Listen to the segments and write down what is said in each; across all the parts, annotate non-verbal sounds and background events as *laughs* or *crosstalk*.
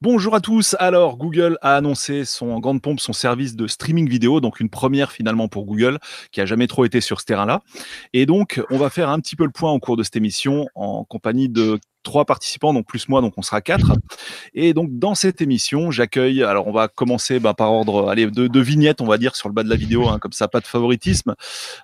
Bonjour à tous. Alors, Google a annoncé son en grande pompe son service de streaming vidéo, donc une première finalement pour Google, qui a jamais trop été sur ce terrain-là. Et donc, on va faire un petit peu le point au cours de cette émission en compagnie de trois participants, donc plus moi, donc on sera quatre. Et donc dans cette émission, j'accueille. Alors on va commencer bah, par ordre, allez, de, de vignettes, on va dire sur le bas de la vidéo, hein, comme ça, pas de favoritisme.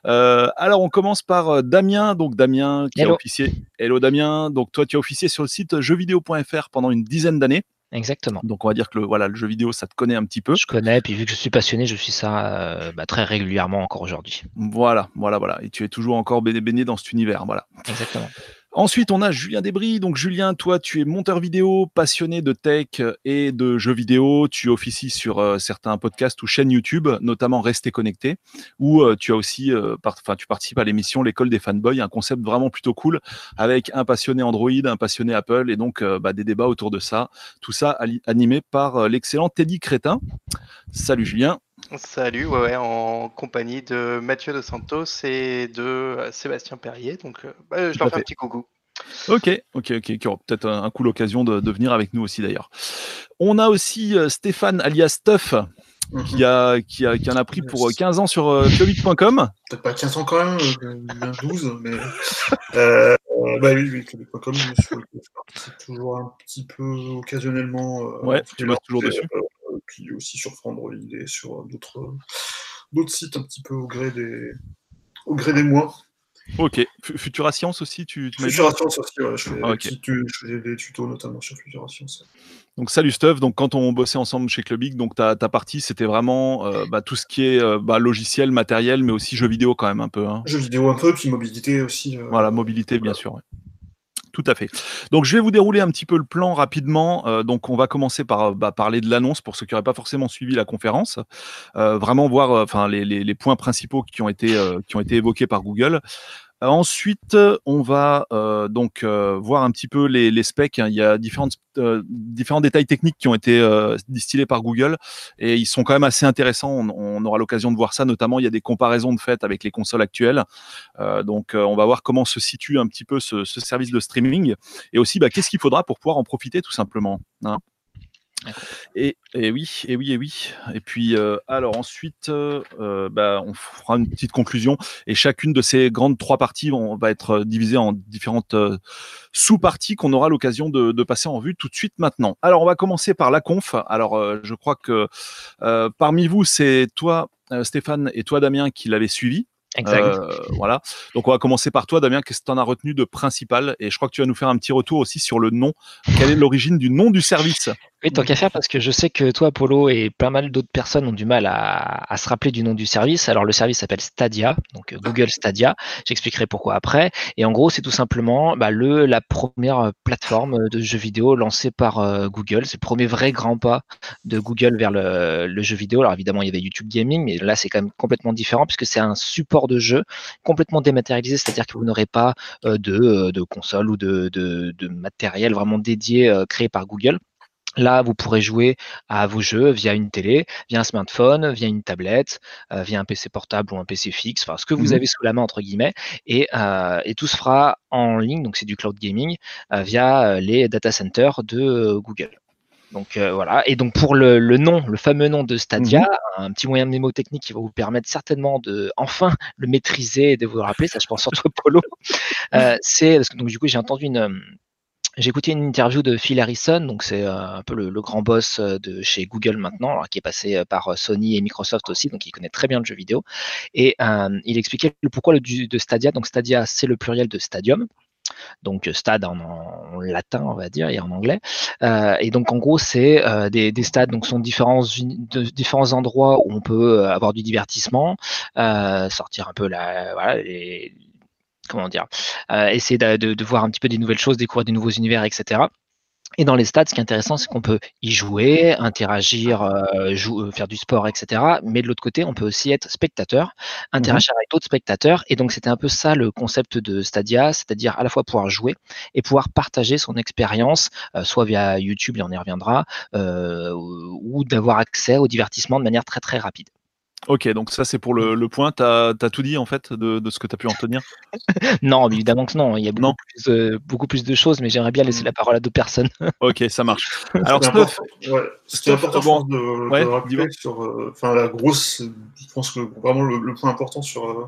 Euh, alors on commence par euh, Damien, donc Damien qui Hello. a officié. Hello Damien, donc toi tu as officié sur le site jeuxvideo.fr pendant une dizaine d'années. Exactement. Donc on va dire que le, voilà, le jeu vidéo, ça te connaît un petit peu. Je connais, puis vu que je suis passionné, je suis ça euh, bah, très régulièrement encore aujourd'hui. Voilà, voilà, voilà. Et tu es toujours encore baigné baigné dans cet univers, voilà. Exactement. Ensuite, on a Julien Desbris. Donc, Julien, toi, tu es monteur vidéo, passionné de tech et de jeux vidéo. Tu officies sur euh, certains podcasts ou chaînes YouTube, notamment Rester Connecté, où euh, tu as aussi, euh, enfin, tu participes à l'émission L'école des fanboys, un concept vraiment plutôt cool avec un passionné Android, un passionné Apple et donc bah, des débats autour de ça. Tout ça animé par l'excellent Teddy Crétin. Salut Julien. Salut, ouais, ouais, en compagnie de Mathieu de Santos et de euh, Sébastien Perrier. Donc, euh, bah, je leur fais un petit coucou. Ok, ok, ok, qui aura peut-être un, un coup l'occasion de, de venir avec nous aussi d'ailleurs. On a aussi euh, Stéphane alias Stuff qui, a, qui, a, qui en a pris pour euh, 15 ans sur euh. Peut-être pas 15 ans quand même, euh, bien 12, mais. Euh, euh, bah oui, oui, Québec.com, je suis- je participe toujours un petit peu occasionnellement. euh, Ouais, tu bosses toujours dessus. Euh, puis aussi sur Frandroid et sur d'autres d'autres sites un petit peu au gré des, au gré des mois. Ok, Fu- Futura Science aussi, tu, Futura Science aussi, ouais, je fais, Ah, tu- je fais des tutos notamment sur Futura Science. Donc salut Stuff, donc quand on bossait ensemble chez Clubic, donc ta, ta partie c'était vraiment euh, bah, tout ce qui est euh, bah, logiciel, matériel, mais aussi jeux vidéo quand même un peu. hein. Jeux vidéo un peu, puis mobilité aussi. euh, Voilà, mobilité bien sûr. ouais. Tout à fait. Donc je vais vous dérouler un petit peu le plan rapidement. Euh, donc on va commencer par euh, bah, parler de l'annonce pour ceux qui n'auraient pas forcément suivi la conférence. Euh, vraiment voir enfin les, les- points principaux qui ont été, qui ont été évoqués par Google. Euh, Ensuite, on va euh, donc euh, voir un petit peu les, specs. hein. Il y a euh, différents détails techniques qui ont été euh, distillés par Google et ils sont quand même assez intéressants. On, aura l'occasion de voir ça. Notamment, il y a des comparaisons de fait avec les consoles actuelles. Euh, donc, euh, on va voir comment se situe un petit peu ce, ce service de streaming et aussi bah, qu'est-ce qu'il faudra pour pouvoir en profiter tout simplement. hein. Et, et oui, et oui, et oui. Et puis, euh, alors ensuite, euh, euh, bah, on fera une petite conclusion. Et chacune de ces grandes trois parties va être divisée en différentes euh, sous-parties qu'on aura l'occasion de, de passer en vue tout de suite maintenant. Alors, on va commencer par la conf. Alors, je crois que parmi vous, c'est toi, Stéphane, et toi, Damien, qui l'avez suivi. Exact. Euh, voilà. Donc, on va commencer par toi, Damien. Qu'est-ce que tu en as retenu de principal? Et je crois que tu vas nous faire un petit retour aussi sur le nom. Quelle est l'origine du nom du service? Oui, tant qu'à faire, parce que je sais que toi, Polo, et pas mal d'autres personnes ont du mal à, se rappeler du nom du service. Alors, le service s'appelle Stadia, donc euh, Google Stadia. J'expliquerai pourquoi après. Et en gros, c'est tout simplement bah, le, la première euh, plateforme de jeux vidéo lancée par euh, Google. C'est le premier vrai grand pas de Google vers le, jeu vidéo. Alors, évidemment, il y avait YouTube Gaming, mais là, c'est quand même complètement différent puisque c'est un support de jeu complètement dématérialisé, c'est-à-dire que vous n'aurez pas euh, de, euh, console ou de, matériel vraiment dédié euh, créé par Google. Là, vous pourrez jouer à vos jeux via une télé, via un smartphone, via une tablette, euh, via un PC portable ou un PC fixe, enfin ce que vous Mhm. avez sous la main entre guillemets, et, euh, et tout se fera en ligne, donc c'est du cloud gaming euh, via les data centers de Google. Donc euh, voilà, et donc pour le, le nom, le fameux nom de Stadia, un petit moyen mnémotechnique qui va vous permettre certainement de enfin le maîtriser et de vous le rappeler, ça je pense surtout à Polo. Euh, c'est parce que donc du coup j'ai entendu une j'ai écouté une interview de Phil Harrison, donc c'est euh, un peu le, grand boss euh, de chez Google maintenant, qui est passé euh, par Sony et Microsoft aussi, donc il connaît très bien le jeu vidéo. Et il expliquait le pourquoi le de Stadia. Donc Stadia, c'est le pluriel de Stadium. Donc stade en, latin, on va dire, et en anglais. Et donc en gros, c'est des, des stades, donc sont différents, différents endroits où on peut avoir du divertissement, sortir un peu la, comment dire, euh, essayer de, de, de voir un petit peu des nouvelles choses, découvrir des nouveaux univers, etc. Et dans les stades, ce qui est intéressant, c'est qu'on peut y jouer, interagir, euh, jou- euh, faire du sport, etc. Mais de l'autre côté, on peut aussi être spectateur, interagir avec d'autres spectateurs. Et donc, c'était un peu ça le concept de Stadia, c'est-à-dire à la fois pouvoir jouer et pouvoir partager son expérience, euh, soit via YouTube, et on y reviendra, ou d'avoir accès au divertissement de manière très très rapide. Ok, donc ça c'est pour le, le point. Tu as, tout dit en fait de, de ce que tu as pu en tenir? *laughs* Non, évidemment que non. Il y a beaucoup, Plus, euh, beaucoup plus de choses, mais j'aimerais bien laisser la parole à d'autres personnes. *laughs* ok, ça marche. Alors, Stuff, ouais, c'était important de, ouais, rappeler sur euh, enfin, la grosse, je pense que vraiment le, point important sur, euh,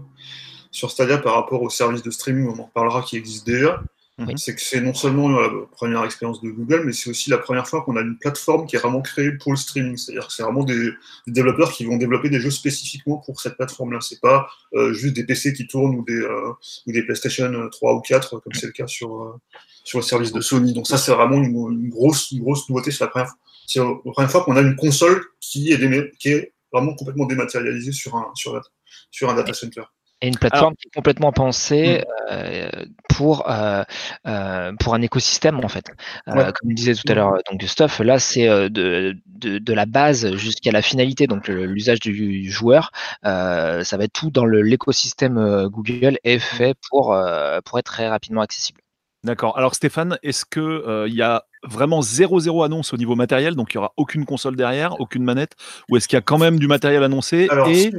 sur Stadia par rapport au service de streaming, on en reparlera, qui existe déjà. Mhm. C'est que c'est non seulement la première expérience de Google, mais c'est aussi la première fois qu'on a une plateforme qui est vraiment créée pour le streaming. C'est-à-dire que c'est vraiment des, développeurs qui vont développer des jeux spécifiquement pour cette plateforme-là. C'est pas euh, juste des PC qui tournent ou des, euh, PlayStation 3 ou 4, comme c'est le cas sur, euh, sur le service de Sony. Donc ça, c'est vraiment une, grosse, nouveauté. C'est la première, c'est fois qu'on a une console qui est, vraiment complètement dématérialisée sur un, sur un data center. Et une plateforme qui est complètement pensée mm. euh, pour, euh, euh, pour un écosystème, en fait. Comme je disais tout à l'heure, donc Stuff, là, c'est de, de, de, la base jusqu'à la finalité, donc l'usage du joueur. ça va être tout dans l'écosystème Google est fait pour, pour être très rapidement accessible. D'accord. Alors Stéphane, est-ce qu'il euh, il y a vraiment 0-0 annonce au niveau matériel, donc il n'y aura aucune console derrière, aucune manette, ou est-ce qu'il y a quand même du matériel annoncé Et,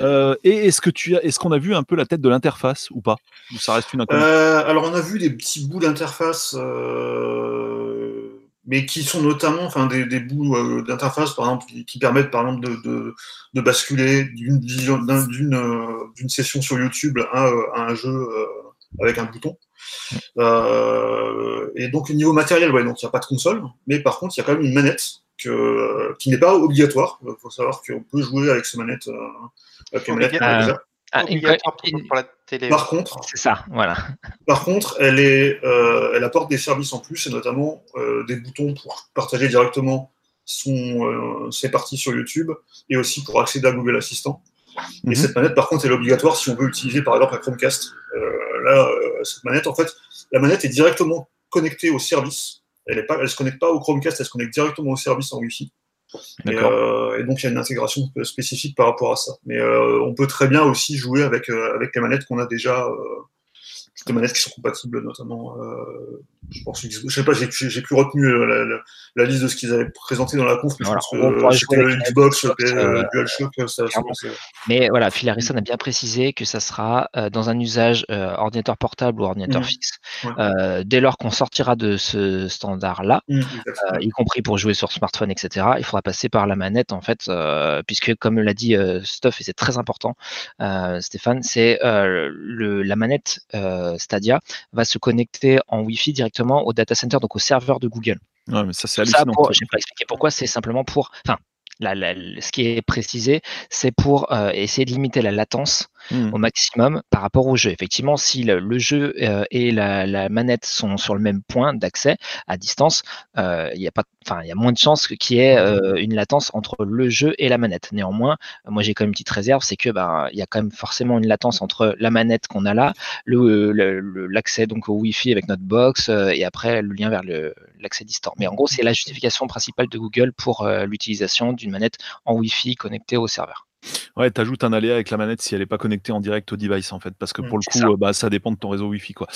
euh, et est-ce que tu as, est-ce qu'on a vu un peu la tête de l'interface ou pas? Ou ça reste une euh, Alors on a vu des petits bouts d'interface, mais qui sont notamment, enfin des, des bouts d'interface par exemple qui, permettent par exemple de, de, basculer d'une d'une session sur YouTube à, à un jeu avec un bouton. Euh, et donc, au niveau matériel, ouais, donc il n'y a pas de console, mais par contre, il y a quand même une manette que, qui n'est pas obligatoire. Il faut savoir qu'on peut jouer avec ces manettes, euh, avec une manette ah, pour la télé. Par contre, c'est ça, voilà. Par contre, elle, est, euh, elle apporte des services en plus, et notamment des boutons pour partager directement son, ses parties sur YouTube, et aussi pour accéder à Google Assistant. Et mhm. cette manette, par contre, elle est obligatoire si on veut utiliser, par exemple, un Chromecast. là, cette manette, en fait, la manette est directement connectée au service. Elle ne se connecte pas au Chromecast, elle se connecte directement au service en Wi-Fi. Et, euh, donc il y a une intégration spécifique par rapport à ça. Mais euh, on peut très bien aussi jouer avec, euh, avec les manettes qu'on a déjà, des manettes qui sont compatibles notamment je pense, je sais pas, j'ai plus retenu euh, la, liste de ce qu'ils avaient présenté dans la conf, mais je pense que le Xbox, le DualShock, ça, Mais voilà, Phil Harrison a bien précisé que ça sera euh, dans un usage euh, ordinateur portable ou ordinateur mmh. fixe. dès lors qu'on sortira de ce standard-là, mmh, y compris pour jouer sur smartphone, etc., il faudra passer par la manette, en fait, puisque comme l'a dit Stuff, et c'est très important, Stéphane, c'est la manette Stadia va se connecter en Wi-Fi directement au data center, donc au serveur de Google. Ouais, mais ça, c'est hallucinant. Je vais pas expliquer pourquoi, c'est simplement pour. Enfin, ce qui est précisé, c'est pour euh, essayer de limiter la latence mmh. au maximum par rapport au jeu. Effectivement, si le, jeu euh, et la, manette sont sur le même point d'accès à distance, euh, il y a pas, enfin, il y a moins de chances qu'il y ait une latence entre le jeu et la manette. Néanmoins, moi j'ai quand même une petite réserve, c'est que ben il y a quand même forcément une latence entre la manette qu'on a là, l'accès donc au Wi-Fi avec notre box et après le lien vers l'accès distant. Mais en gros, c'est la justification principale de Google pour l'utilisation d'une manette en Wi-Fi connectée au serveur. Ouais, tu ajoutes un aléa avec la manette si elle n'est pas connectée en direct au device en fait, parce que mmh, pour le coup, ça. Bah, ça dépend de ton réseau Wi-Fi quoi.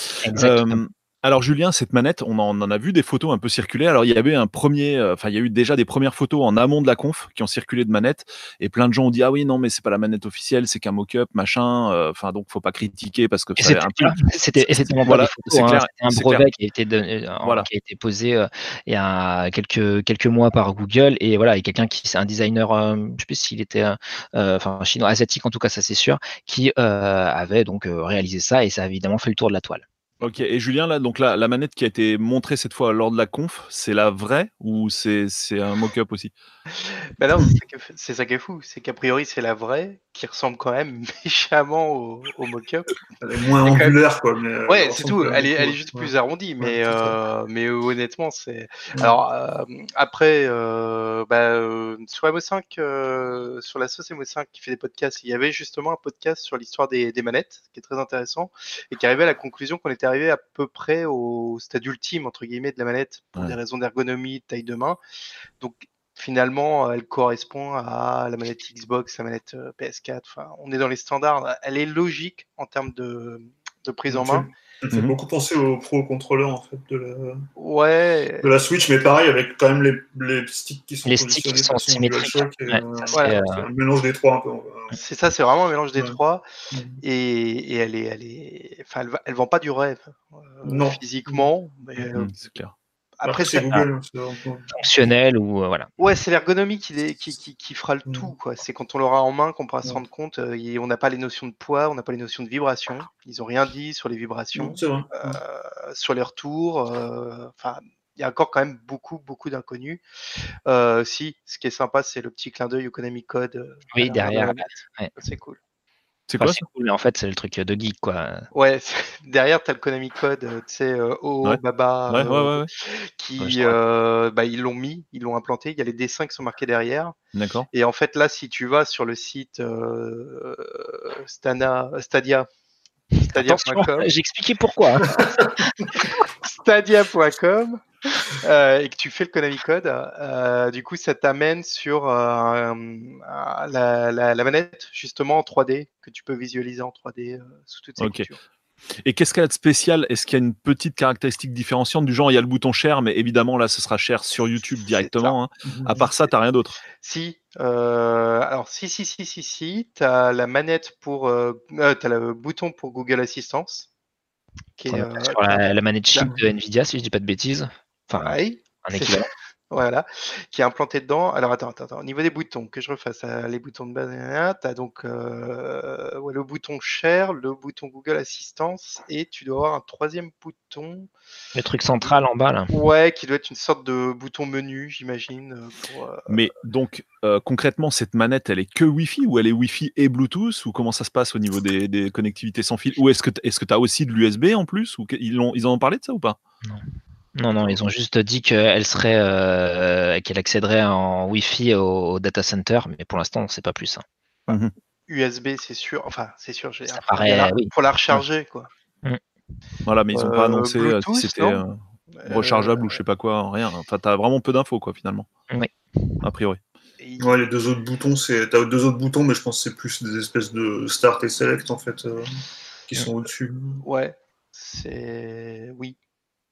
Alors Julien, cette manette, on en, a vu des photos un peu circuler. Alors il y avait un premier, euh, enfin il y a eu déjà des premières photos en amont de la conf qui ont circulé de manette et plein de gens ont dit ah oui non mais c'est pas la manette officielle, c'est qu'un mock-up machin. Euh, enfin donc faut pas critiquer parce que c'était un peu... c'était voilà, hein, un brevet qui a été donné, euh, voilà. qui a été posé il y a quelques quelques mois par Google et voilà il y a quelqu'un qui c'est un designer, je sais pas s'il était enfin chinois asiatique en tout cas ça c'est sûr, qui avait donc réalisé ça et ça a évidemment fait le tour de la toile. Ok, et Julien, là, donc la, la manette qui a été montrée cette fois lors de la conf, c'est la vraie ou c'est un mock-up aussi? *laughs* Ben non, c'est ça qui est fou, c'est qu'a priori c'est la vraie, qui ressemble quand même *laughs* méchamment au, au mock-up. Elle est moins angulaire, quoi. Mais euh, ouais, c'est tout, elle est, elle est juste plus arrondie, mais, euh, mais honnêtement, c'est. Alors, euh, après, euh, bah, sur MO5, sur la sauce MO5 qui fait des podcasts, il y avait justement un podcast sur l'histoire des, des manettes, qui est très intéressant, et qui arrivait à la conclusion qu'on était arrivé à peu près au stade ultime, entre guillemets, de la manette, pour des raisons d'ergonomie, de taille de main. Donc, finalement, elle correspond à la manette Xbox, la manette euh, PS4. Enfin, on est dans les standards. Elle est logique en termes de, prise en main. Ça fait Mhm. beaucoup penser au Pro Controller en fait de la, Ouais. de la Switch, mais pareil avec quand même les, les sticks qui sont Les sticks qui positionnés sont symétriques. DualShock et, Ouais, euh, ça, Ouais. euh, mélange des trois un peu. C'est ça, c'est vraiment un mélange des Ouais. trois. Mhm. Et, et elle est, elle est, enfin, elle, va- elle vend pas du rêve euh, Non. physiquement. Mais euh, Mm, c'est clair. Après, c'est Google. vraiment- fonctionnel ou euh, voilà. ouais, c'est l'ergonomie qui, qui, qui, qui fera le Mhm. tout. quoi. C'est quand on l'aura en main qu'on pourra se Ouais. rendre compte. euh, et on n'a pas les notions de poids, on n'a pas les notions de vibration. Ils ont rien dit sur les vibrations, vrai. euh, sur les retours. euh, Enfin, il y a encore quand même beaucoup, beaucoup d'inconnus. Euh, si, ce qui est sympa, c'est le petit clin d'œil au Konami Code. euh, Oui, derrière. C'est cool. C'est Enfin, quoi c'est cool, mais en fait, c'est le truc de geek, quoi. Ouais, *laughs* derrière, tu as le Konami Code, euh, tu sais, euh, Oh, Ouais. Baba, Ouais, euh, ouais, ouais. qui, euh, bah, ils l'ont mis, ils l'ont implanté. Il y a les dessins qui sont marqués derrière. D'accord. Et en fait, là, si tu vas sur le site euh, Stana, Stadia, stadia.com, *laughs* j'ai expliqué pourquoi. *laughs* stadia.com, euh, et que tu fais le Konami Code, euh, du coup, ça t'amène sur euh, la, la- la manette, justement en 3D, que tu peux visualiser en 3D euh, sous toutes ses Ok. Et qu'est-ce qu'elle a de spécial? Est-ce qu'il y a une petite caractéristique différenciante du genre il y a le bouton cher, mais évidemment là ce sera cher sur YouTube directement. hein. À part ça, t'as rien d'autre. Si, euh, alors si, si, si, si, si, tu as la manette pour, euh, euh, t'as le bouton pour Google Assistance, qui est On euh, sur la, la manette chip de Nvidia, si je dis pas de bêtises. Enfin, pareil, un équivalent. Voilà, qui est implanté dedans. Alors attends, attends, attends, au niveau des boutons, que je refasse, euh, les boutons de base, tu as donc euh, ouais, le bouton Share, le bouton Google Assistance, et tu dois avoir un troisième bouton, Le truc central en bas, là. ouais, qui doit être une sorte de bouton menu, j'imagine. euh, Mais donc euh, concrètement, cette manette, elle est que Wi-Fi ou elle est Wi-Fi et Bluetooth ou comment ça se passe au niveau des, des connectivités sans fil? Ou est-ce que est-ce que t'as aussi de l'USB en plus ou ils, l'ont- ils en ont parlé de ça ou pas? Non, non, ils ont juste dit qu'elle serait, euh, qu'elle accéderait en Wi-Fi au, au data center, mais pour l'instant, on ne sait pas plus. hein. USB, c'est sûr, enfin, c'est sûr, j'ai la- oui. pour la recharger, quoi. Voilà, mais ils ont pas Euh, annoncé euh, si c'était non euh, rechargeable ou je sais pas quoi, rien. Enfin, t'as vraiment peu d'infos quoi finalement. Oui. A priori. Et- Ouais, les deux autres boutons, c'est t'as deux autres boutons, mais je pense que c'est plus des espèces de start et select en fait euh, qui sont au-dessus. Ouais, c'est. Oui,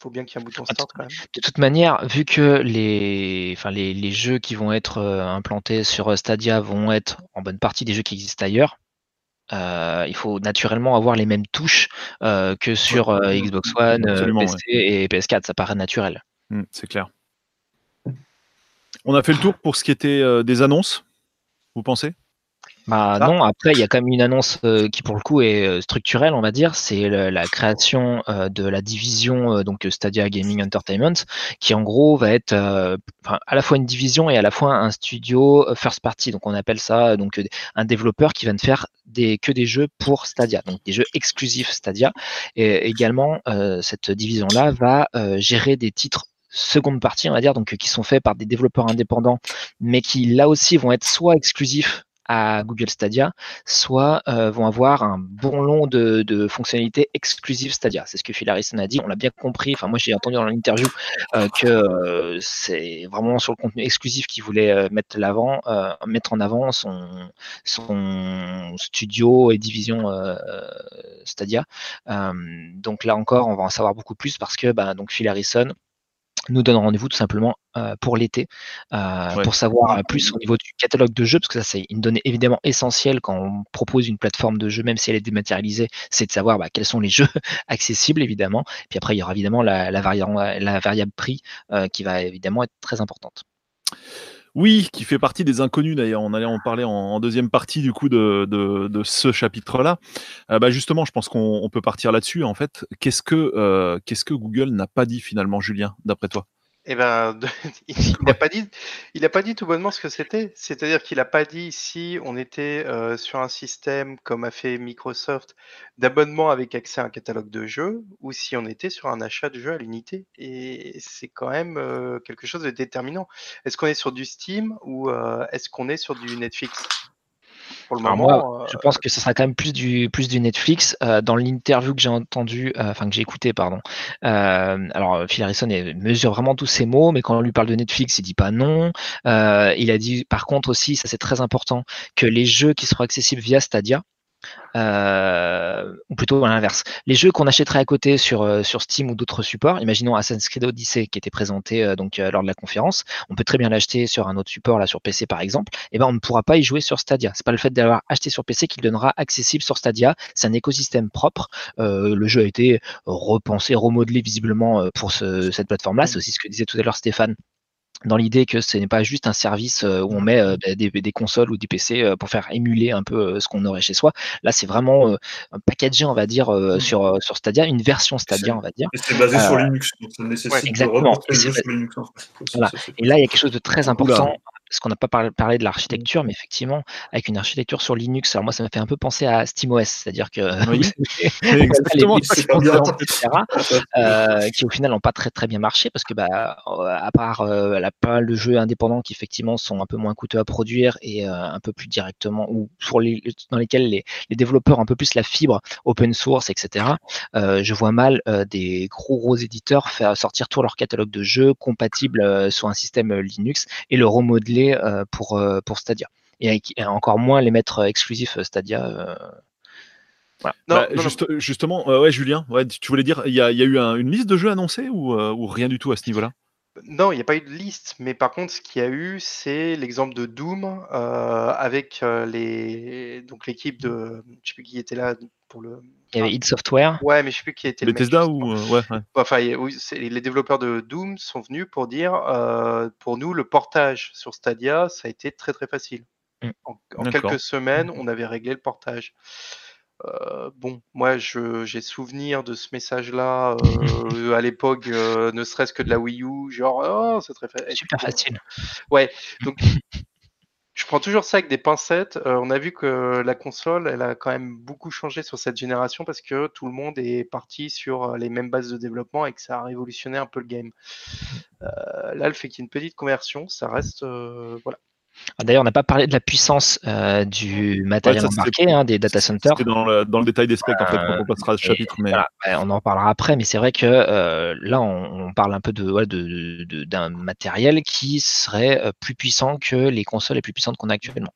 faut bien qu'il y ait un bouton start quand même. De toute manière, vu que les, enfin, les, les jeux qui vont être euh, implantés sur euh, Stadia vont être en bonne partie des jeux qui existent ailleurs, euh, il faut naturellement avoir les mêmes touches euh, que sur euh, Xbox One, Absolument, PC et PS4. Ça paraît naturel. Hmm, c'est clair. On a fait le tour pour ce qui était euh, des annonces. Vous pensez? Bah Ah. non, après il y a quand même une annonce euh, qui pour le coup est euh, structurelle, on va dire, c'est la création euh, de la division euh, donc Stadia Gaming Entertainment, qui en gros va être euh, à la fois une division et à la fois un studio first party. Donc on appelle ça donc un développeur qui va ne faire des que des jeux pour Stadia, donc des jeux exclusifs Stadia. Et également euh, cette division là va euh, gérer des titres seconde partie, on va dire, donc qui sont faits par des développeurs indépendants, mais qui là aussi vont être soit exclusifs Google Stadia, soit euh, vont avoir un bon long de, fonctionnalités exclusives Stadia. C'est ce que Phil Harrison a dit. On l'a bien compris. Enfin, moi, j'ai entendu dans l'interview euh, que euh, c'est vraiment sur le contenu exclusif qu'il voulait mettre en avant son studio et division Stadia. Donc là encore, on va en savoir beaucoup plus parce que bah, donc Phil Harrison nous donne rendez-vous tout simplement euh, pour l'été euh, Ouais. pour savoir euh, plus au niveau du catalogue de jeux parce que ça c'est une donnée évidemment essentielle quand on propose une plateforme de jeu même si elle est dématérialisée c'est de savoir bah, quels sont les *laughs* jeux accessibles évidemment puis après il y aura évidemment la, la, variable, la variable prix qui va évidemment être très importante Oui, qui fait partie des inconnus d'ailleurs. On allait en parler en, deuxième partie du coup de, de, de ce chapitre-là. Euh, bah justement, je pense qu'on on peut partir là-dessus. En fait, qu'est-ce que euh, qu'est-ce que Google n'a pas dit finalement, Julien, d'après toi? Eh ben, *laughs* il n'a pas dit, il a pas dit tout bonnement ce que c'était. C'est-à-dire qu'il n'a pas dit si on était euh, sur un système comme a fait Microsoft d'abonnement avec accès à un catalogue de jeux, ou si on était sur un achat de jeux à l'unité. Et c'est quand même euh, quelque chose de déterminant. Est-ce qu'on est sur du Steam ou euh, est-ce qu'on est sur du Netflix? Pour le Alors moment, moi, euh, je pense que ce sera quand même plus du plus du Netflix. Euh, dans l'interview que j'ai entendu, euh, enfin que j'ai écouté, pardon. Alors Phil Harrison mesure vraiment tous ses mots, mais quand on lui parle de Netflix, il dit pas non. Il a dit par contre aussi, ça c'est très important, que les jeux qui seront accessibles via Stadia Euh, ou plutôt à l'inverse. Les jeux qu'on achèterait à côté sur, euh, sur Steam ou d'autres supports, imaginons Assassin's Creed Odyssey qui était présenté euh, donc lors de la conférence, on peut très bien l'acheter sur un autre support, là sur PC par exemple, et ben on ne pourra pas y jouer sur Stadia. C'est pas le fait d'avoir acheté sur PC qui le donnera accessible sur Stadia. C'est un écosystème propre. le jeu a été repensé, remodelé visiblement pour cette plateforme-là. C'est aussi ce que disait tout à l'heure Stéphane dans l'idée que ce n'est pas juste un service euh, où on met euh, des, des, consoles ou des PC euh, pour faire émuler un peu ce qu'on aurait chez soi. Là, c'est vraiment un packagé, on va dire, sur, sur Stadia, une version Stadia, on va dire. c'est basé sur Linux, donc ça nécessite exactement. de sur Linux. Voilà. Et là, il y a quelque chose de très important parce qu'on n'a pas parlé de l'architecture, mais effectivement, avec une architecture sur Linux, alors moi, ça m'a fait un peu penser à SteamOS, c'est-à-dire que *laughs* *laughs* qui au final n'ont pas très très bien marché, parce que bah, à part euh, la pas de jeux indépendants qui effectivement sont un peu moins coûteux à produire et euh, un peu plus directement, ou pour les, dans lesquels les, développeurs ont un peu plus la fibre open source, etc. Euh, je vois mal des gros gros éditeurs faire sortir tout leur catalogue de jeux compatibles sur un système Linux et le remodeler euh, pour, euh, pour Stadia. Et, encore moins les mettre exclusifs euh, Stadia. Bah, justement, ouais, Julien, ouais, tu voulais dire, il y, a, eu une liste de jeux annoncés ou, ou rien du tout à ce niveau-là? Non, il n'y a pas eu de liste, mais par contre, ce qu'il y a eu, c'est l'exemple de Doom avec les donc l'équipe de, je sais plus qui était là pour le, il y avait id Software. Ouais, mais je sais plus qui était le Bethesda ou euh, ouais, Enfin, oui, les développeurs de Doom sont venus pour dire, euh, pour nous, le portage sur Stadia, ça a été très très facile. Mm. En, quelques semaines, on avait réglé le portage. Euh, bon, moi, j'ai souvenir de ce message-là à l'époque, ne serait-ce que de la Wii U, genre, oh, c'est très Super facile. Ouais, donc *laughs* je prends toujours ça avec des pincettes. Euh, on a vu que la console, elle a quand même beaucoup changé sur cette génération parce que tout le monde est parti sur euh, les mêmes bases de développement et que ça a révolutionné un peu le game. Euh, là, le fait qu'il y ait une petite conversion, ça reste voilà. Ah, d'ailleurs, on n'a pas parlé de la puissance euh, du matériel embarqué, hein, des data centers. C'est dans le, dans le, détail des specs, en fait, quand on passera ce chapitre. Mais... on en parlera après, mais c'est vrai que euh, là, on, parle un peu de, ouais, de, de, d'un matériel qui serait euh, plus puissant que les consoles les plus puissantes qu'on a actuellement.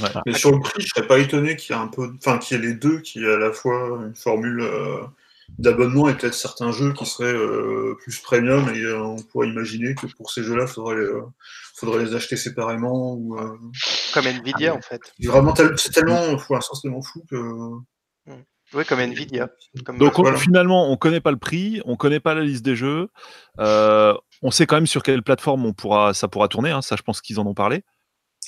Ouais. Mais sur le prix, je serais pas étonné qu'il y ait un peu, enfin, qu'il y ait les deux, qui à la fois une formule d'abonnement et peut-être certains jeux qui seraient euh, plus premium et euh, on pourrait imaginer que pour ces jeux-là, il faudrait, euh, faudrait, les acheter séparément. Ou, Comme Nvidia en fait. Vraiment, c'est tellement, pour l'instant, tellement fou que. Mm. Oui, comme Nvidia. Donc finalement, on ne connaît pas le prix, on ne connaît pas la liste des jeux. on sait quand même sur quelle plateforme on pourra, ça pourra tourner. Hein, ça, je pense qu'ils en ont parlé.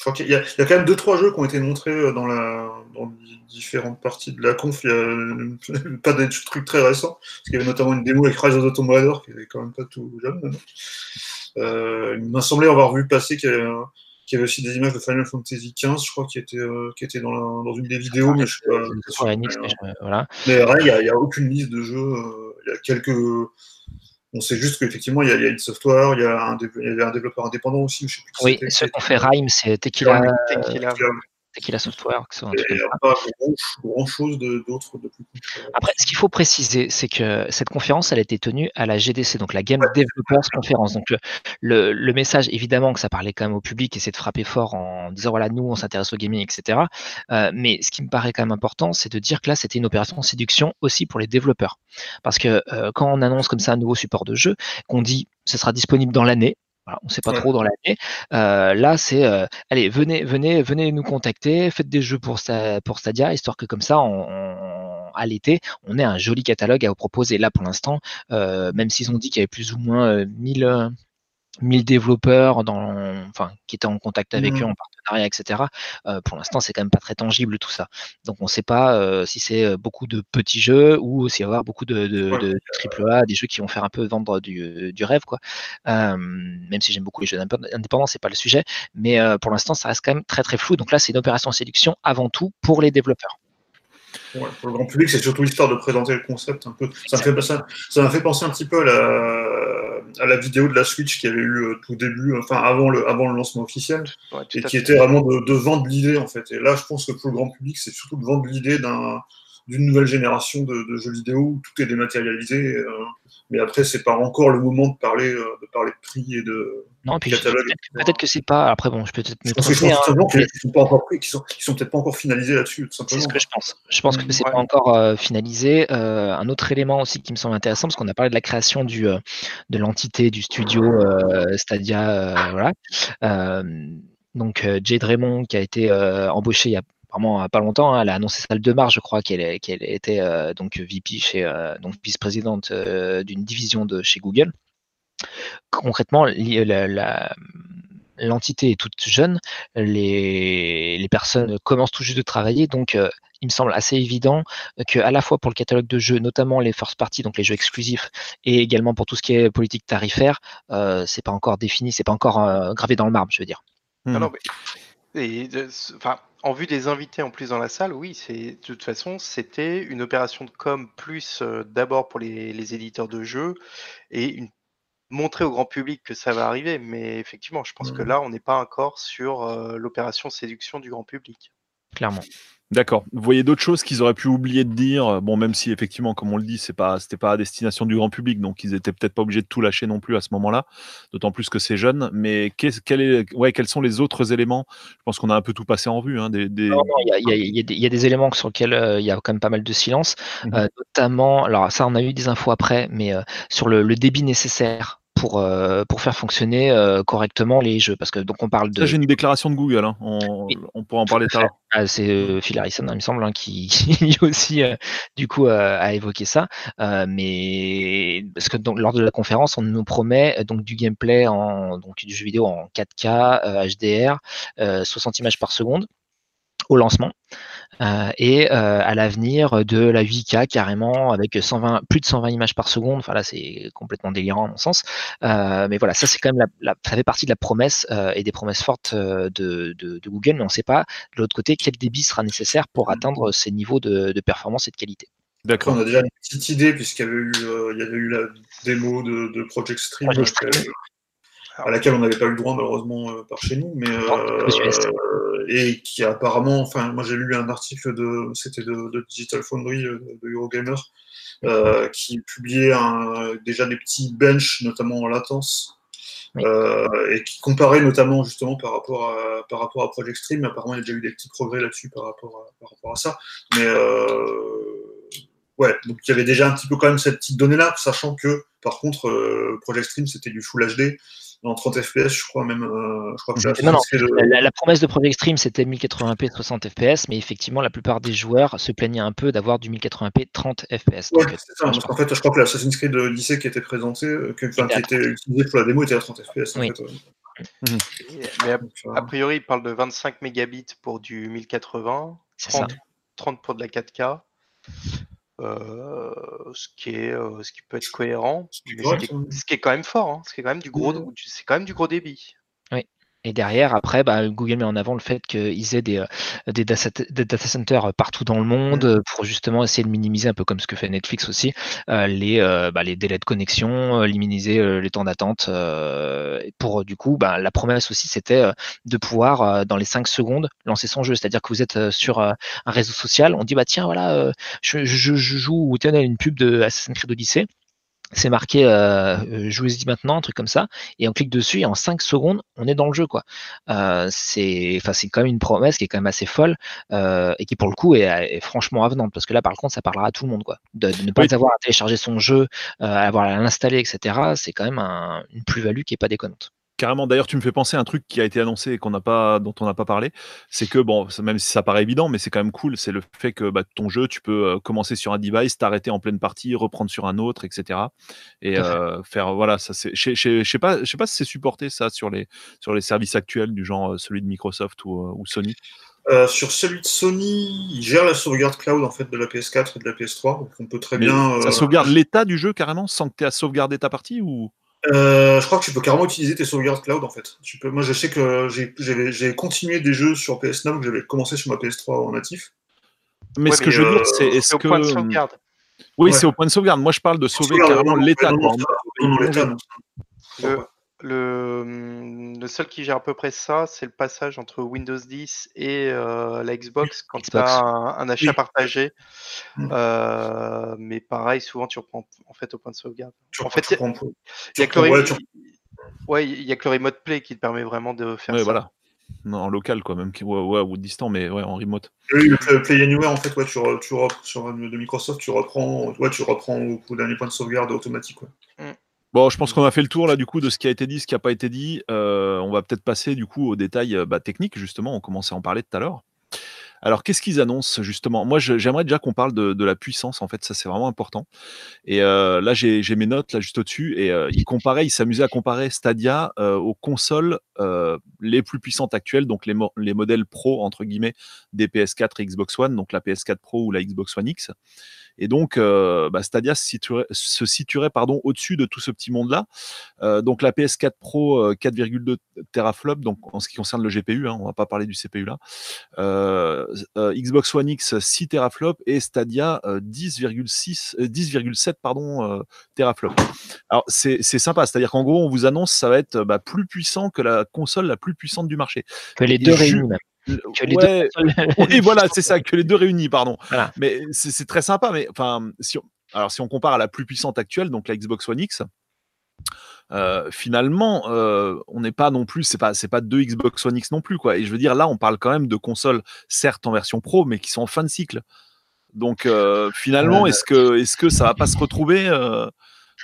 Crois qu'il y, a quand même deux trois jeux qui ont été montrés euh, dans, la, dans différentes parties de la conf. Il y a *laughs* pas des trucs très récents, parce qu'il y avait notamment une démo avec Rise of the Tomb Raider qui n'est quand même pas tout jeune. Euh, il m'a semblé avoir vu passer qu'il y, avait, aussi des images de Final Fantasy XV, je crois, qui étaient, euh, qui étaient dans, la, dans une des vidéos, mais je sais pas. mais, voilà. mais il n'y a, a, aucune liste de jeux. Il y a quelques on sait juste qu'effectivement, il y, a, il y a une software, il y, a un, il y avait un développeur indépendant aussi. Je sais plus oui, ce qu'on fait Rhyme, c'est Tequila, Tequila, Tequila Software. Il n'y a pas grand, chose d'autre de, plus. Après, ce qu'il faut préciser, c'est que cette conférence, elle a été tenue à la GDC, donc la Game Developers Conference. Donc le, le, message, évidemment, que ça parlait quand même au public et c'est de frapper fort en disant voilà, nous, on s'intéresse au gaming, etc. Euh, mais ce qui me paraît quand même important, c'est de dire que là, c'était une opération de séduction aussi pour les développeurs. Parce que euh, quand on annonce comme ça un nouveau support de jeu, qu'on dit ce sera disponible dans l'année, on ne sait pas trop dans l'année. Euh, là, c'est euh, allez, venez, venez, venez nous contacter, faites des jeux pour, pour Stadia, histoire que comme ça, à l'été, on ait un joli catalogue à vous proposer. Là, pour l'instant, euh, même s'ils ont dit qu'il y avait plus ou moins 1000, 1000 développeurs dans, enfin, qui étaient en contact avec eux mmh. en etc. Euh, pour l'instant, c'est quand même pas très tangible tout ça. Donc, on ne sait pas euh, si c'est euh, beaucoup de petits jeux ou s'il va y avoir beaucoup de, de, triple A, des jeux qui vont faire un peu vendre du, du rêve, quoi. même si j'aime beaucoup les jeux indépendants, c'est pas le sujet. Mais pour l'instant, ça reste quand même très très flou. Donc là, c'est une opération séduction avant tout pour les développeurs. pour le grand public, c'est surtout l'histoire de présenter le concept un peu. Ça m'a fait, ça, ça fait penser un petit peu à la à la vidéo de la Switch qui avait eu euh, tout début, enfin avant le, avant le lancement officiel, et qui était vraiment de, vendre l'idée en fait. Et là, je pense que pour le grand public, c'est surtout de vendre l'idée d'un d'une nouvelle génération de, jeux vidéo où tout est dématérialisé. mais après, c'est pas encore le moment de parler, de parler de prix et de, non, puis peut-être que c'est pas. Après, bon, je peux peut-être me tromper. Hein, sont pas encore pris, sont, sont peut-être pas encore finalisés là-dessus. C'est ce que je pense. Je pense que c'est pas encore euh, finalisé. Euh, un autre élément aussi qui me semble intéressant, parce qu'on a parlé de la création du, euh, de l'entité du studio Stadia, voilà. donc Jade Raymond qui a été embauchée il y a vraiment pas longtemps. Hein, elle a annoncé ça le 2 mars, je crois, qu'elle était donc VP chez donc vice-présidente d'une division de chez Google concrètement, l'entité est toute jeune, les, personnes commencent tout juste de travailler, donc euh, il me semble assez évident qu'à la fois pour le catalogue de jeux, notamment les first parties, donc les jeux exclusifs, et également pour tout ce qui est politique tarifaire, euh, c'est pas encore défini, c'est pas encore euh, gravé dans le marbre, je veux dire. Non, en vue des invités en plus dans la salle, oui, c'est de toute façon, c'était une opération de com plus d'abord pour les, les, éditeurs de jeux et une montrer au grand public que ça va arriver. Mais effectivement, je pense que mmh. là, on n'est pas encore sur l'opération séduction du grand public. Clairement. D'accord. Vous voyez d'autres choses qu'ils auraient pu oublier de dire? Bon, même si effectivement, comme on le dit, c'est pas, c'était pas à destination du grand public, donc ils étaient peut-être pas obligés de tout lâcher non plus à ce moment-là. D'autant plus que c'est jeune. Mais est, ouais, quels sont les autres éléments? Je pense qu'on a un peu tout passé en vue. il y, a des éléments sur lesquels il y a quand même pas mal de silence, mmh notamment. Alors ça, on a eu des infos après, mais sur le, débit nécessaire pour, euh, pour faire fonctionner euh, correctement les jeux. Parce que donc on parle de. j'ai une déclaration de Google, hein. on, on, pourra en parler tout à l'heure. Ah, c'est euh, Phil Harrison, hein, il me semble, hein, qui, *laughs* aussi du coup a évoqué ça. mais parce que donc, lors de la conférence, on nous promet donc du gameplay en donc du jeu vidéo en 4K, HDR, 60 images par seconde au lancement. Euh, et euh, à l'avenir de la 8K carrément avec 120, plus de 120 images par seconde. Enfin là, c'est complètement délirant à mon sens. Euh, mais voilà, ça c'est quand même la, ça fait partie de la promesse et des promesses fortes de, Google, mais on ne sait pas de l'autre côté quel débit sera nécessaire pour atteindre ces niveaux de, performance et de qualité. D'accord. On a déjà une petite idée puisqu'il y avait eu, il y avait eu la démo de, Project Stream. À laquelle on n'avait pas eu le droit malheureusement par chez nous, mais et qui apparemment, enfin, moi j'ai lu un article de, c'était de, Digital Foundry, euh, de Eurogamer, euh, qui publiait déjà des petits benches, notamment en latence, euh, et qui comparait notamment justement par rapport à, par rapport à Project Stream. Apparemment, il y a déjà eu des petits progrès là-dessus par rapport à, par rapport à ça. Mais ouais, donc il y avait déjà un petit peu quand même cette petite donnée-là, sachant que par contre, Project Stream c'était du Full HD en 30 FPS, je crois même. Euh, je crois que non, non. La, promesse de Project Stream, c'était 1080p 60 FPS, mais effectivement, la plupart des joueurs se plaignaient un peu d'avoir du 1080p 30 FPS. Ouais, c'est ça. Parce qu'en fait, je crois que l'Assassin's Creed lycée qui était présenté, euh, qui, qui était utilisé pour la démo, était à 30 FPS. En fait, mhm. Mais a, priori, il parle de 25 mégabits pour du 1080, 30, 30 pour de la 4K. Euh, ce, qui est, euh, ce qui peut être cohérent, ce, qui est, quand même fort, hein. ce qui est quand même du gros, c'est quand même du gros débit. Et derrière, après, bah, Google met en avant le fait qu'ils aient des, euh, des, data, centers partout dans le monde mmh. pour justement essayer de minimiser, un peu comme ce que fait Netflix aussi, euh, les, euh, bah, les délais de connexion, minimiser les temps d'attente. pour du coup, bah, la promesse aussi, c'était de pouvoir, dans les 5 secondes, lancer son jeu. C'est-à-dire que vous êtes sur un réseau social, on dit, bah tiens, voilà, je, je, je, joue, ou tiens, une pub de Assassin's Creed Odyssey c'est marqué euh, euh jouez-y maintenant, un truc comme ça, et on clique dessus et en 5 secondes, on est dans le jeu. quoi. Euh, c'est quand même une promesse qui est quand même assez folle euh, et qui pour le coup est, franchement avenante, parce que là par contre ça parlera à tout le monde. quoi. De, ne pas avoir à télécharger son jeu, à avoir à l'installer, etc., c'est quand même une plus-value qui est pas déconnante. Carrément. D'ailleurs, tu me fais penser à un truc qui a été annoncé et qu'on n'a pas, dont on n'a pas parlé. C'est que, bon, même si ça paraît évident, mais c'est quand même cool, c'est le fait que bah, ton jeu, tu peux euh, commencer sur un device, t'arrêter en pleine partie, reprendre sur un autre, etc. Et euh, faire, voilà, ça c'est. Je sais pas, je sais pas si c'est supporté ça sur les, sur les services actuels du genre euh, celui de Microsoft ou, Sony. sur celui de Sony, il gère la sauvegarde cloud en fait de la PS4 et de la PS3, donc on peut très bien. Ça sauvegarde l'état du jeu carrément sans que tu aies à sauvegarder ta partie ou? Euh, je crois que tu peux carrément utiliser tes sauvegardes cloud en fait. Tu peux, moi je sais que j'ai continué des jeux sur PS 9 que j'avais commencé sur ma PS3 en natif. Mais ce que je veux dire, c'est est-ce que. Point de sauvegarde. Oui, c'est au point de sauvegarde. Moi je parle de sauver carrément l'état. Le, le seul qui gère à peu près ça, c'est le passage entre Windows 10 et euh, la Xbox quand tu as un, achat partagé. Mm. Euh, mais pareil, souvent tu reprends en fait au point de sauvegarde. en fait, il y, a que le remote play qui te permet vraiment de faire ça. Voilà. Non, en local, quoi, même ouais, ou distant, mais ouais, en remote. Oui, le Play Anywhere, en fait, ouais, tu, tu sur de Microsoft, tu reprends, ouais, tu reprends au dernier point de sauvegarde automatique. Mm. Bon, je pense qu'on a fait le tour là du coup de ce qui a été dit, ce qui n'a pas été dit. Euh, on va peut-être passer du coup aux détails euh, bah, techniques justement. On commençait à en parler tout à l'heure. Alors, qu'est-ce qu'ils annoncent justement? Moi, j'aimerais déjà qu'on parle de, la puissance. En fait, ça c'est vraiment important. Et euh, là, j'ai mes notes là juste au-dessus. Et il comparait, il s'amusait à comparer Stadia aux consoles les plus puissantes actuelles, donc les, les, modèles pro entre guillemets des PS4 et Xbox One, donc la PS4 Pro ou la Xbox One X. Et donc, euh, bah, Stadia se situerait, se situerait pardon, au-dessus de tout ce petit monde-là. Euh, donc, la PS4 Pro, 4,2 euh, teraflops, donc en ce qui concerne le GPU, hein, on va pas parler du CPU là. Xbox One X, 6 teraflops et Stadia, 10,6, 10,7 pardon, teraflops. Alors, c'est sympa, c'est-à-dire qu'en gros, on vous annonce ça va être bah, plus puissant que la console la plus puissante du marché. Que les deux réunis *laughs* oui, voilà, c'est ça, que les deux réunis, pardon. Mais c'est très sympa. Mais enfin, si on, alors si on compare à la plus puissante actuelle, donc la Xbox One X, euh, finalement, euh, on n'est pas non plus, c'est pas, c'est pas deux Xbox One X non plus, quoi. Et je veux dire, là, on parle quand même de consoles, certes en version pro, mais qui sont en fin de cycle. Donc, euh, finalement, est-ce que, est-ce que ça va pas se retrouver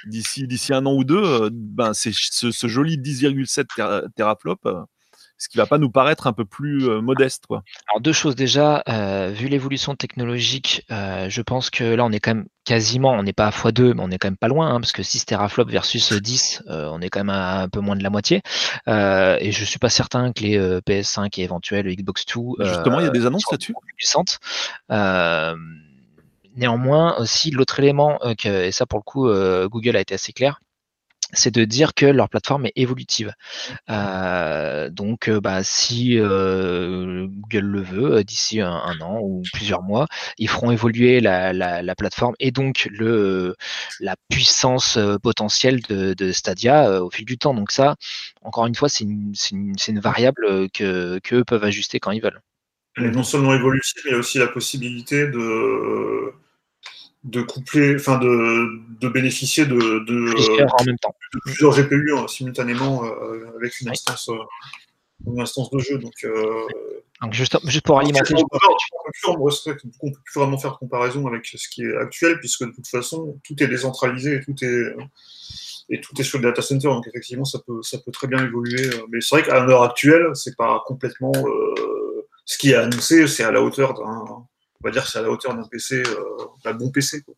d'ici, d'ici un an ou deux Ben, c'est ce, joli 10,7 teraflop ce qui va pas nous paraître un peu plus euh, modeste. Quoi. Alors deux choses déjà, euh, vu l'évolution technologique, euh, je pense que là on est quand même quasiment, on n'est pas à x2, mais on est quand même pas loin, hein, parce que 6 teraflops versus 10, on est quand même à un peu moins de la moitié. et je suis pas certain que les PS5 et éventuels Xbox 2 justement il y a des annonces là-dessus? néanmoins aussi l'autre élément que, et ça pour le coup Google a été assez clair c'est de dire que leur plateforme est évolutive. Euh, donc, euh, bah, si euh, Google le veut, d'ici un, an ou plusieurs mois, ils feront évoluer la, plateforme et donc le, la puissance potentielle de, Stadia au fil du temps. Donc ça, encore une fois, c'est une, une, variable que qu'eux peuvent ajuster quand ils veulent. Elle est non seulement évolutive, mais il y a aussi la possibilité de de coupler, enfin de, de bénéficier de, de, plusieurs, en même temps. de plusieurs GPU hein, simultanément euh, avec une instance, euh, une instance de jeu. Donc, euh, donc juste, juste, pour alimenter. On ne peut plus vraiment faire de comparaison avec ce qui est actuel, puisque de toute façon, tout est décentralisé et tout est, et tout est sur le data center. Donc effectivement, ça peut, ça peut très bien évoluer. Mais c'est vrai qu'à l'heure actuelle, c'est pas complètement ce qui est annoncé, c'est à la hauteur d'un on va dire que c'est à la hauteur d'un PC, euh, d'un bon PC. Quoi.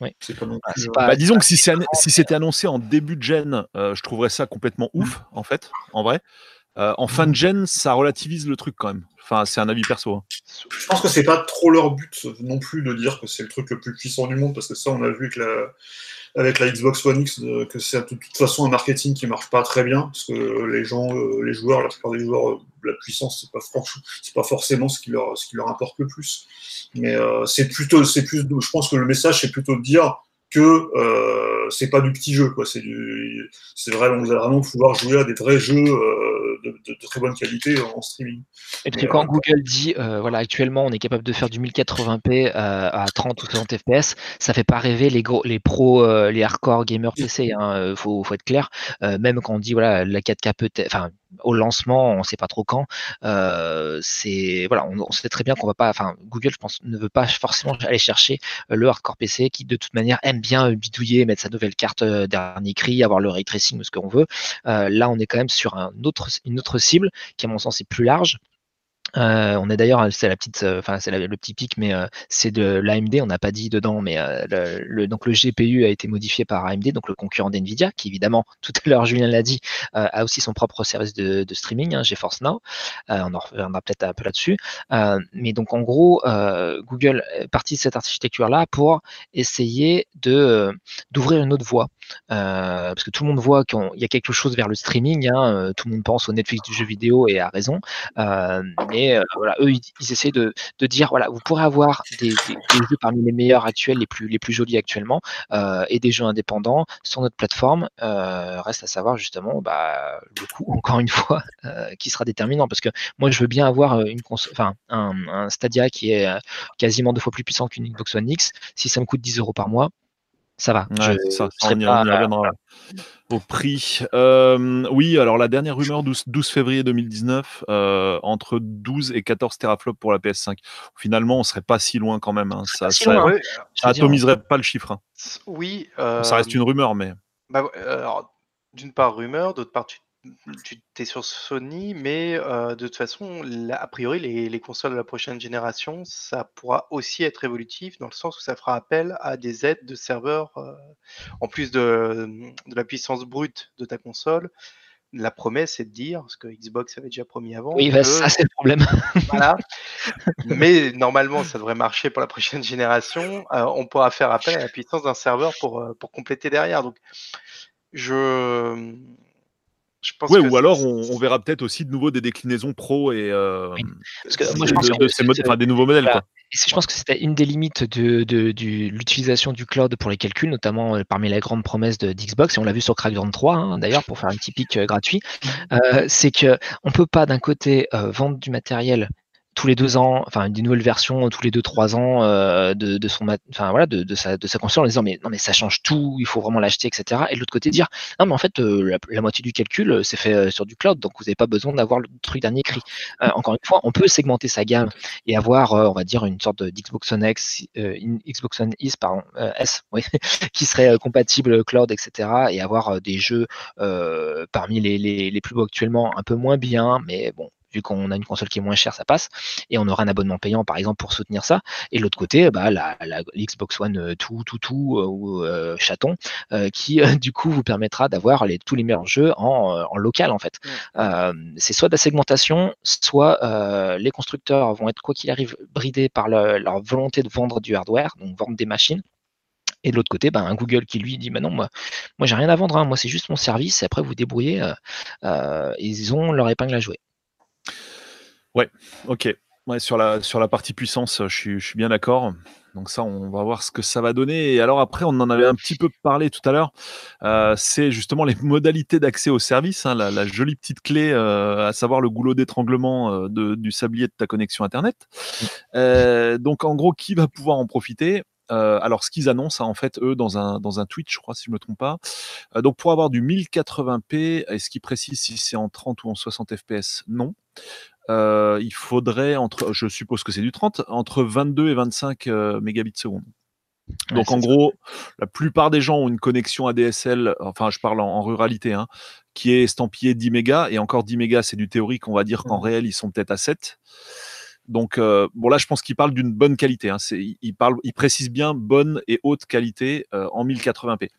Oui. Ah, euh, bah, disons que si, si c'était annoncé en début de gen, euh, je trouverais ça complètement ouf, en fait, en vrai. En fin de gen, ça relativise le truc quand même. Enfin, c'est un avis perso. Hein. Je pense que c'est pas trop leur but non plus de dire que c'est le truc le plus puissant du monde, parce que ça, on a vu que la, avec la Xbox One X euh, que c'est de toute façon un marketing qui marche pas très bien parce que les gens, euh, les joueurs, la plupart des joueurs, euh, la puissance c'est pas pas forcément ce qui leur importe le plus. Mais c'est plutôt c'est plus je pense que le message c'est plutôt de dire que euh, c'est pas du petit jeu quoi c'est vraiment vous allez vraiment pouvoir jouer à des vrais jeux de, très bonne qualité en streaming. Et puis quand euh, Google dit, euh, voilà, actuellement on est capable de faire du 1080p euh, à 30 ou 60 fps, ça fait pas rêver les gros, les pros, les hardcore gamers PC. Il hein, faut, faut, être clair. même quand on dit voilà la 4K peut enfin au lancement, on ne sait pas trop quand. Euh, c'est on, sait très bien qu'on va pas, enfin Google, je pense, ne veut pas forcément aller chercher euh, le hardcore PC qui de toute manière aime bien bidouiller, mettre sa nouvelle carte euh, dernier cri, avoir le ray tracing ou ce qu'on veut. là, on est quand même sur une autre cible qui, à mon sens, est plus large. Euh, on est d'ailleurs, c'est la petite, euh, enfin c'est le petit pic, mais euh, c'est de l'AMD. On n'a pas dit dedans, mais le, donc le GPU a été modifié par AMD, donc le concurrent d'Nvidia, qui évidemment, *laughs* tout à l'heure Julien l'a dit, a aussi son propre service de, streaming, hein, GeForce Now. on en reviendra peut-être un peu là-dessus. mais donc en gros, Google est parti de cette architecture-là pour essayer de d'ouvrir une autre voie. Parce que tout le monde voit qu'il y a quelque chose vers le streaming. Hein, tout le monde pense au Netflix du jeu vidéo et a raison. mais voilà, eux, ils, essaient de, dire voilà, vous pourrez avoir des, jeux parmi les meilleurs actuels, les plus, jolis actuellement, et des jeux indépendants sur notre plateforme. reste à savoir justement bah, le coût, *laughs* encore une fois, qui sera déterminant. Parce que moi, je veux bien avoir une un, un, Stadia qui est quasiment deux fois plus puissant qu'une Xbox One X. Si ça me coûte 10 euros par mois, ça va. ça, on, y, reviendra au prix. Euh, oui, alors la dernière rumeur 12, 12 février 2019, euh, entre 12 et 14 teraflops pour la PS5. Finalement, on serait pas si loin quand même. Hein. Ça, ça, atomiserait pas le chiffre. Hein. Oui. Ça reste une rumeur, mais. Bah, d'une part rumeur, d'autre part tu tu es sur Sony, mais de toute façon, a priori, les, consoles de la prochaine génération, ça pourra aussi être évolutif dans le sens où ça fera appel à des aides de serveurs en plus de, de, la puissance brute de ta console. La promesse est de dire, ce que Xbox avait déjà promis avant. Oui, bah, ça c'est le problème. *laughs* voilà. Mais normalement, ça devrait marcher pour la prochaine génération. on pourra faire appel à la puissance d'un serveur pour, pour compléter derrière. Donc, je oui, ou alors on, verra peut-être aussi de nouveau des déclinaisons pro et euh, de, des nouveaux modèles. Quoi. je pense que c'était une des limites de, l'utilisation du cloud pour les calculs, notamment euh, parmi les grandes promesses de d'Xbox, et on l'a vu sur Crackdown 3 hein, d'ailleurs, pour faire un petit pic euh, gratuit, mmh. c'est qu'on ne peut pas d'un côté vendre du matériel tous les deux ans, enfin des nouvelles versions tous les deux trois ans euh, de, son, enfin voilà, de, de, sa de sa console en disant mais non mais ça change tout, il faut vraiment l'acheter, etc. Et de l'autre côté dire non mais en fait euh, la, moitié du calcul euh, c'est fait sur du cloud, donc vous n'avez pas besoin d'avoir le truc dernier cri. encore une fois, on peut segmenter sa gamme et avoir, on va dire une sorte d'Xbox One X, Xbox One S, pardon, S, oui, *laughs* qui serait compatible cloud, etc. Et avoir des jeux parmi les, les, les plus beaux actuellement un peu moins bien, mais bon vu qu'on a une console qui est moins chère, ça passe. Et on aura un abonnement payant, par exemple, pour soutenir ça. Et de l'autre côté, bah, la, Xbox One euh, tout, tout, tout, euh, ou euh, chaton, qui *laughs* du coup vous permettra d'avoir les, tous les meilleurs jeux en, local, en fait. c'est soit de la segmentation, soit les constructeurs vont être, quoi qu'il arrive, bridés par leur volonté de vendre du hardware, donc vendre des machines. Et de l'autre côté, ben, un Google qui lui dit bah non, moi, moi j'ai rien à vendre, hein. moi c'est juste mon service, et après vous débrouillez, ils ont leur épingle à jouer. Ouais, ok. Ouais, sur la, sur la partie puissance, je suis, je suis bien d'accord. Donc ça, on va voir ce que ça va donner. Et alors après, on en avait un petit peu parlé tout à l'heure. Euh, c'est justement les *laughs* modalités d'accès au service, hein, la, jolie petite clé, euh, à savoir le goulot d'étranglement euh, du sablier de ta connexion Internet. Mmh. donc en gros, qui va pouvoir en profiter? Alors, ce qu'ils annoncent, hein, en fait, eux, dans un, dans un tweet, je crois, si je ne me trompe pas. donc, pour avoir du 1080p, est-ce qu'ils précisent si c'est en 30 ou en 60 fps Non. Euh, il faudrait, entre, je suppose que c'est du 30, entre 22 et 25 euh, mégabits seconde. Donc en gros, la plupart des gens ont une connexion ADSL, enfin je parle en, ruralité, hein, qui est estampillée 10 mégas, et encore 10 mégas c'est du théorique, on va dire qu'en mmh. réel ils sont peut-être à 7. Donc, euh, bon, là, je pense qu'il parle d'une bonne qualité. Hein. il, parle, il précise bien bonne et haute qualité euh, en 1080p.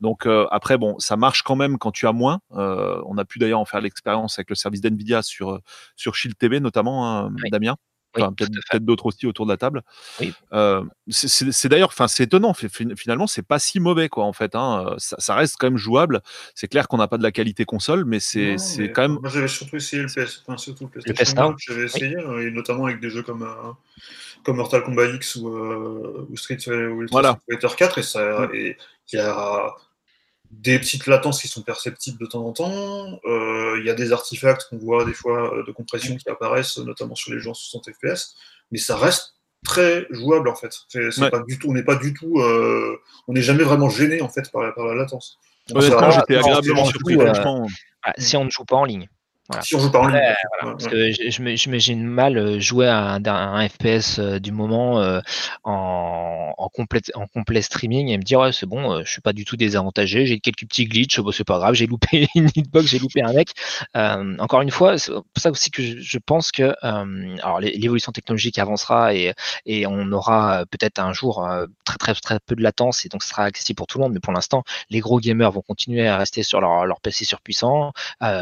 Donc, euh, après, bon, ça marche quand même quand tu as moins. on a pu d'ailleurs en faire l'expérience avec le service d'NVIDIA sur, sur Shield TV, notamment, hein, Damien peut-être d'autres aussi autour de la table. Euh, c'est d'ailleurs, enfin, c'est étonnant. Finalement, c'est pas si mauvais, quoi, en fait. Hein. Euh, ça, reste quand même jouable. C'est clair qu'on n'a pas de la qualité console, mais c'est quand même. Moi, j'avais surtout essayé le PS, enfin, surtout le PlayStation. J'avais essayé, hein, et notamment avec des jeux comme. Euh, comme Mortal Kombat X ou, ou Street, Fighter 4 et ça il y a des petites latences qui sont perceptibles de temps en temps. Euh, il y a des artefacts qu'on voit des fois euh, de compression qui apparaissent, notamment sur les jeux en 60 FPS, mais ça reste très jouable en fait. pas du tout, on n'est pas du tout, euh, on n'est jamais vraiment gêné en fait par, la latence. j'étais agréablement surpris. si on ne joue pas en ligne. Si on joue pas en ligne. parce que je, m'imagine mal euh, jouer à un, FPS euh, du moment euh, en, en, complet, en complet streaming et me dire ouais c'est bon, je suis pas du tout désavantagé, j'ai quelques petits glitches, bon, c'est pas grave, j'ai loupé *laughs* une hitbox, j'ai loupé un mec. encore une fois, c'est pour ça aussi que je, pense que alors l'évolution technologique avancera et, et on aura peut-être un jour très, très très peu de latence et donc ce sera accessible pour tout le monde. Mais pour l'instant, les gros gamers vont continuer à rester sur leur, leur PC surpuissant,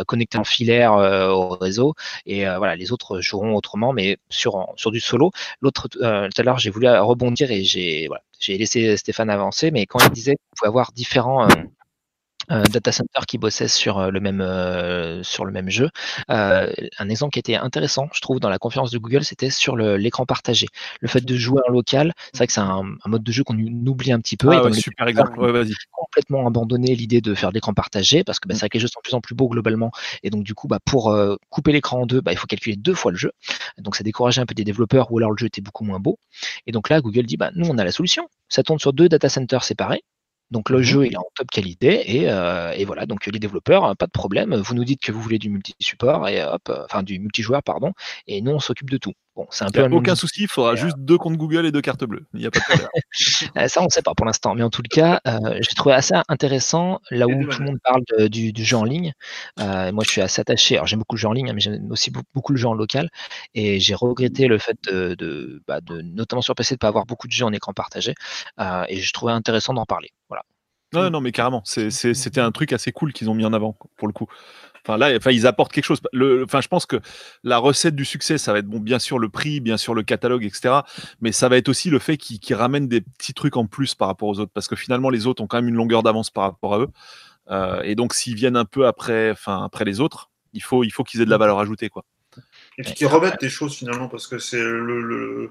connectés en filaire euh, au réseau. Et euh, voilà, les autres joueront autrement, mais sur, sur du solo. L'autre, euh, tout à l'heure, j'ai voulu rebondir et j'ai laissé Stéphane avancer, mais quand il disait qu'on pouvait avoir différents data center qui bossaient sur le même sur le même jeu. un exemple qui était intéressant, je trouve, dans la conférence de Google, c'était sur l'écran partagé. Le fait de jouer en local, c'est vrai que c'est un, mode de jeu qu'on oublie un petit peu. Ah super exemple. Ouais, vas-y. Complètement abandonné l'idée de faire l'écran partagé parce que bah, mm. c'est vrai que les jeux sont de plus en plus beaux globalement et donc du coup, bah, pour couper l'écran en deux, bah, il faut calculer deux fois le jeu. Donc ça décourageait un peu des développeurs ou alors le jeu était beaucoup moins beau. Et donc là, Google dit, bah, nous on a la solution. Ça tourne sur deux data centers séparés. Donc le mmh jeu il est en top qualité euh, et, voilà. Donc les développeurs hein, pas de problème. Vous nous dites que vous voulez du multi-support et hop euh, enfin du multijoueur pardon et nous on s'occupe de tout. Bon c'est un peu aucun souci il faudra juste deux comptes Google et deux cartes bleues il n'y a pas de *laughs* euh, Ça on ne sait pas pour l'instant mais en tout cas j'ai trouvé assez intéressant là où tout le monde parle du, jeu en ligne. moi je suis assez attaché alors j'aime beaucoup le jeu en ligne hein, mais j'aime aussi beaucoup le jeu en local et j'ai regretté le fait de, bah, de, notamment sur PC de pas avoir beaucoup de jeux en écran partagé et je trouvais intéressant d'en parler. Voilà. Non, non, mais carrément, c'était un truc assez cool qu'ils ont mis en avant, pour le coup. Enfin, là, enfin, ils apportent quelque chose. Le, enfin, je pense que la recette du succès, ça va être bon, bien sûr le prix, bien sûr le catalogue, etc. Mais ça va être aussi le fait qu'ils ramènent des petits trucs en plus par rapport aux autres, parce que finalement, les autres ont quand même une longueur d'avance par rapport à eux. Euh, et donc, s'ils viennent un peu après, enfin, après les autres, il faut, il faut qu'ils aient de la valeur ajoutée, quoi. Et puis qu'ils remettent des choses finalement, parce que c'est le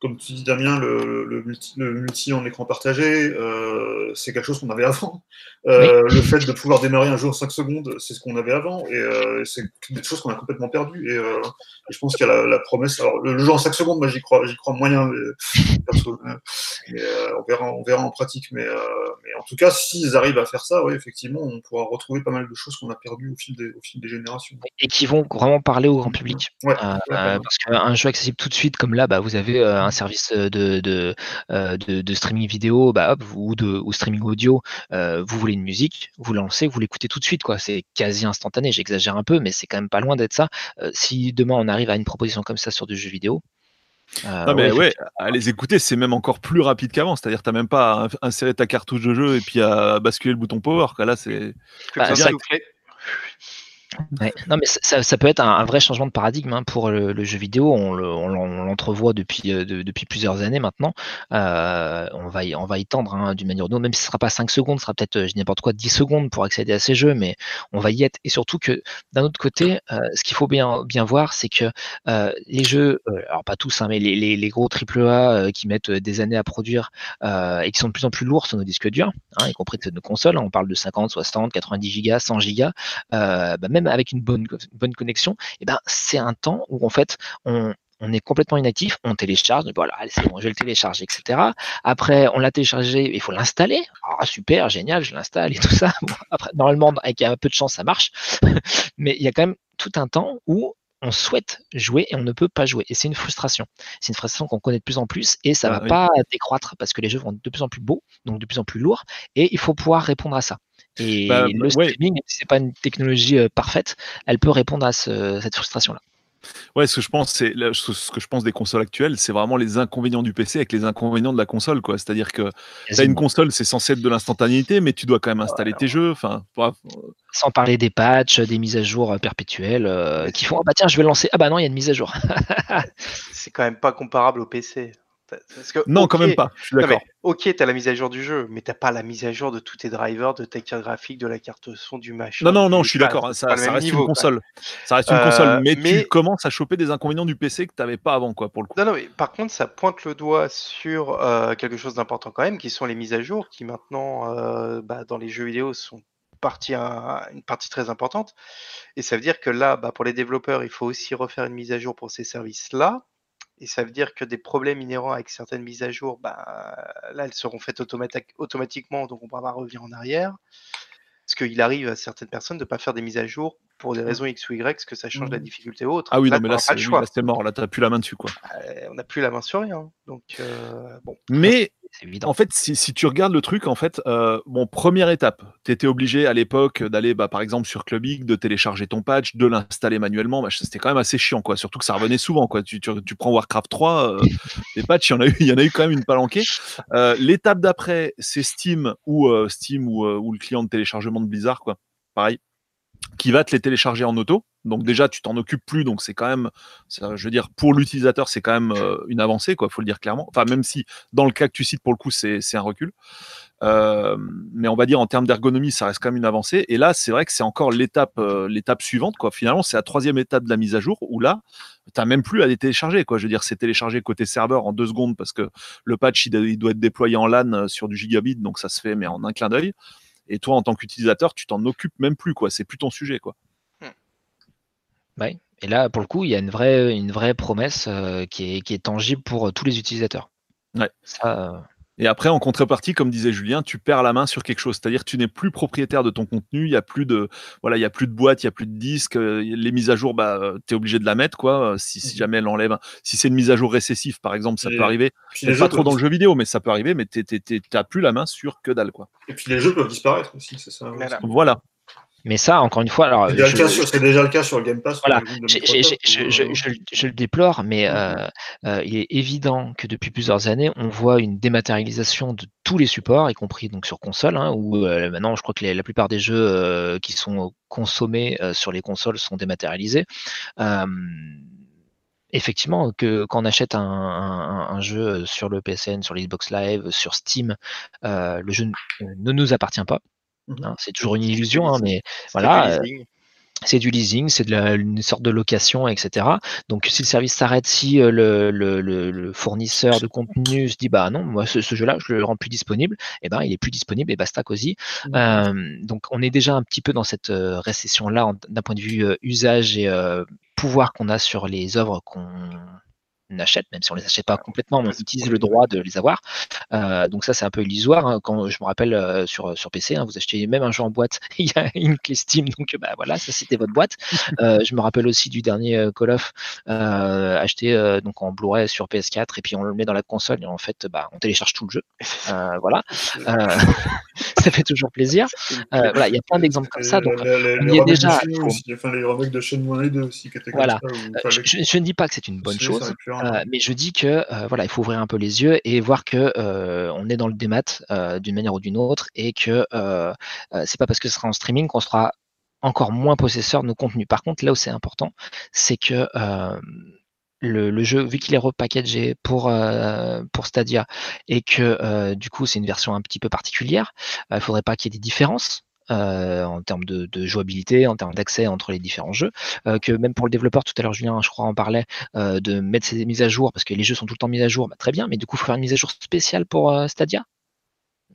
comme tu dis Damien, le, le, multi, le multi, en écran partagé, euh, c'est quelque chose qu'on avait *laughs* avant. Euh, le fait de pouvoir démarrer un jeu en 5 secondes, c'est ce qu'on avait avant. Et euh, c'est des choses qu'on a complètement perdues. Et, euh, et, je pense qu'il y a la, la, promesse. Alors, le, jeu en 5 secondes, moi, j'y crois, j'y crois moyen. Mais, mais on, verra, on verra en pratique. Mais, mais en tout cas, s'ils arrivent à faire ça, oui, effectivement, on pourra retrouver pas mal de choses qu'on a perdues au fil, des, au fil des générations. Et qui vont vraiment parler au grand public. Ouais, parce qu'un jeu accessible tout de suite, comme là, bah, vous avez un service de, de, de, streaming vidéo bah, hop, ou, de, ou streaming audio, vous voulez une musique, vous lancez, vous l'écoutez tout de suite. quoi. C'est quasi instantané, j'exagère un peu, mais c'est quand même pas loin d'être ça. si demain on arrive à une proposition comme ça sur du jeu vidéo, non, mais ouais, à les écouter, c'est même encore plus rapide qu'avant. C'est-à-dire, tu n'as même pas à insérer ta cartouche de jeu et puis à basculer le bouton power. Là, c'est. Bah, non, mais ça, peut être un, vrai changement de paradigme hein, pour le, jeu vidéo. On l'entrevoit depuis, euh, depuis plusieurs années maintenant. Euh, on, va y, on va y tendre hein, d'une manière ou d'une autre, même si ce ne sera pas 5 secondes, ce sera peut-être, euh, n'importe quoi, 10 secondes pour accéder à ces jeux, mais on va y être. Et surtout que d'un autre côté, ce qu'il faut bien, bien voir, c'est que les jeux, alors pas tous, hein, mais les, les, les, gros AAA qui mettent des années à produire et qui sont de plus en plus lourds sur nos disques durs, y compris nos consoles, on parle de 50, 60, 90 gigas, 100 gigas, bah, même avec une bonne, bonne connexion, et eh ben, c'est un temps où en fait on, est complètement inactif, on télécharge, voilà, c'est bon, je vais le télécharger, etc. Après, on l'a téléchargé, il faut l'installer. Ah, super, génial, je l'installe et tout ça. après, normalement, avec un peu de chance, ça marche. *laughs* Mais il y a quand même tout un temps où on souhaite jouer et on ne peut pas jouer. Et c'est une frustration. C'est une frustration qu'on connaît de plus en plus et ça ne ah va pas décroître parce que les jeux vont de plus en plus beaux, donc de plus en plus lourds, et il faut pouvoir répondre à ça. Et bah, le streaming, si c'est pas une technologie euh, parfaite, elle peut répondre à cette frustration-là. Ouais, ce que je pense, c'est ce que je pense des consoles actuelles, c'est vraiment les inconvénients du PC avec les inconvénients de la console, quoi. C'est-à-dire que tu une console, c'est censé être de l'instantanéité, mais tu dois quand même installer tes jeux. Enfin, sans parler des patchs, des mises à jour euh, perpétuelles euh, qui font ah bah tiens, je vais lancer. Ah bah non, il y a une mise à jour. *laughs* c'est quand même pas comparable au PC non, quand même pas. Je suis d'accord. Ok, tu as la mise à jour du jeu, mais t'as pas la mise à jour de tous tes drivers, de ta carte graphique, de la carte son, du machin. Non, non, non, je suis d'accord. Ça, reste une console. Ça reste une console, euh, mais, tu commences à choper des inconvénients du PC que tu n'avais pas avant, quoi, pour le coup. Non, non, mais par contre, ça pointe le doigt sur euh, quelque chose d'important quand même, qui sont les mises à jour, qui maintenant, euh, bah, dans les jeux vidéo, sont partie, une partie très importante. Et ça veut dire que là, bah, pour les développeurs, il faut aussi refaire une mise à jour pour ces services-là. Et ça veut dire que des problèmes inhérents avec certaines mises à jour, bah, là, elles seront faites automatiquement, donc on ne pourra pas revenir en arrière. Parce qu'il arrive à certaines personnes de ne pas faire des mises à jour pour des mmh. raisons X ou Y, parce que ça change la mmh. difficulté ou autre. Ah oui, non, mais là, c'est mort. Là, tu n'as plus la main dessus. Quoi. Euh, on n'a plus la main sur rien. Donc, euh, bon. Mais en fait, si, tu regardes le truc, en fait, euh, bon, première étape, tu étais obligé à l'époque d'aller, bah, par exemple, sur Clubic, de télécharger ton patch, de l'installer manuellement. Bah, c'était quand même assez chiant, quoi. Surtout que ça revenait souvent, quoi. Tu, tu, prends Warcraft 3, euh, *laughs* les patchs, il y, en a eu, il y en a eu quand même une palanquée. Euh, l'étape d'après, c'est Steam ou Steam ou, ou, le client de téléchargement de Blizzard, quoi. Pareil, qui va te les télécharger en auto. Donc déjà, tu t'en occupes plus, donc c'est quand même, je veux dire, pour l'utilisateur, c'est quand même euh, une avancée, quoi. Faut le dire clairement. Enfin, même si dans le cas que tu cites, pour le coup, c'est un recul. Euh, mais on va dire en termes d'ergonomie, ça reste quand même une avancée. Et là, c'est vrai que c'est encore l'étape euh, l'étape suivante, quoi. Finalement, c'est la troisième étape de la mise à jour où là, tu n'as même plus à les télécharger, quoi. Je veux dire, c'est téléchargé côté serveur en deux secondes parce que le patch il, doit être déployé en LAN sur du gigabit, donc ça se fait mais en un clin d'œil. Et toi, en tant qu'utilisateur, tu t'en occupes même plus, quoi. C'est plus ton sujet, quoi. Et là, pour le coup, il y a une vraie, une vraie promesse euh, qui, est, qui, est, tangible pour euh, tous les utilisateurs. Ouais. Euh, et après, en contrepartie, comme disait Julien, tu perds la main sur quelque chose. C'est-à-dire que tu n'es plus propriétaire de ton contenu. Il n'y a plus de, voilà, il y a plus de boîte, il n'y a plus de disques. Les mises à jour, bah, tu es obligé de la mettre, quoi. Si, si mmh. jamais elle enlève, si c'est une mise à jour récessive, par exemple, ça peut arriver. Pas trop dans le jeu vidéo, mais ça peut arriver. Mais tu n'as plus la main sur que dalle, quoi. Et puis les jeux peuvent disparaître aussi, c'est ça. Voilà. Mais ça, encore une fois, alors c'est déjà, le cas sur le Game Pass. Voilà, je, le déplore, mais euh, euh, il est évident que depuis plusieurs années, on voit une dématérialisation de tous les supports, y compris donc sur console, hein, où euh, maintenant, je crois que la plupart des jeux qui sont consommés sur les consoles sont dématérialisés effectivement, que quand on achète un, jeu sur le PSN, sur l'Xbox Live, sur Steam, le jeu ne nous appartient pas. Mmh hein, c'est toujours une illusion, hein, mais voilà. Euh, c'est du leasing, c'est de une sorte de location, etc. Donc si le service s'arrête, si euh, le, fournisseur de contenu se dit bah non, moi ce, jeu-là je le rends plus disponible, et eh ben il est plus disponible et basta cosy. Mmh euh, donc on est déjà un petit peu dans cette récession-là d'un point de vue usage et pouvoir qu'on a sur les œuvres qu'on achète, même si on les achète pas complètement, on utilise le droit de les avoir. Euh, donc ça, c'est un peu illusoire. Hein. Quand je me rappelle euh, sur, sur PC, hein, vous achetez même un jeu en boîte, *laughs* il y a une clé Steam, donc bah voilà, ça c'était votre boîte. *laughs* Euh, je me rappelle aussi du dernier Call of acheté donc en Blu-ray sur PS4 et puis on le met dans la console et en fait, bah, on télécharge tout le jeu. *laughs* voilà, ça fait toujours plaisir. voilà, il y a plein d'exemples comme ça. Donc il y a déjà. les remakes de Shenmue 2 aussi qui étaient voilà. Comme ça, je, je, ne dis pas que c'est une bonne chose. Euh, mais je dis que euh, voilà, il faut ouvrir un peu les yeux et voir que euh, on est dans le démat d'une manière ou d'une autre et que c'est pas parce que ce sera en streaming qu'on sera encore moins possesseur de nos contenus. Par contre, là où c'est important, c'est que le, jeu, vu qu'il est repackagé pour, pour Stadia et que du coup c'est une version un petit peu particulière, il ne faudrait pas qu'il y ait des différences euh, en termes de, jouabilité, en termes d'accès entre les différents jeux, euh, que même pour le développeur, tout à l'heure Julien, je crois, en parlait, euh, de mettre ces mises à jour, parce que les jeux sont tout le temps mis à jour, bah, très bien, mais du coup, il faire une mise à jour spéciale pour Stadia.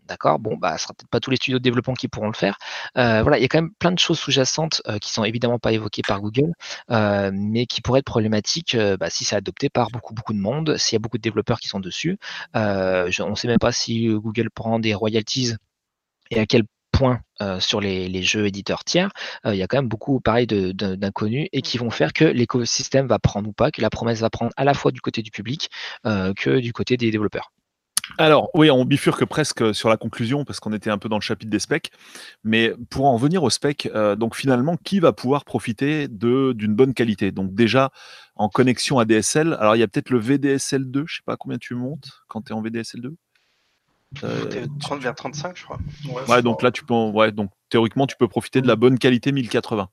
D'accord Bon, bah, ce sera peut-être pas tous les studios de développement qui pourront le faire. voilà, il y a quand même plein de choses sous-jacentes qui sont évidemment pas évoquées par Google, mais qui pourraient être problématiques bah, si c'est adopté par beaucoup, beaucoup de monde, s'il y a beaucoup de développeurs qui sont dessus. on ne sait même pas si Google prend des royalties et à quel point euh, sur les, jeux éditeurs tiers, euh, il y a quand même beaucoup pareil d'inconnus et qui vont faire que l'écosystème va prendre ou pas, que la promesse va prendre à la fois du côté du public euh, que du côté des développeurs. Alors, oui, on bifurque presque sur la conclusion parce qu'on était un peu dans le chapitre des specs. Mais pour en venir aux specs, donc finalement, qui va pouvoir profiter d'une bonne qualité? Donc, déjà, en connexion à DSL, alors il y a peut-être le VDSL2, je ne sais pas combien tu montes quand tu es en VDSL2 30 vers 35, je crois. Ouais, donc là, tu peux, ouais, donc théoriquement, tu peux profiter de la bonne qualité 1080.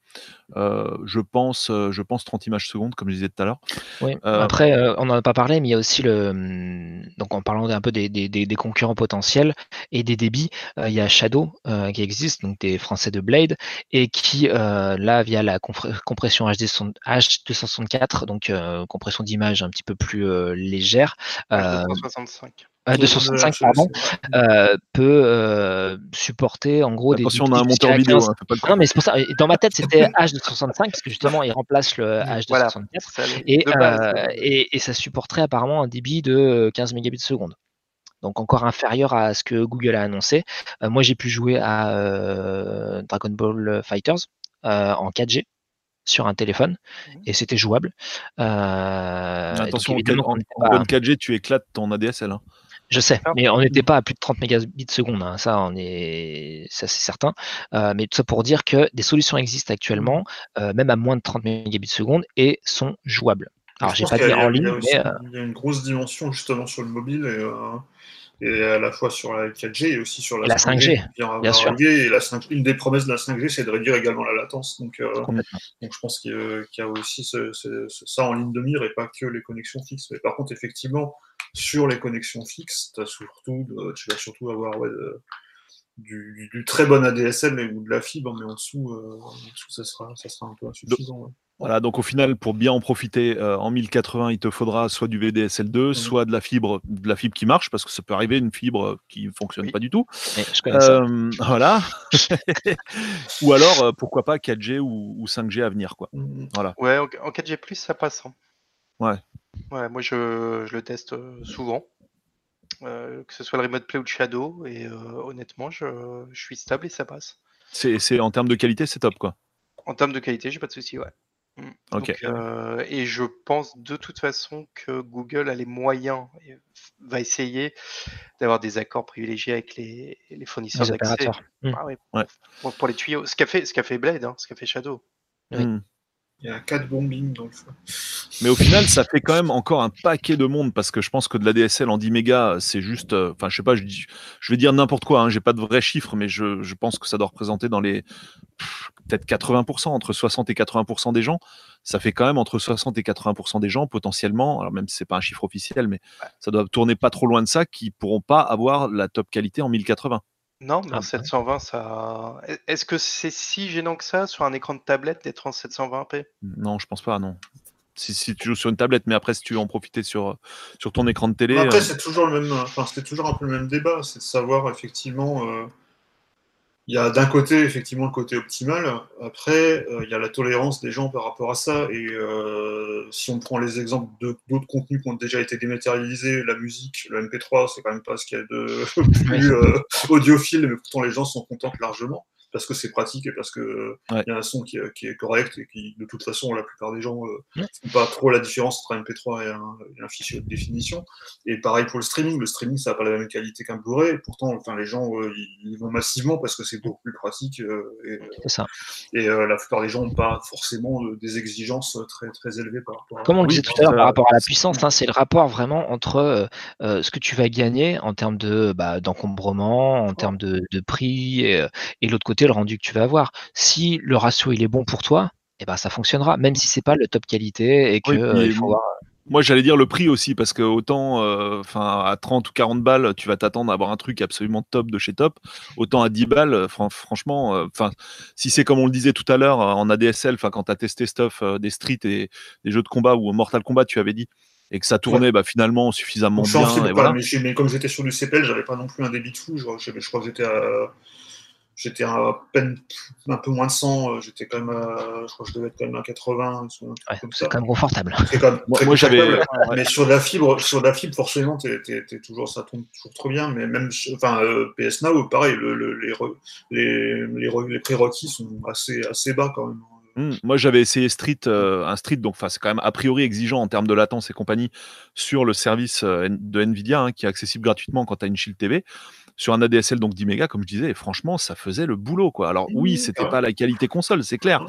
Euh, je pense, euh, je pense 30 images secondes, comme je disais tout à l'heure. Oui. Euh, Après, on n'en a pas parlé, mais il y a aussi le, hum, donc en parlant un peu des, des, des, concurrents potentiels et des débits, il y a Shadow qui existe, donc des Français de Blade, et qui là, via la compression HD H264, donc compression d'image un petit peu plus légère. 265. 265 pardon, peut supporter en gros des. Attention, on a un monteur vidéo. Hein, non, mais c'est pour ça. Dans ma tête, c'était *laughs* H265 parce que justement, il remplace le H264 et, et, et, ça supporterait apparemment un débit de 15 mégabits seconde. Donc encore inférieur à ce que Google a annoncé. moi, j'ai pu jouer à Dragon Ball Fighters en 4G sur un téléphone mmh. et c'était jouable. Attention, en, en, 4G, tu éclates ton ADSL. Hein. Je sais, mais on n'était pas à plus de 30 mégabits seconde, hein. ça, on est, ça c'est certain. Euh, mais tout ça pour dire que des solutions existent actuellement, euh, même à moins de 30 mégabits seconde, et sont jouables. Alors, j'ai pas dit en ligne, mais. Euh, il y a une grosse dimension justement sur le mobile, et, et à la fois sur la 4G et aussi sur la, la 5G. bien sûr. et la 5, une des promesses de la 5G, c'est de réduire également la latence. Donc, donc je pense qu'il y, a aussi ça en ligne de mire et pas que les connexions fixes. Mais par contre, effectivement, sur les connexions fixes, as surtout, tu vas surtout avoir du, très bon ADSL ou de la fibre, mais en dessous, euh, ça, sera, ça sera un peu insuffisant. Voilà, donc au final, pour bien en profiter, euh, en 1080, il te faudra soit du VDSL2, mmh. soit de la fibre, de la fibre qui marche, parce que ça peut arriver une fibre qui ne fonctionne pas du tout. Euh, voilà. *laughs* ou alors, pourquoi pas 4G ou, 5G à venir, quoi. Mmh. Voilà. Ouais, en 4G+, ça passe. Hein. Ouais. Ouais, moi je, je le teste souvent. Euh, que ce soit le Remote Play ou le Shadow, et euh, honnêtement, je, suis stable et ça passe. C'est en termes de qualité, c'est top quoi. En termes de qualité, j'ai pas de souci, ouais. Mm. Ok. Euh, et je pense de toute façon que Google a les moyens, va essayer d'avoir des accords privilégiés avec les, les fournisseurs d'accès. Mm. Ah, ouais. pour, les tuyaux, ce qu'a fait, ce qu'a fait Blade, hein, ce qu'a fait Shadow. Mm. Il y a 4 bombings dans le feu. Mais au final, ça fait quand même encore un paquet de monde parce que je pense que de la DSL en 10 mégas, c'est juste. Euh, enfin, je sais pas, je, je vais dire n'importe quoi, hein, j'ai pas de vrais chiffres, mais je, je, pense que ça doit représenter dans les. Peut-être 80%, entre 60 et 80% des gens. Ça fait quand même entre 60 et 80% des gens potentiellement, alors même si c'est pas un chiffre officiel, mais ça doit tourner pas trop loin de ça, qui pourront pas avoir la top qualité en 1080. Non, mais en 720, ça. Est-ce que c'est si gênant que ça sur un écran de tablette d'être en 720p Non, je pense pas, non. Si, si, tu joues sur une tablette, mais après, si tu veux en profiter sur, sur ton écran de télé. après, euh, c'est toujours le même. Enfin, c'est toujours un peu le même débat, c'est de savoir effectivement. Euh, il y a d'un côté effectivement le côté optimal, après euh, il y a la tolérance des gens par rapport à ça, et euh, si on prend les exemples d'autres contenus qui ont déjà été dématérialisés, la musique, le MP3, c'est quand même pas ce qu'il y a de *laughs* plus euh, audiophile, mais pourtant les gens s'en contentent largement parce que c'est pratique et parce que il y a un son qui, est correct et qui, de toute façon, la plupart des gens ne font pas trop la différence entre un MP3 et un, fichier de définition. Et pareil pour le streaming. Le streaming, ça n'a pas la même qualité qu'un Blu-ray. Pourtant, enfin, les gens, ils, vont massivement parce que c'est beaucoup plus pratique. et, ça. Et la plupart des gens n'ont pas forcément des exigences très, très élevées par rapport à... Comme on le disait tout à l'heure par rapport à la puissance, hein, c'est le rapport vraiment entre ce que tu vas gagner en termes de bah, d'encombrement, en termes de, de prix et, et l'autre côté le rendu que tu vas avoir. Si le ratio il est bon pour toi, et eh ben ça fonctionnera, même si c'est pas le top qualité et que euh, Moi, j'allais dire le prix aussi, parce que autant euh, enfin à 30 ou 40 balles, tu vas t'attendre à avoir un truc absolument top de chez top. Autant à 10 balles, euh, franchement, enfin si c'est comme on le disait tout à l'heure en ADSL, quand tu as testé stuff des streets et des jeux de combat ou Mortal Kombat, tu avais dit, et que ça tournait bah, finalement suffisamment bien. mais, comme j'étais sur du CPL, j'avais pas non plus un débit de fou. Je, je crois que j'étais à J'étais à peine un peu moins de 100, euh, j'étais quand même à, je crois que je devais être quand même à 80. c'est quand même confortable. moi, j'avais. Mais sur la fibre, sur la fibre, forcément, toujours, ça tombe toujours trop bien. Mais même, enfin, euh, PS Now, pareil, le, les, les, les, les prérequis sont assez, assez bas quand même. Mmh, moi, j'avais essayé Street, euh, un Street, donc c'est quand même a priori exigeant en termes de latence et compagnie sur le service de Nvidia, hein, qui est accessible gratuitement quand tu as une Shield TV sur un ADSL donc 10 mégas comme je disais et franchement ça faisait le boulot quoi. Alors oui c'était pas la qualité console c'est clair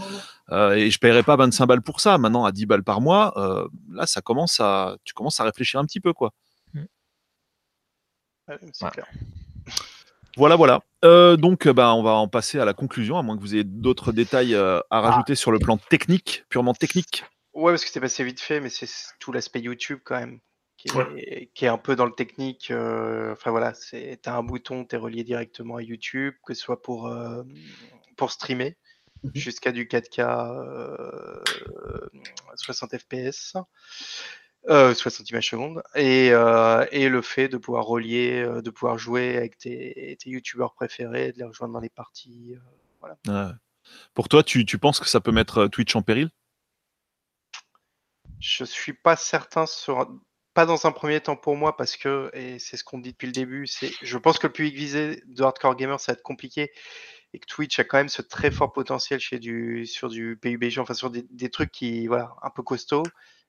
euh, et je paierais pas 25 balles pour ça. Maintenant à 10 balles par mois euh, là ça commence à tu commences à réfléchir un petit peu quoi. Mmh. Voilà voilà euh, donc bah, on va en passer à la conclusion à moins que vous ayez d'autres détails à ah. rajouter sur le plan technique purement technique ouais parce que c'était passé vite fait mais c'est tout l'aspect YouTube quand même qui est, un peu dans le technique. Euh, enfin voilà, c'est as un bouton, tu es relié directement à YouTube, que ce soit pour, euh, pour streamer mmh jusqu'à du 4K 60 FPS. 60 images secondes et, euh, et, le fait de pouvoir relier, de pouvoir jouer avec tes, tes youtubeurs préférés, de les rejoindre dans les parties. voilà. Pour toi, tu, tu, penses que ça peut mettre Twitch en péril? Je suis pas certain sur pas dans un premier temps pour moi parce que, et c'est ce qu'on dit depuis le début, c'est je pense que le public visé de hardcore gamer ça va être compliqué et que Twitch a quand même ce très fort potentiel chez du, sur du PUBG, enfin sur des, trucs qui, voilà, un peu costauds.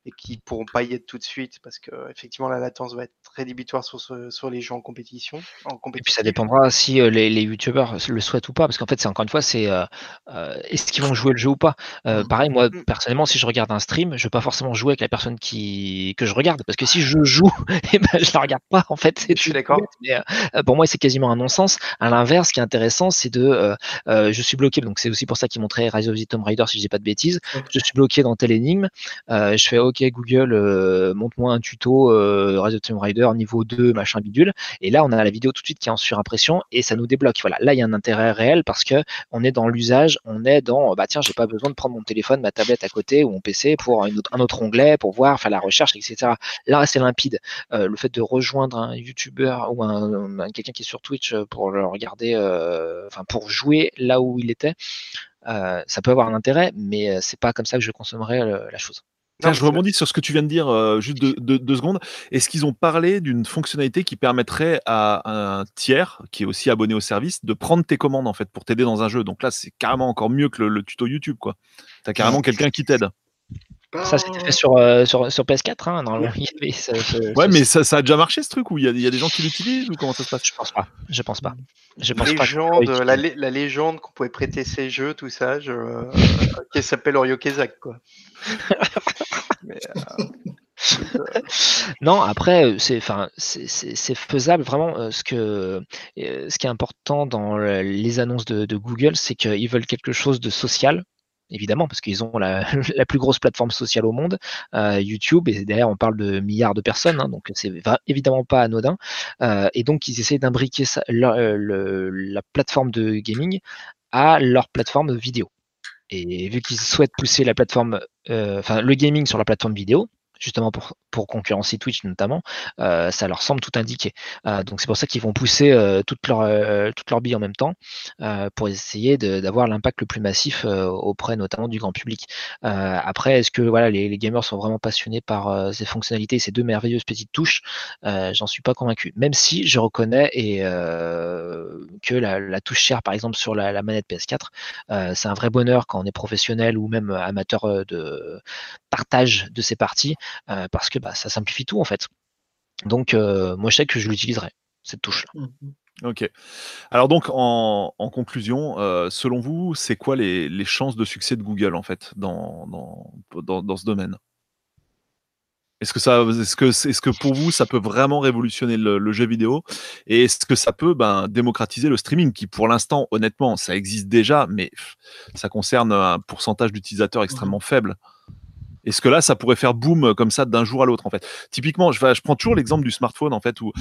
Et qui pourront pas y être tout de suite parce que effectivement la latence va être rédhibitoire sur, sur les jeux en compétition, en Et puis ça dépendra si euh, les, les youtubeurs le souhaitent ou pas, parce qu'en fait c'est encore une fois c'est euh, euh, est-ce qu'ils vont jouer le jeu ou pas? Mmh. pareil moi mmh. personnellement si je regarde un stream, je vais pas forcément jouer avec la personne qui que je regarde, parce que si je joue, et *laughs* eh ben je la regarde pas en fait. Je suis d'accord. pour moi c'est quasiment un non-sens. À l'inverse, ce qui est intéressant c'est de je suis bloqué, donc c'est aussi pour ça qu'ils montraient Rise of the Tomb Raider si je dis pas de bêtises. Je suis bloqué dans telle énigme, je fais OK Google montre-moi un tuto Rise of Tomb Raider niveau 2 machin bidule. Et là, on a la vidéo tout de suite qui est en surimpression et ça nous débloque. Voilà, là, il y a un intérêt réel parce que on est dans l'usage, on est dans, bah tiens, j'ai pas besoin de prendre mon téléphone, ma tablette à côté ou mon PC pour un autre onglet pour voir, faire la recherche, etc. Là, c'est limpide. Euh, le fait de rejoindre un YouTuber ou un, quelqu'un qui est sur Twitch pour le regarder, euh, pour jouer là où il était, euh, ça peut avoir un intérêt, mais c'est pas comme ça que je consommerais la chose je rebondis sur ce que tu viens de dire euh, juste deux, secondes. Est-ce qu'ils ont parlé d'une fonctionnalité qui permettrait à un tiers, qui est aussi abonné au service, de prendre tes commandes en fait pour t'aider dans un jeu? Donc là, c'est carrément encore mieux que le, tuto YouTube. Tu as carrément quelqu'un qui t'aide. Ça, c'était fait sur, euh, sur, PS4. Hein, ouais, mais ça, ça, a déjà marché ce truc ou il y, y, a des gens qui l'utilisent ou comment ça se passe? Je pense pas. Je pense pas. Je pense légende, pas la, la, légende qu'on pouvait prêter ses jeux, tout ça, je, euh, *laughs* qui s'appelle Orio Kezak, quoi. *laughs* Euh, *laughs* non, après, c'est, enfin, c'est faisable vraiment. ce que, ce qui est important dans les annonces de, de Google, c'est qu'ils veulent quelque chose de social évidemment, parce qu'ils ont *laughs* la, plus grosse plateforme sociale au monde, euh, YouTube, et derrière on parle de milliards de personnes, hein, donc c'est évidemment pas anodin. Euh, et donc ils essaient d'imbriquer euh, la plateforme de gaming à leur plateforme vidéo. Et vu qu'ils souhaitent pousser la plateforme, enfin le gaming sur la plateforme vidéo, justement pour, pour concurrencer Twitch notamment, euh, ça leur semble tout indiqué. Euh, donc c'est pour ça qu'ils vont pousser euh, toutes leurs toutes leurs billes en même temps pour essayer d'avoir l'impact le plus massif auprès notamment du grand public. après, est-ce que voilà les, gamers sont vraiment passionnés par ces fonctionnalités, ces deux merveilleuses petites touches? J'en suis pas convaincu. Même si je reconnais que la, touche chère par exemple sur la, la manette PS4, c'est un vrai bonheur quand on est professionnel ou même amateur de partage de ces parties euh, parce que bah, ça simplifie tout en fait. Donc euh, moi je sais que je l'utiliserai, cette touche-là. Mmh ok. Alors donc en, conclusion, euh, selon vous, c'est quoi les, chances de succès de Google en fait dans, dans, ce domaine? Est-ce que, ça, est-ce, que, est-ce que pour vous, ça peut vraiment révolutionner le, jeu vidéo? Et est-ce que ça peut ben, démocratiser le streaming, qui pour l'instant, honnêtement, ça existe déjà, mais ça concerne un pourcentage d'utilisateurs mmh extrêmement faible? Est-ce que là, ça pourrait faire boom euh, comme ça d'un jour à l'autre en fait. Typiquement, je, je prends toujours l'exemple du smartphone en fait où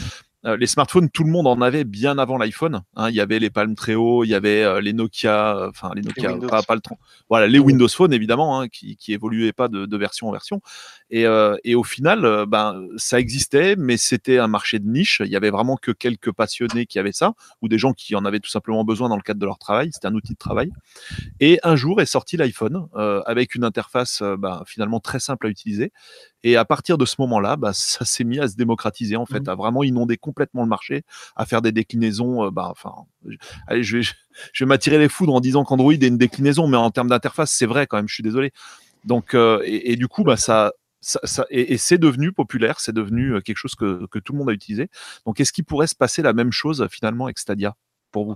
euh, les smartphones, tout le monde en avait bien avant l'iPhone. Hein. il y avait les Palm Treo, il y avait euh, les Nokia, euh, enfin les Nokia, pas, pas, le Voilà, les Windows Phone évidemment, hein, qui, qui évoluaient pas de, de, version en version. Et, et au final, ben ça existait, mais c'était un marché de niche. Il y avait vraiment que quelques passionnés qui avaient ça, ou des gens qui en avaient tout simplement besoin dans le cadre de leur travail. C'était un outil de travail. Et un jour est sorti l'iPhone avec une interface ben, finalement très simple à utiliser et à partir de ce moment-là, bah, ça *laughs* s'est mis à se démocratiser, en fait, mmh. à vraiment inonder complètement le marché, à faire des déclinaisons. Euh, bah, enfin, allez, je vais, je vais m'attirer les foudres en disant qu'Android est une déclinaison, mais en termes d'interface, c'est vrai quand même, je suis désolé. Donc, euh, et, du coup, bah, ça, ça, ça, et, c'est devenu populaire, c'est devenu euh, quelque chose que, que, tout le monde a utilisé. Donc, est-ce qu'il pourrait se passer la même chose finalement avec Stadia pour vous?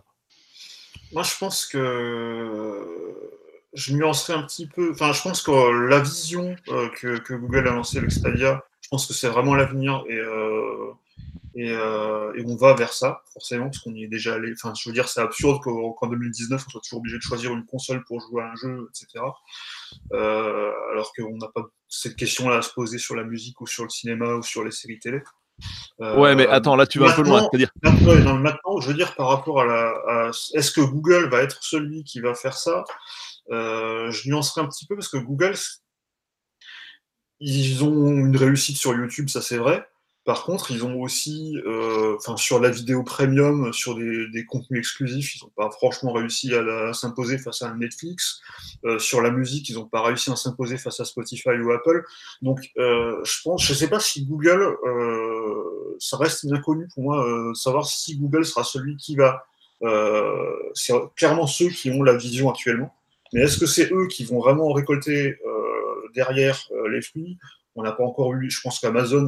Moi, je pense que je nuancerai un petit peu. Enfin, je pense que la vision euh, que, Google a lancée avec Stadia, je pense que c'est vraiment l'avenir et, euh, euh, et, on va vers ça, forcément, parce qu'on y est déjà allé. Enfin, je veux dire, c'est absurde qu'en 2019, on soit toujours obligé de choisir une console pour jouer à un jeu, etc. alors qu'on n'a pas cette question-là à se poser sur la musique ou sur le cinéma ou sur les séries télé. ouais, mais attends, là tu vas un peu loin. -dire... Maintenant, maintenant, je veux dire, par rapport à la. Est-ce que Google va être celui qui va faire ça? euh, je nuancerai un petit peu parce que Google, ils ont une réussite sur YouTube, ça c'est vrai. Par contre, ils ont aussi, euh, enfin, sur la vidéo premium, sur des, contenus exclusifs, ils n'ont pas franchement réussi à, s'imposer face à Netflix. Euh, sur la musique, ils n'ont pas réussi à s'imposer face à Spotify ou Apple. Donc, je pense, je sais pas si Google, ça reste inconnu pour moi, savoir si Google sera celui qui va. c'est clairement ceux qui ont la vision actuellement. Mais est-ce que c'est eux qui vont vraiment récolter euh, derrière les fruits? On n'a pas encore eu, je pense qu'Amazon,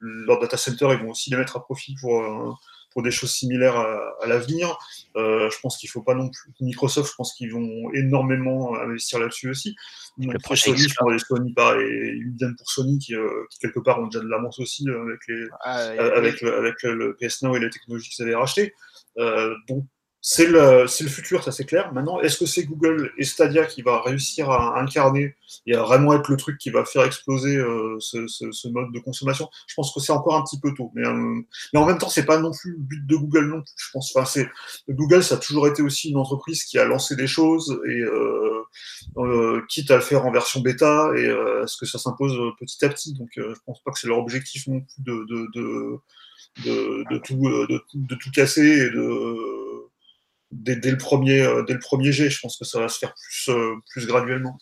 leur data center, ils vont aussi les mettre à profit pour pour des choses similaires à, l'avenir. Euh, je pense qu'il ne faut pas non plus. Microsoft, je pense qu'ils vont énormément investir là-dessus aussi. Donc, le Sony, je Sony et pour Sony qui, euh, qui, quelque part ont déjà de l'avance aussi euh, avec, les, ah, avec, le, avec le PS Now et les technologies qu'ils avaient rachetées. donc c'est le, le, futur, ça c'est clair. Maintenant, est-ce que c'est Google et Stadia qui va réussir à incarner et à vraiment être le truc qui va faire exploser euh, ce, ce, ce, mode de consommation? Je pense que c'est encore un petit peu tôt. Mais, euh, mais en même temps, c'est pas non plus le but de Google non plus. Je pense. Enfin, c'est Google, ça a toujours été aussi une entreprise qui a lancé des choses et euh, euh quitte à le faire en version bêta et est-ce que ça s'impose petit à petit. Donc, je pense pas que c'est leur objectif non plus de, de, de de, tout, de, tout casser et de, dès, le premier, euh, dès le premier jet. Je pense que ça va se faire plus, euh, plus graduellement.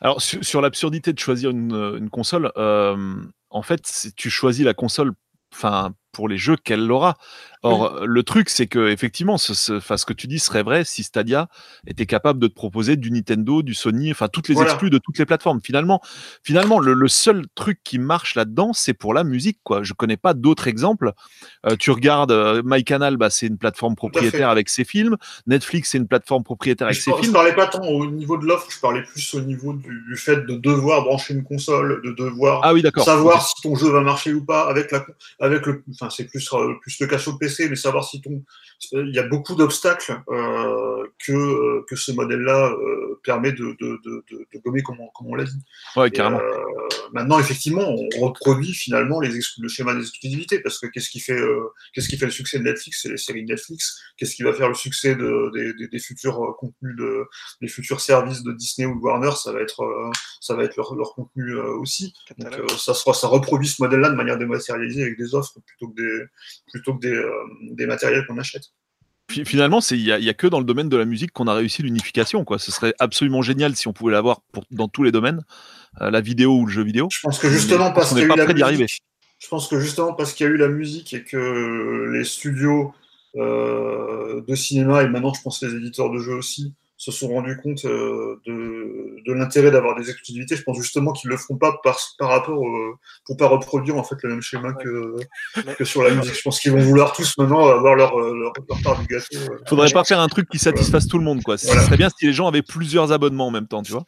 Alors, sur, l'absurdité de choisir une, une console, euh, en fait, tu choisis la console enfin pour les jeux qu'elle aura. Or, le truc, c'est que effectivement, ce, ce, ce, que tu dis serait vrai si Stadia était capable de te proposer du Nintendo, du Sony, enfin toutes les exclus de toutes les plateformes. Finalement, finalement, le, seul truc qui marche là-dedans, c'est pour la musique. Quoi. Je connais pas d'autres exemples. Euh, tu regardes euh, MyCanal, bah, c'est une plateforme propriétaire avec ses films. Netflix, c'est une plateforme propriétaire avec ses films. Je parlais pas tant au niveau de l'offre, je parlais plus au niveau du, fait de devoir brancher une console, de devoir ah oui, savoir si ton jeu va marcher ou pas avec la, avec le, enfin c'est plus euh, plus le cas sur le PC, mais savoir si ton, il y a beaucoup d'obstacles euh, que euh, que ce modèle-là euh, permet de, de, de, de, gommer, comme on, comme on l'a dit. Ouais, carrément. Euh, maintenant, effectivement, on reproduit finalement les le schéma des exclusivités, parce que qu'est-ce qui fait qu'est-ce qui fait le succès de Netflix, c'est les séries de Netflix. Qu'est-ce qui va faire le succès de, des, des, futurs contenus de des futurs services de Disney ou de Warner, ça va être ça va être leur, leur contenu aussi. Donc, ça sera ça reproduit ce modèle-là de manière dématérialisée avec des offres plutôt que des plutôt que des, euh, des matériels qu'on achète. Finalement, il n'y a, que dans le domaine de la musique qu'on a réussi l'unification. Quoi. Ce serait absolument génial si on pouvait l'avoir dans tous les domaines, euh, la vidéo ou le jeu vidéo. Je pense que justement parce qu'il y a eu la musique, je pense que justement parce qu'il y a eu la musique et que les studios euh, de cinéma et maintenant je pense les éditeurs de jeux aussi se sont rendus compte euh, de, de l'intérêt d'avoir des exclusivités. Je pense justement qu'ils le feront pas par, par rapport au, pour pas reproduire en fait le même schéma que, que sur la musique. Je pense qu'ils vont vouloir tous maintenant avoir leur, leur, leur part du gâteau. Euh. Faudrait pas faire un truc qui satisfasse tout le monde quoi. Ce serait bien si les gens avaient plusieurs abonnements en même temps, tu vois.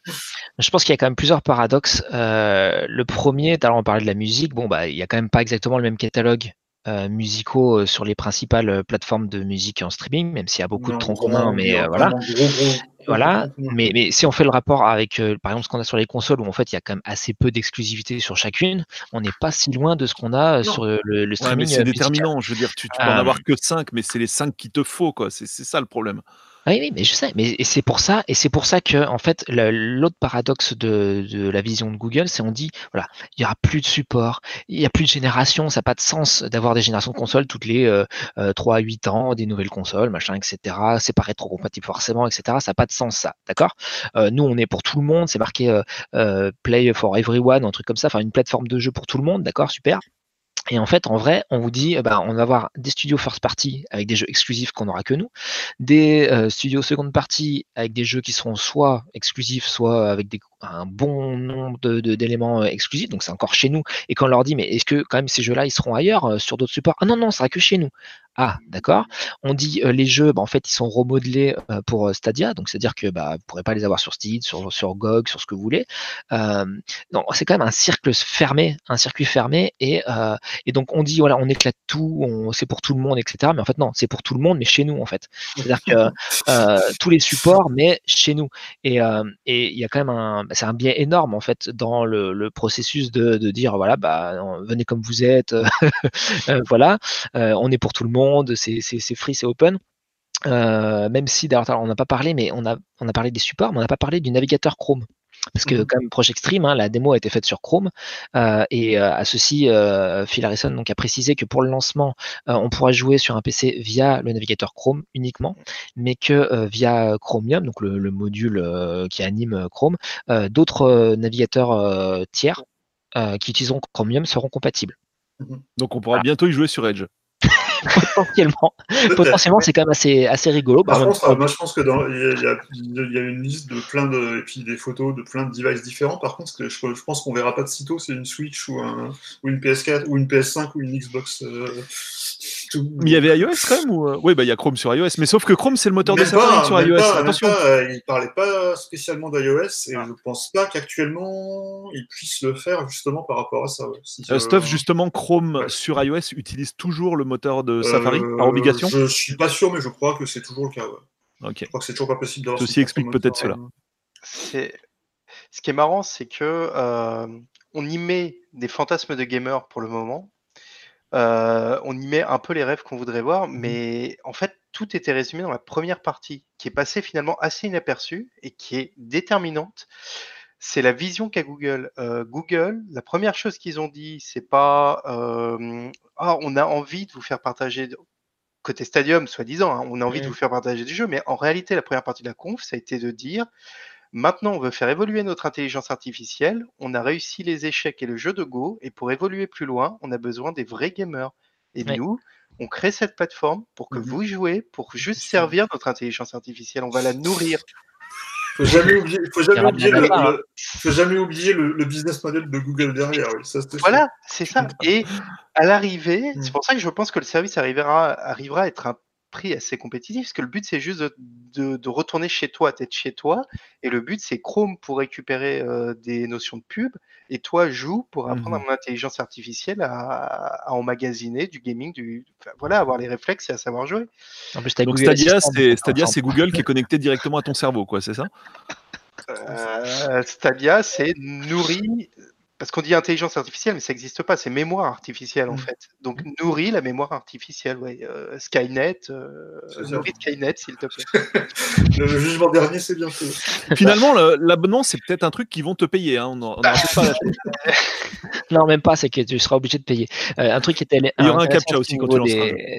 Je pense qu'il y a quand même plusieurs paradoxes. Euh, le premier, l'heure on parlait de la musique. Bon bah il y a quand même pas exactement le même catalogue euh, musicaux euh, sur les principales euh, plateformes de musique en streaming, même s'il y a beaucoup de troncs communs, mais voilà. voilà. Mais, mais si on fait le rapport avec, par exemple, ce qu'on a sur les consoles, où en fait il y a quand même assez peu d'exclusivité sur chacune, on n'est pas si loin de ce qu'on a sur le, le streaming. c'est déterminant. Je veux dire, tu, tu peux en avoir que 5, mais c'est les 5 qu'il te faut, quoi. C'est ça le problème. Oui, oui, mais je sais, mais c'est pour ça, et c'est pour ça que en fait l'autre paradoxe de, la vision de Google, c'est on dit voilà, il y aura plus de support, il y a plus de génération, ça n'a pas de sens d'avoir des générations de consoles toutes les euh, 3 à 8 ans, des nouvelles consoles, machin, etc. C'est pas rétro-compatible forcément, etc. Ça n'a pas de sens ça, d'accord? Euh, Nous, on est pour tout le monde, c'est marqué euh, euh, Play for Everyone, un truc comme ça, enfin une plateforme de jeu pour tout le monde, d'accord, super? Et en fait, en vrai, on vous dit, bah, on va avoir des studios first party avec des jeux exclusifs qu'on n'aura que nous, des euh, studios second party avec des jeux qui seront soit exclusifs, soit avec un bon nombre d'éléments euh, exclusifs, donc c'est encore chez nous. Et quand on leur dit, mais est-ce que quand même ces jeux-là, ils seront ailleurs euh, sur d'autres supports? Ah non, non, ça sera que chez nous. Ah, d'accord. On dit euh, les jeux, bah, en fait, ils sont remodelés pour Stadia, donc c'est-à-dire que bah, vous ne pourrez pas les avoir sur Steam, sur, sur GOG, sur ce que vous voulez. Euh, c'est quand même un cercle fermé, un circuit fermé, et, et donc on dit voilà, on éclate tout, c'est pour tout le monde, etc. Mais en fait, non, c'est pour tout le monde, mais chez nous, en fait. C'est-à-dire que *laughs* tous les supports, mais chez nous. Et il y a quand même un c'est un biais énorme en fait dans le, processus de, dire voilà bah venez comme vous êtes, *laughs* euh, voilà, on est pour tout le monde, c'est free, c'est open. Euh, même si d'ailleurs on n'a pas parlé, mais on a, on a parlé des supports, mais on n'a pas parlé du navigateur Chrome. Parce que comme Project Stream, hein, la démo a été faite sur Chrome euh, et euh, à ceci, euh, Phil Harrison donc a précisé que pour le lancement, on pourra jouer sur un PC via le navigateur Chrome uniquement, mais que via Chromium, donc le, module qui anime Chrome, d'autres navigateurs tiers qui utiliseront Chromium seront compatibles. Donc on pourra bientôt y jouer sur Edge. *laughs* potentiellement, potentiellement c'est quand même assez, assez rigolo. Par contre, moi je pense que dans il y, a, une liste de plein de et puis des photos de plein de devices différents. Par contre, je, je pense qu'on verra pas de sitôt c'est une Switch ou, un, ou une PS4 ou une PS5 ou une Xbox. Euh, mais il y avait iOS quand même ou... Euh, oui, bah il y a Chrome sur iOS, mais sauf que Chrome c'est le moteur de Safari sur iOS. Attention. Pas, il parlait pas spécialement d'iOS et ah. je pense pas qu'actuellement il puisse le faire justement par rapport à ça. Euh, Stuff justement Chrome sur iOS utilise toujours le moteur de Safari par obligation. Je suis pas sûr, mais je crois que c'est toujours le cas. Ok. Je crois que c'est toujours pas possible d'avoir. Ceci explique peut-être cela. C'est ce qui est marrant, c'est que on y met des fantasmes de gamer pour le moment. Euh, on y met un peu les rêves qu'on voudrait voir, mmh mais en fait, tout était résumé dans la première partie, qui est passée finalement assez inaperçue et qui est déterminante. C'est la vision qu'a Google. Euh, Google, la première chose qu'ils ont dit, c'est pas ah, on a envie de vous faire partager côté Stadium, soi-disant, hein, on a envie de vous faire partager du jeu, mais en réalité, la première partie de la conf, ça a été de dire Maintenant, on veut faire évoluer notre intelligence artificielle. On a réussi les échecs et le jeu de Go. Et pour évoluer plus loin, on a besoin des vrais gamers. Et nous, on crée cette plateforme pour que mmh vous jouez, pour juste servir notre intelligence artificielle. On va la nourrir. Faut jamais oublier, faut jamais oublier, le, faut jamais oublier le, business model de Google derrière. voilà, c'est ça. Et à l'arrivée, mmh. c'est pour ça que je pense que le service arrivera, arrivera à être un prix assez compétitif, parce que le but c'est juste de, retourner chez toi, d'être chez toi, et le but c'est Chrome pour récupérer euh, des notions de pub, et toi joue pour apprendre à mmh mon intelligence artificielle à, emmagasiner du gaming, du, voilà, avoir les réflexes et à savoir jouer. En plus, Donc Stadia, c'est Stadia, c'est Google qui est connecté directement à ton cerveau, quoi, c'est ça? Euh, Stadia, c'est nourri parce qu'on dit intelligence artificielle, mais ça n'existe pas, c'est mémoire artificielle en mmh. fait. Donc nourrit la mémoire artificielle, ouais. Euh, Skynet, euh, nourrit Skynet s'il te plaît. *laughs* le jugement dernier, c'est bien fait. *laughs* Finalement, l'abonnement, c'est peut-être un truc qu'ils vont te payer. Hein. On, *laughs* pas non, même pas, c'est que tu seras obligé de payer. Euh, un truc qui était. Il y aura un captcha aussi quand tu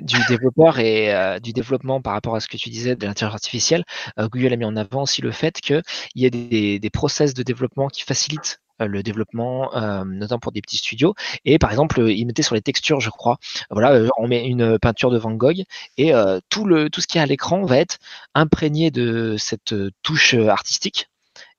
Du développeur et du développement par rapport à ce que tu disais de l'intelligence artificielle, Google a mis en avant aussi le fait qu'il y a des, des process de développement qui facilitent euh, le développement, euh, notamment pour des petits studios. Et par exemple, il mettait sur les textures, je crois, voilà, euh, on met une peinture de Van Gogh et tout, le, tout ce qui est à l'écran va être imprégné de cette touche artistique.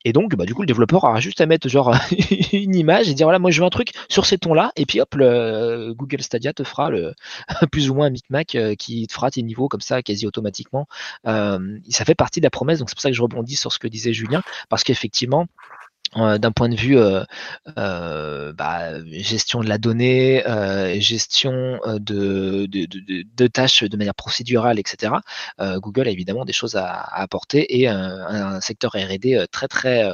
Et donc, bah, du coup, le développeur aura juste à mettre *laughs* une image et dire voilà, moi je veux un truc sur ces tons-là, et puis hop, le Google Stadia te fera le *laughs* plus ou moins un micmac qui te fera tes niveaux comme ça quasi automatiquement. ça fait partie de la promesse, donc c'est pour ça que je rebondis sur ce que disait Julien, parce qu'effectivement, euh, d'un point de vue euh, euh, bah, gestion de la donnée, gestion de, de, tâches de manière procédurale, etc. Google a évidemment des choses à, apporter et un, secteur R&D très très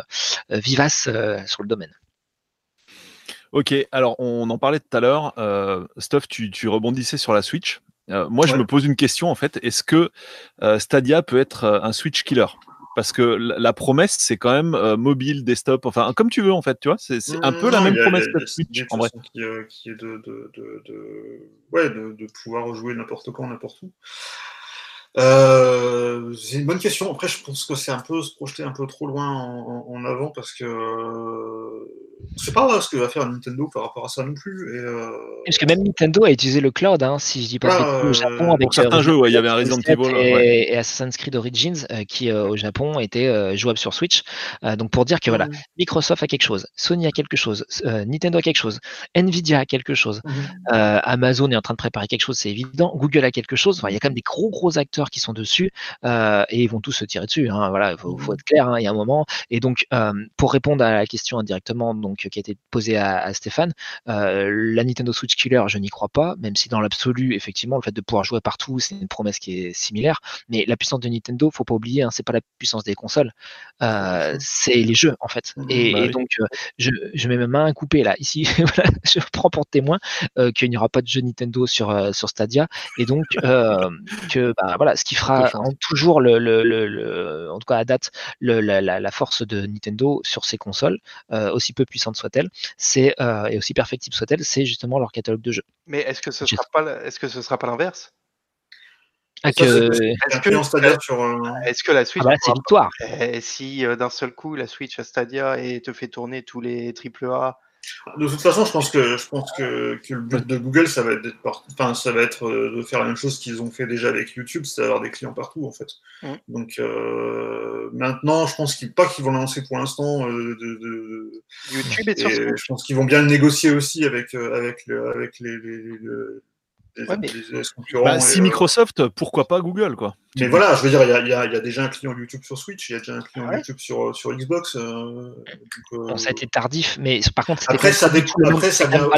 vivace sur le domaine. Ok, alors on en parlait tout à l'heure. Stuff, tu, tu, rebondissais sur la Switch. moi, je me pose une question en fait. Est-ce que Stadia peut être un Switch killer? Parce que la, promesse, c'est quand même euh, mobile, desktop, enfin, comme tu veux, en fait, tu vois, c'est un peu la même promesse que Switch, en vrai. Qui, euh, qui est de, de, de, ouais, de, pouvoir jouer n'importe quand, n'importe où. Euh, c'est une bonne question. Après, je pense que c'est un peu se projeter un peu trop loin en, avant parce que je sais pas ce que va faire Nintendo par rapport à ça non plus. Et, euh... Parce que même Nintendo a utilisé le cloud, hein, si je dis pas ah, au Japon avec certains euh, jeux, ouais, il y avait un Resident Evil et, Assassin's Creed Origins qui au Japon était jouable sur Switch. donc pour dire que voilà, mm. Microsoft a quelque chose, Sony a quelque chose, Nintendo a quelque chose, Nvidia a quelque chose, mm. Amazon est en train de préparer quelque chose, c'est évident, Google a quelque chose. Enfin, il y a quand même des gros gros acteurs qui sont dessus euh, et ils vont tous se tirer dessus. Hein, voilà, il faut, mmh. être clair. Hein, il y a un moment. Et donc, euh, pour répondre à la question indirectement, donc qui a été posée à, Stéphane, euh, la Nintendo Switch Killer, je n'y crois pas, même si dans l'absolu, effectivement, le fait de pouvoir jouer partout, c'est une promesse qui est similaire. Mais la puissance de Nintendo, faut pas oublier, hein, c'est pas la puissance des consoles, c'est les jeux en fait. Mmh, et, bah donc, je, je, mets ma main à couper là. Ici, *laughs* je prends pour témoin qu'il n'y aura pas de jeu Nintendo sur sur Stadia et donc que bah, voilà ce qui fera toujours le, en tout cas à date, la, force de Nintendo sur ses consoles, euh, aussi peu soient-elles, c'est euh, et aussi perfectibles soient-elles, c'est justement leur catalogue de jeux. Mais est-ce que ce sera pas, est-ce que ce sera pas l'inverse? Est-ce que... la Switch ah bah c'est Si euh, d'un seul coup la Switch à Stadia et te fait tourner tous les AAA De toute façon, je pense que je pense que, que le but de Google, ça va être enfin, ça va être euh, de faire la même chose qu'ils ont fait déjà avec YouTube, c'est d'avoir des clients partout en fait. Mm. Donc euh, maintenant, je pense qu'ils pas qu'ils vont lancer pour l'instant. Euh, de, de, YouTube et, je pense qu'ils vont bien le négocier aussi avec avec le, avec les, les bah, si euh, Microsoft, pourquoi pas Google quoi Mais voilà, je veux dire, il y, a déjà un client YouTube sur Switch, il y a déjà un client YouTube sur, euh, sur Xbox. Euh, bon, ça a été tardif, mais par contre, après, ça, après, ça hein.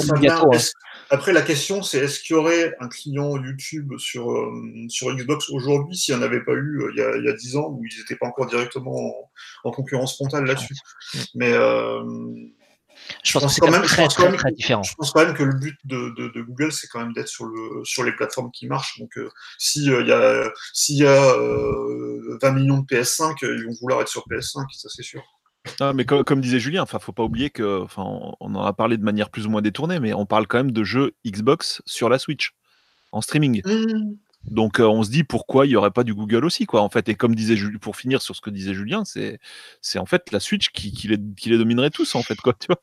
après, la question, c'est est-ce qu'il y aurait un client YouTube sur, sur Xbox aujourd'hui s'il n'y en avait pas eu il y, a, a 10 ans où ils n'étaient pas encore directement en, concurrence frontale là-dessus? Mais je, pense, que c'est quand même très, très, différent. Je pense quand même que le but de, Google, c'est quand même d'être sur, le, sur les plateformes qui marchent. Donc, euh, s'il y a, s'il y a 20 euh, millions de PS5, ils vont vouloir être sur PS5, ça c'est sûr. Ah, mais comme, disait Julien, enfin, faut pas oublier que, enfin, on en a parlé de manière plus ou moins détournée, mais on parle quand même de jeux Xbox sur la Switch en streaming. Mmh. Donc euh, on se dit pourquoi il n'y aurait pas du Google aussi quoi en fait et comme disait Julien, pour finir sur ce que disait Julien c'est c'est en fait la Switch qui, qui, les, qui les dominerait tous en fait quoi tu vois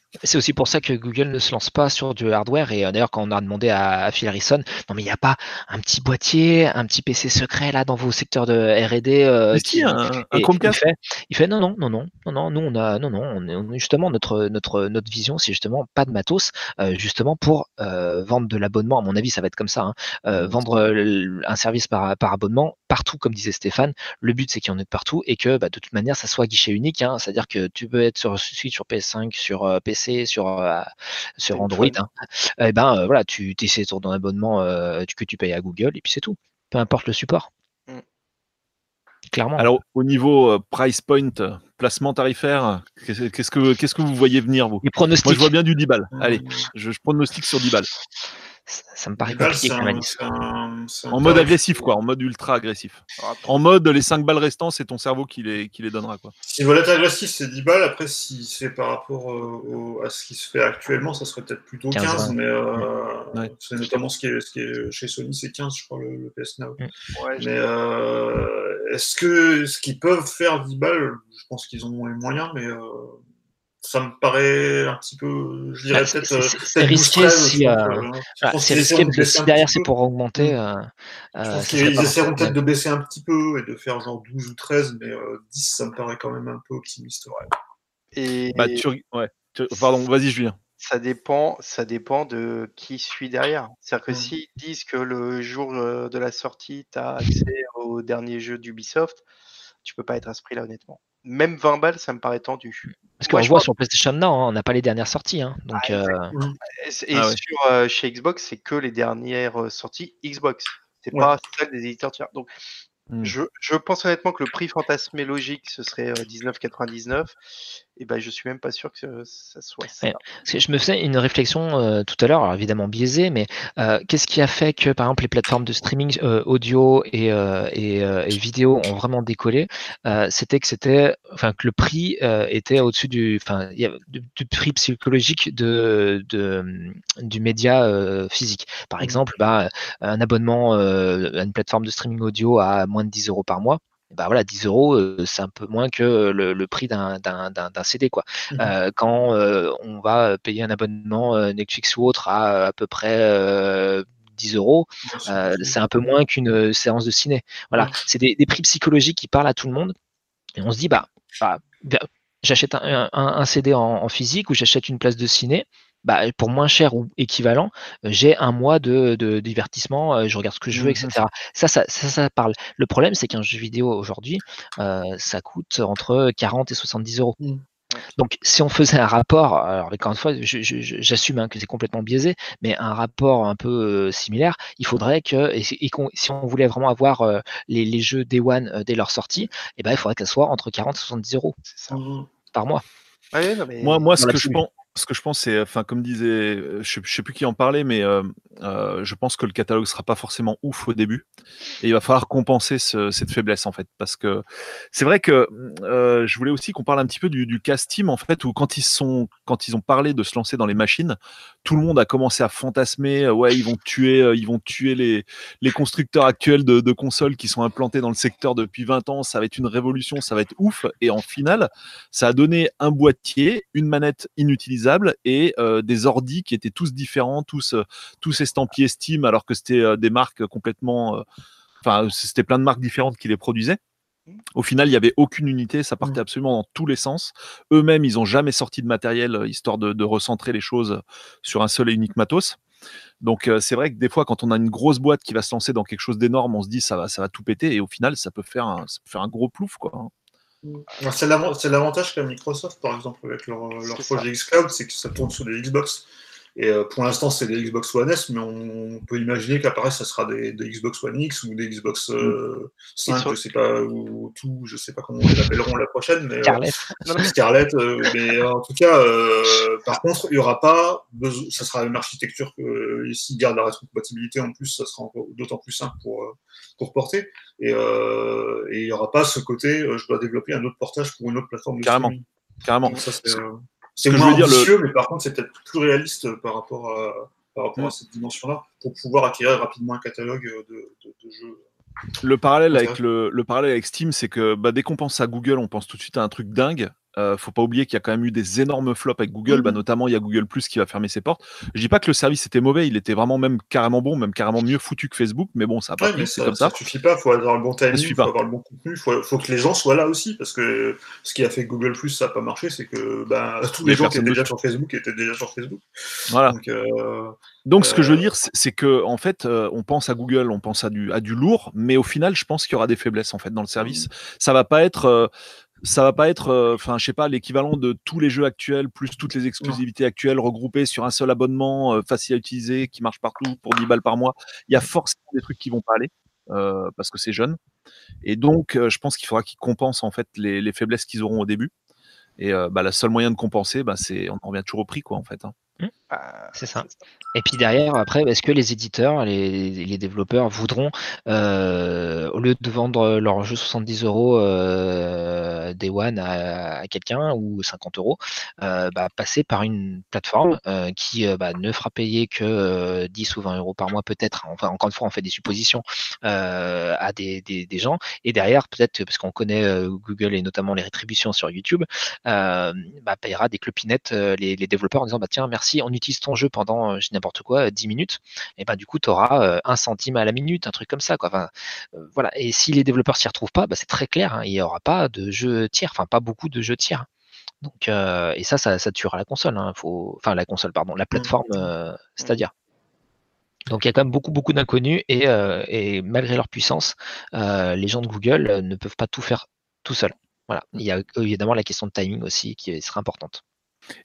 c'est aussi pour ça que Google ne se lance pas sur du hardware. Et euh, d'ailleurs, quand on a demandé à, Phil Harrison, non mais il n'y a pas un petit boîtier, un petit PC secret là dans vos secteurs de R&D euh, qui, un, un il fait, il fait, non non non non non non nous on a non non on justement notre notre notre vision c'est justement pas de matos euh, justement pour euh, vendre de l'abonnement. À mon avis, ça va être comme ça. Hein, euh, vendre un service par, par abonnement partout, comme disait Stéphane. Le but c'est qu'il y en ait de partout et que bah, de toute manière ça soit guichet unique. Hein, C'est-à-dire que tu peux être sur sur PS5, sur PC sur, euh, sur Android, et hein. eh ben euh, voilà, tu essaies ton abonnement euh, que tu payes à Google et puis c'est tout. Peu importe le support. Mm. Clairement. Alors au niveau price point, placement tarifaire, qu'est-ce que qu'est-ce que vous voyez venir vous? Moi je vois bien du 10 balles. Allez, je, je pronostique sur 10 balles ça me paraît compliqué En mode agressif, quoi, en mode ultra agressif. En mode les 5 balles restantes, c'est ton cerveau qui les, qui les donnera. Quoi. Si vous être agressif, c'est 10 balles. Après, si c'est par rapport euh, à ce qui se fait actuellement, ça serait peut-être plutôt 15, mais euh, c'est notamment ce qui, est, ce qui est chez Sony, c'est 15, je crois, le, PS Now. Mm. mais euh, est-ce que ce qu'ils peuvent faire 10 balles, je pense qu'ils ont les moyens, mais ça me paraît un petit peu, je dirais peut-être. C'est risqué si. c'est risqué parce que si derrière c'est pour augmenter. Euh, euh, ils essaieront peut-être de baisser un petit peu et de faire genre 12 ou 13, mais 10, euh, ça me paraît quand même un peu optimiste. Ouais. Et... Bah, tu... ouais. Pardon, vas-y, Julien. Ça dépend, ça dépend de qui suit derrière. C'est-à-dire que mmh. s'ils disent que le jour de la sortie, tu as accès au dernier jeu d'Ubisoft, tu peux pas être à ce prix-là, honnêtement même 20 balles, ça me paraît tendu. Parce qu'on voit sur PlayStation Now, hein, on n'a pas les dernières sorties. Hein, donc, ah, euh, Et ah sur, euh, chez Xbox, c'est que les dernières euh, sorties Xbox. C'est pas celle des éditeurs tiers. Donc, Hmm. Je, pense honnêtement que le prix fantasmé logique, ce serait 19,99. Euh, et ben, je suis même pas sûr que ça soit ça. je me faisais une réflexion euh, tout à l'heure, évidemment biaisée, mais euh, qu'est-ce qui a fait que, par exemple, les plateformes de streaming audio et, et, vidéo ont vraiment décollé? C'était que c'était, enfin, que le prix était au-dessus du, enfin, du, prix psychologique de, du média physique. Par mmh. exemple, bah, un abonnement à une plateforme de streaming audio à moins de 10 euros par mois, bah voilà, 10 euros, euh, c'est un peu moins que le, prix d'un CD. Quoi. Mmh euh, quand euh, on va payer un abonnement Netflix ou autre à à peu près 10 euros, c'est un peu moins qu'une séance de ciné. Voilà, c'est des, prix psychologiques qui parlent à tout le monde. Et on se dit, bah, bah j'achète un, CD en, physique ou j'achète une place de ciné. Bah, pour moins cher ou équivalent, j'ai un mois de, divertissement, je regarde ce que je veux, etc. Mmh, ça ça, ça, parle. Le problème, c'est qu'un jeu vidéo aujourd'hui, ça coûte entre 40 et 70 euros. Mmh. Donc, si on faisait un rapport, alors encore une fois, j'assume hein, que c'est complètement biaisé, mais un rapport un peu similaire, il faudrait que, et, si on voulait vraiment avoir les, jeux Day One dès leur sortie, eh ben, il faudrait qu'elle soit entre 40 et 70 euros par mois. moi, moi ce que je pense, ce que je pense, c'est, enfin, comme disait, euh, je, ne sais plus qui en parlait, mais euh, euh, je pense que le catalogue sera pas forcément ouf au début, et il va falloir compenser cette faiblesse en fait, parce que c'est vrai que je voulais aussi qu'on parle un petit peu du, du cast team en fait, où quand ils sont, quand ils ont parlé de se lancer dans les machines, tout le monde a commencé à fantasmer, ouais, ils vont tuer, ils vont tuer les, les constructeurs actuels de, de, consoles qui sont implantés dans le secteur depuis 20 ans, ça va être une révolution, ça va être ouf, et en finale, ça a donné un boîtier, une manette inutilisable et des ordis qui étaient tous différents, tous, tous estampillés Steam, alors que c'était des marques complètement. Enfin, c'était plein de marques différentes qui les produisaient. Mmh. Au final, il n'y avait aucune unité, ça partait mmh. absolument dans tous les sens. Eux-mêmes, ils n'ont jamais sorti de matériel histoire de, recentrer les choses sur un seul et unique matos. Donc c'est vrai que des fois, quand on a une grosse boîte qui va se lancer dans quelque chose d'énorme, on se dit ça va, ça va tout péter et au final, ça peut faire un, faire un gros plouf. Quoi. C'est l'avantage qu'a Microsoft, par exemple, avec leur, leur projet xCloud, c'est que ça tourne sur des Xbox. Et euh, pour l'instant, c'est des Xbox One S, mais on peut imaginer qu'après, ça sera des, Xbox One X ou des Xbox 5, euh, mm. je sais pas, ou tout, je sais pas comment on les appelleront la prochaine. Mais, *laughs* Scarlett. Euh, Scarlett, mais en tout cas, par contre, il y aura pas besoin, ça sera une architecture que, s'ils gardent la rétrocompatibilité en plus, ça sera d'autant plus simple pour, pour porter. Et, il n'y aura pas ce côté, je dois développer un autre portage pour une autre plateforme de Carrément. Carrément. C'est moins ambitieux, mais par contre, c'est peut-être plus réaliste par rapport à, par rapport à cette dimension-là, pour pouvoir acquérir rapidement un catalogue de, jeux. Le parallèle, avec le, le, parallèle avec Steam, c'est que bah, dès qu'on pense à Google, on pense tout de suite à un truc dingue. Euh, faut pas oublier qu'il y a quand même eu des énormes flops avec Google, bah, mmh. notamment il y a Google Plus qui va fermer ses portes. Je dis pas que le service était mauvais, il était vraiment même carrément bon, même carrément mieux foutu que Facebook, mais bon, ça a pas c'est comme ça. Ça suffit pas, faut avoir le bon timing, il faut avoir le bon contenu, faut, faut que les gens soient là aussi, parce que ce qui a fait que Google Plus ça a pas marché, c'est que bah, *laughs* tous les, gens qui étaient déjà sur Facebook étaient déjà sur Facebook. Voilà. Donc, euh, Donc ce que je veux euh, dire, c'est que en fait, on pense à Google, on pense à du, à du lourd, mais au final, je pense qu'il y aura des faiblesses en fait dans le service. Mmh. Ça va pas être ça va pas être, euh, enfin, je sais pas, l'équivalent de tous les jeux actuels plus toutes les exclusivités actuelles regroupées sur un seul abonnement euh, facile à utiliser qui marche partout pour 10 balles par mois. Il y a forcément des trucs qui vont pas aller euh, parce que c'est jeune. Et donc, je pense qu'il faudra qu'ils compensent en fait les, faiblesses qu'ils auront au début. Et bah, la seule moyen de compenser, bah, c'est on revient toujours au prix, quoi, en fait. Hein. Bah, c'est ça. Et puis derrière, après, est-ce que les éditeurs, les, développeurs voudront, euh, au lieu de vendre leur jeu 70 euros euh, Day One à, quelqu'un ou 50 euros, euh, bah, passer par une plateforme qui bah, ne fera payer que 10 ou 20 euros par mois peut-être, enfin encore une fois, on fait des suppositions à des, gens, et derrière, peut-être, parce qu'on connaît Google et notamment les rétributions sur YouTube, payera des clopinettes les, les développeurs en disant, bah tiens, merci on utilise ton jeu pendant, euh, n'importe quoi, 10 minutes, et ben du coup, tu auras euh, un centime à la minute, un truc comme ça. Quoi. Enfin, euh, voilà. Et si les développeurs s'y retrouvent pas, bah, c'est très clair, hein, il n'y aura pas de jeux tiers, enfin pas beaucoup de jeux tiers. Donc, et ça, ça, tuera la console. Hein, faut... Enfin, la console, pardon, la mmh. plateforme mmh. c'est-à-dire. Donc il y a quand même beaucoup beaucoup d'inconnus et, malgré leur puissance, les gens de Google ne peuvent pas tout faire tout seuls. Voilà. Il y a évidemment la question de timing aussi qui sera importante.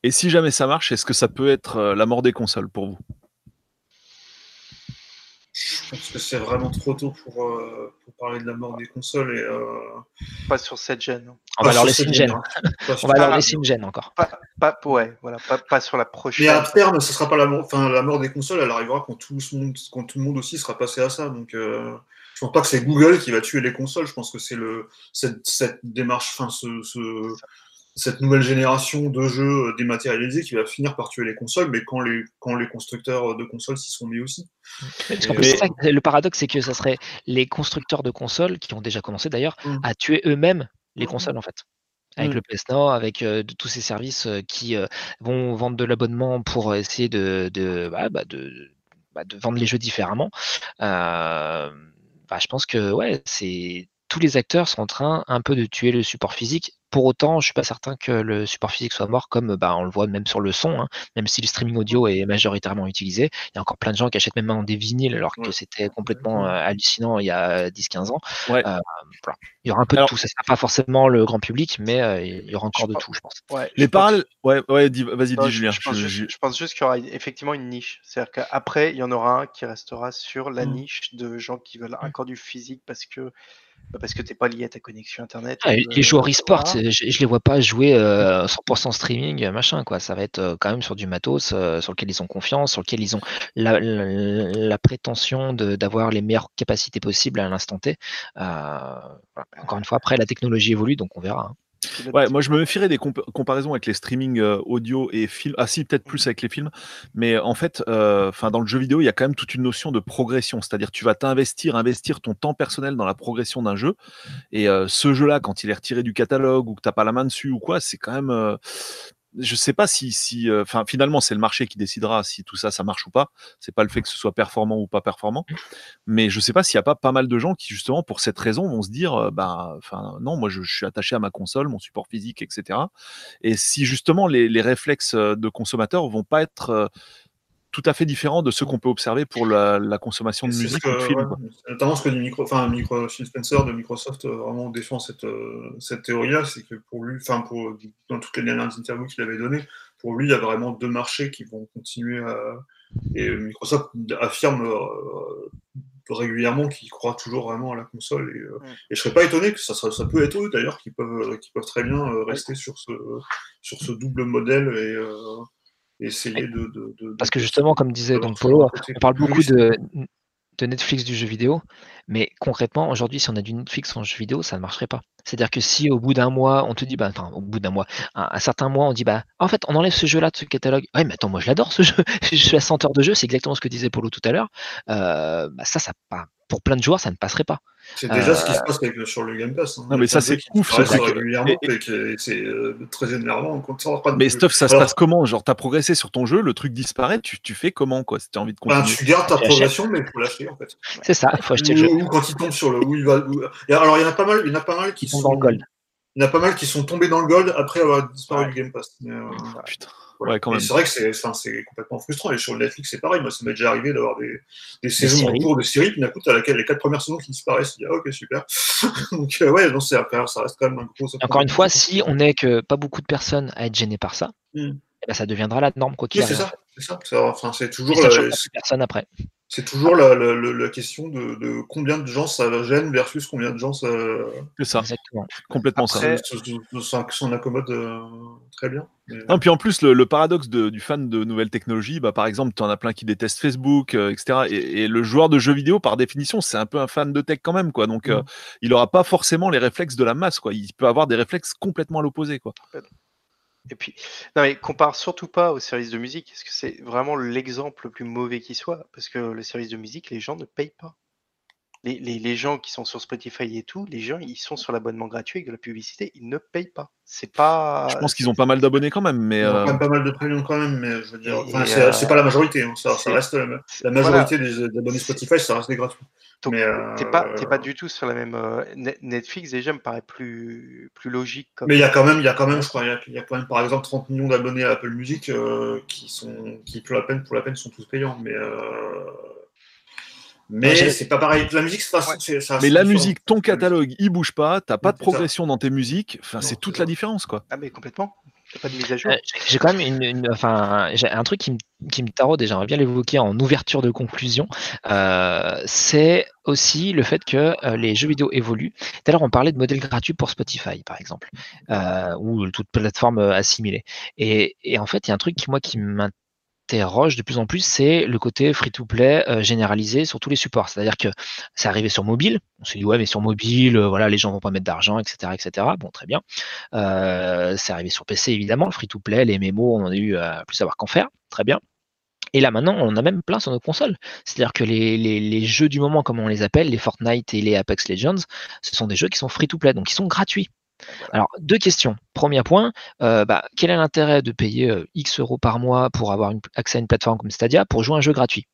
Et si jamais ça marche, est-ce que ça peut être euh, la mort des consoles pour vous? Je pense que c'est vraiment trop tôt pour, euh, parler de la mort des consoles. Et, euh, Pas sur cette gêne. On va leur laisser une gêne. On va leur laisser une gêne encore. Pas, ouais, voilà, pas, sur la prochaine. Mais à terme, ce sera pas la mort. Enfin, la mort des consoles, elle arrivera quand tout le monde, quand tout le monde aussi sera passé à ça. Donc, je pense pas que c'est Google qui va tuer les consoles. Je pense que c'est le cette, cette démarche, enfin, ce, ce cette nouvelle génération de jeux euh, dématérialisés qui va finir par tuer les consoles, mais quand les, quand les constructeurs de consoles s'y sont mis aussi. le paradoxe, c'est que ce serait les constructeurs de consoles, qui ont déjà commencé d'ailleurs, mm. à tuer eux-mêmes les mm. consoles en fait. Avec mm. le PS Now, avec euh, tous ces services euh, qui vont vendre de l'abonnement pour essayer de, de, bah, bah, bah, de, vendre les jeux différemment. je pense que ouais, c'est tous les acteurs sont en train un peu de tuer le support physique pour autant, je suis pas certain que le support physique soit mort, comme bah, on le voit même sur le son, hein. même si le streaming audio est majoritairement utilisé. Il y a encore plein de gens qui achètent même des vinyles alors que c'était complètement euh, hallucinant il y a 10-15 ans. Euh, il y aura un peu de tout. Ça sera pas forcément le grand public, mais euh, il y aura encore de tout, je pense. Les parallèles, ouais, ouais, vas-y, dis Julien. Je, pense juste, qu'il y aura effectivement une niche. C'est-à-dire qu'après, il y en aura un qui restera sur la mmh. niche de gens qui veulent mmh. encore du physique parce que parce que tu n'es pas lié à ta connexion internet. Ah, les joueurs e-sport, je, ne les vois pas jouer 100% streaming, machin quoi. Ça va être quand même sur du matos sur lequel ils ont confiance, sur lequel ils ont la, prétention d'avoir les meilleures capacités possibles à l'instant T. Encore une fois, après la technologie évolue, donc on verra. Hein. Ouais, moi je me méfierais des comparaisons avec les streaming euh, audio et films. Ah si, peut-être plus avec les films, mais en fait, euh, dans le jeu vidéo, il y a quand même toute une notion de progression, c'est-à-dire tu vas t'investir, investir ton temps personnel dans la progression d'un jeu. Et euh, ce jeu-là, quand il est retiré du catalogue ou que t'as pas la main dessus ou quoi, c'est quand même je sais pas si, si, enfin, finalement, c'est le marché qui décidera si tout ça, ça marche ou pas. C'est pas le fait que ce soit performant ou pas performant. Mais je sais pas s'il y a pas pas mal de gens qui, justement, pour cette raison, vont se dire, bah, enfin, non, moi, je, suis attaché à ma console, mon support physique, etc. Et si justement les, les réflexes de consommateurs vont pas être tout à fait différent de ce qu'on peut observer pour la, consommation de musique ou de film. notamment ce que dit micro, enfin, micro, Spencer de Microsoft euh, vraiment défend cette, euh, cette théorie-là, c'est que pour lui, enfin, pour, dans toutes les dernières interviews qu'il avait données, pour lui, il y a vraiment deux marchés qui vont continuer à. Et Microsoft affirme euh, régulièrement qu'il croit toujours vraiment à la console. Et, je et je serais pas étonné que ça, ça peut être eux d'ailleurs qui peuvent, qui peuvent très bien rester sur, ce, sur ce double modèle et essayer de, Parce que justement, comme disait donc Polo, on parle beaucoup de, de Netflix du jeu vidéo, mais concrètement, aujourd'hui, si on a du Netflix en jeu vidéo, ça ne marcherait pas. C'est-à-dire que si au bout d'un mois, on te dit, bah, enfin, au bout d'un mois, un, certain mois, on dit, bah, en fait, on enlève ce jeu-là de ce catalogue. Ouais, mais attends, moi, je l'adore ce jeu. *laughs* je suis à 100 heures de jeu, c'est exactement ce que disait Polo tout à l'heure. Euh, bah, ça, ça, pas, pour plein de joueurs, ça ne passerait pas. C'est déjà ce qui se euh, passe avec, sur le Game Pass. Hein. Non, mais ça, c'est ouf. c'est euh, très énervant. mais Stuff, ça se passe comment? Genre, t'as progressé sur ton jeu, le truc disparaît, tu, tu fais comment, quoi Si t'as envie de ben, tu gardes ta progression, mais il faut lâcher, en fait. C'est ça, il faut acheter le jeu. Ou quand il tombe sur le. Où il va, Alors, il y en a pas mal, il y en a pas mal qui sont. Dans le gold. Il y en a pas mal qui sont tombés dans le gold après avoir disparu du Game Pass. Mais, euh, Putain. Ouais, C'est vrai que c'est complètement frustrant. Et sur Netflix, c'est pareil. Moi, ça m'est déjà arrivé d'avoir des, des saisons en cours de série, puis d'un coup, tu as laquelle, les quatre premières saisons qui disparaissent. Tu dis, ah, ok, super. *laughs* Donc, euh, ouais, non, ça reste quand même un gros. Encore une fois, si on n'est que pas beaucoup de personnes à être gênées par ça, hmm. eh ben, ça deviendra la norme, quoi qu'il oui, c'est ça. C'est ça. Enfin, c'est toujours. personne après c'est toujours la, question de, combien de gens ça gêne versus combien de gens ça. C'est ça, Exactement. complètement ça. Ça s'en accommode euh, très bien. puis en plus, le, paradoxe du fan de nouvelles technologies, bah, par exemple, tu en as plein qui détestent Facebook, euh, etc. Et, le joueur de jeux vidéo, par définition, c'est un peu un fan de tech quand même, quoi. Donc, euh, mm. il n'aura pas forcément les réflexes de la masse, quoi. Il peut avoir des réflexes complètement à l'opposé, quoi. Et puis, non mais compare surtout pas au service de musique, parce que c'est vraiment l'exemple le plus mauvais qui soit, parce que le service de musique, les gens ne payent pas. Les, les, gens qui sont sur Spotify et tout, les gens, ils sont sur l'abonnement gratuit avec de la publicité, ils ne payent pas. C'est pas. Je pense qu'ils ont pas mal d'abonnés quand même, mais. Ils ont euh, pas mal de premium quand même, mais je veux dire, euh, c'est pas la majorité. Hein, ça, reste la, majorité des abonnés Spotify, ça reste des gratuits. mais t'es pas, euh, pas du tout sur la même Netflix déjà me paraît plus, plus logique. Mais il y a quand même, il y a quand même, je crois, il y, a quand même par exemple 30 millions d'abonnés à Apple Music qui sont, qui pour la peine, pour la peine, sont tous payants. Mais mais c'est pas pareil. La musique, c'est ça. Mais la musique, ton catalogue, il bouge pas. T'as pas de progression dans tes musiques. Enfin, c'est toute la différence, quoi. Ah, mais complètement. Pas de mise à jour. Euh, j'ai quand même une, enfin, j'ai un truc qui me, qui me taraude et j'aimerais bien l'évoquer en ouverture de conclusion. Euh, c'est aussi le fait que euh, les jeux vidéo évoluent. Tout à l'heure, on parlait de modèles gratuits pour Spotify, par exemple, ou toute plateforme assimilée. Et, et en fait, il y a un truc qui, moi, qui m'intéresse interroge de plus en plus, c'est le côté free-to-play euh, généralisé sur tous les supports. C'est-à-dire que c'est arrivé sur mobile. On s'est dit ouais, mais sur mobile, euh, voilà, les gens vont pas mettre d'argent, etc., etc. Bon, très bien. Euh, c'est arrivé sur PC évidemment, free-to-play, les mémos, on en a eu à plus savoir qu'en faire. Très bien. Et là maintenant, on a même plein sur nos consoles. C'est-à-dire que les, les, jeux du moment, comme on les appelle, les Fortnite et les Apex Legends, ce sont des jeux qui sont free-to-play, donc qui sont gratuits. Alors, deux questions. Premier point, euh, bah, quel est l'intérêt de payer euh, X euros par mois pour avoir accès à une plateforme comme Stadia pour jouer un jeu gratuit?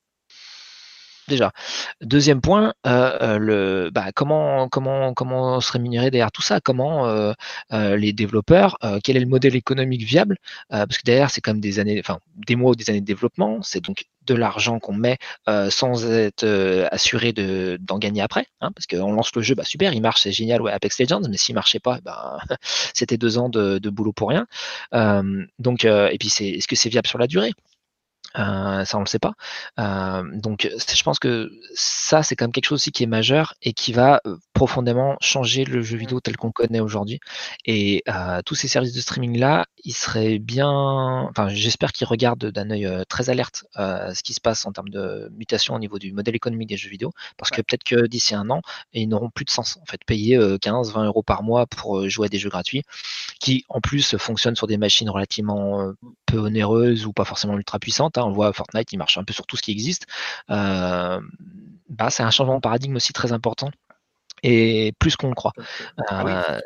Deuxième point, euh, le, bah, comment, comment, se rémunérer derrière tout ça? Comment les développeurs, quel est le modèle économique viable? Parce que derrière, c'est comme des années, enfin des mois ou des années de développement. C'est donc de l'argent qu'on met euh, sans être euh, assuré d'en gagner après. Hein, parce qu'on lance le jeu, bah super, il marche, c'est génial, ouais, Apex Legends, mais s'il marchait pas, bah, *laughs* c'était deux ans de, boulot pour rien. Euh, donc, et puis, est-ce que c'est viable sur la durée? Ça, on le sait pas. donc, je pense que ça, c'est quand même quelque chose aussi qui est majeur et qui va profondément changer le jeu vidéo tel qu'on le connaît aujourd'hui. Et tous ces services de streaming là, ils seraient bien. Enfin, j'espère qu'ils regardent d'un œil très alerte ce qui se passe en termes de mutation au niveau du modèle économique des jeux vidéo, parce que peut-être que d'ici un an, ils n'auront plus de sens. En fait, payer 15-20 euros par mois pour jouer à des jeux gratuits, qui en plus fonctionnent sur des machines relativement peu onéreuses ou pas forcément ultra puissantes. Hein. On voit Fortnite, il marche un peu sur tout ce qui existe. bah, c'est un changement de paradigme aussi très important et plus qu'on le croit. Ah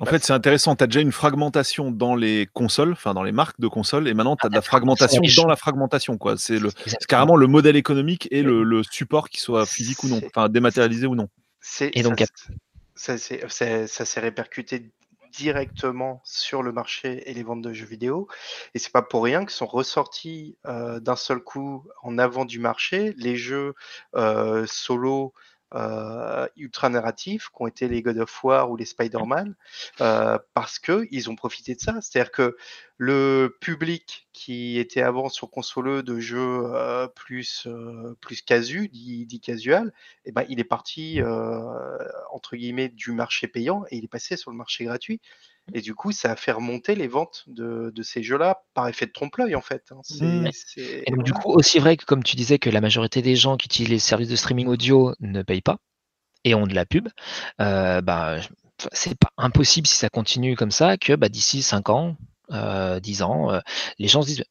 En fait, c'est intéressant. Tu as déjà une fragmentation dans les consoles, enfin dans les marques de consoles, et maintenant tu as de la fragmentation dans la fragmentation. quoi. C'est carrément le modèle économique et le, support, qui soit physique ou non, enfin dématérialisé ou non. Et donc, ça, ça s'est répercuté directement sur le marché et les ventes de jeux vidéo. Et c'est pas pour rien que sont ressortis euh, d'un seul coup en avant du marché les jeux euh, solo euh, ultra narratifs qui ont été les God of War ou les Spider-Man euh, parce que ils ont profité de ça. C'est-à-dire que le public qui était avant sur console de jeux euh, plus plus casu, dit, dit casual, eh ben il est parti entre guillemets du marché payant et il est passé sur le marché gratuit. Et du coup, ça a fait remonter les ventes de, ces jeux-là par effet de trompe-l'œil, en fait. Hein. Mmh. Et donc, du coup, aussi vrai que, comme tu disais, que la majorité des gens qui utilisent les services de streaming audio ne payent pas et ont de la pub, euh, bah, c'est pas impossible si ça continue comme ça que bah, d'ici 5 ans, euh, 10 ans, euh, les gens se disent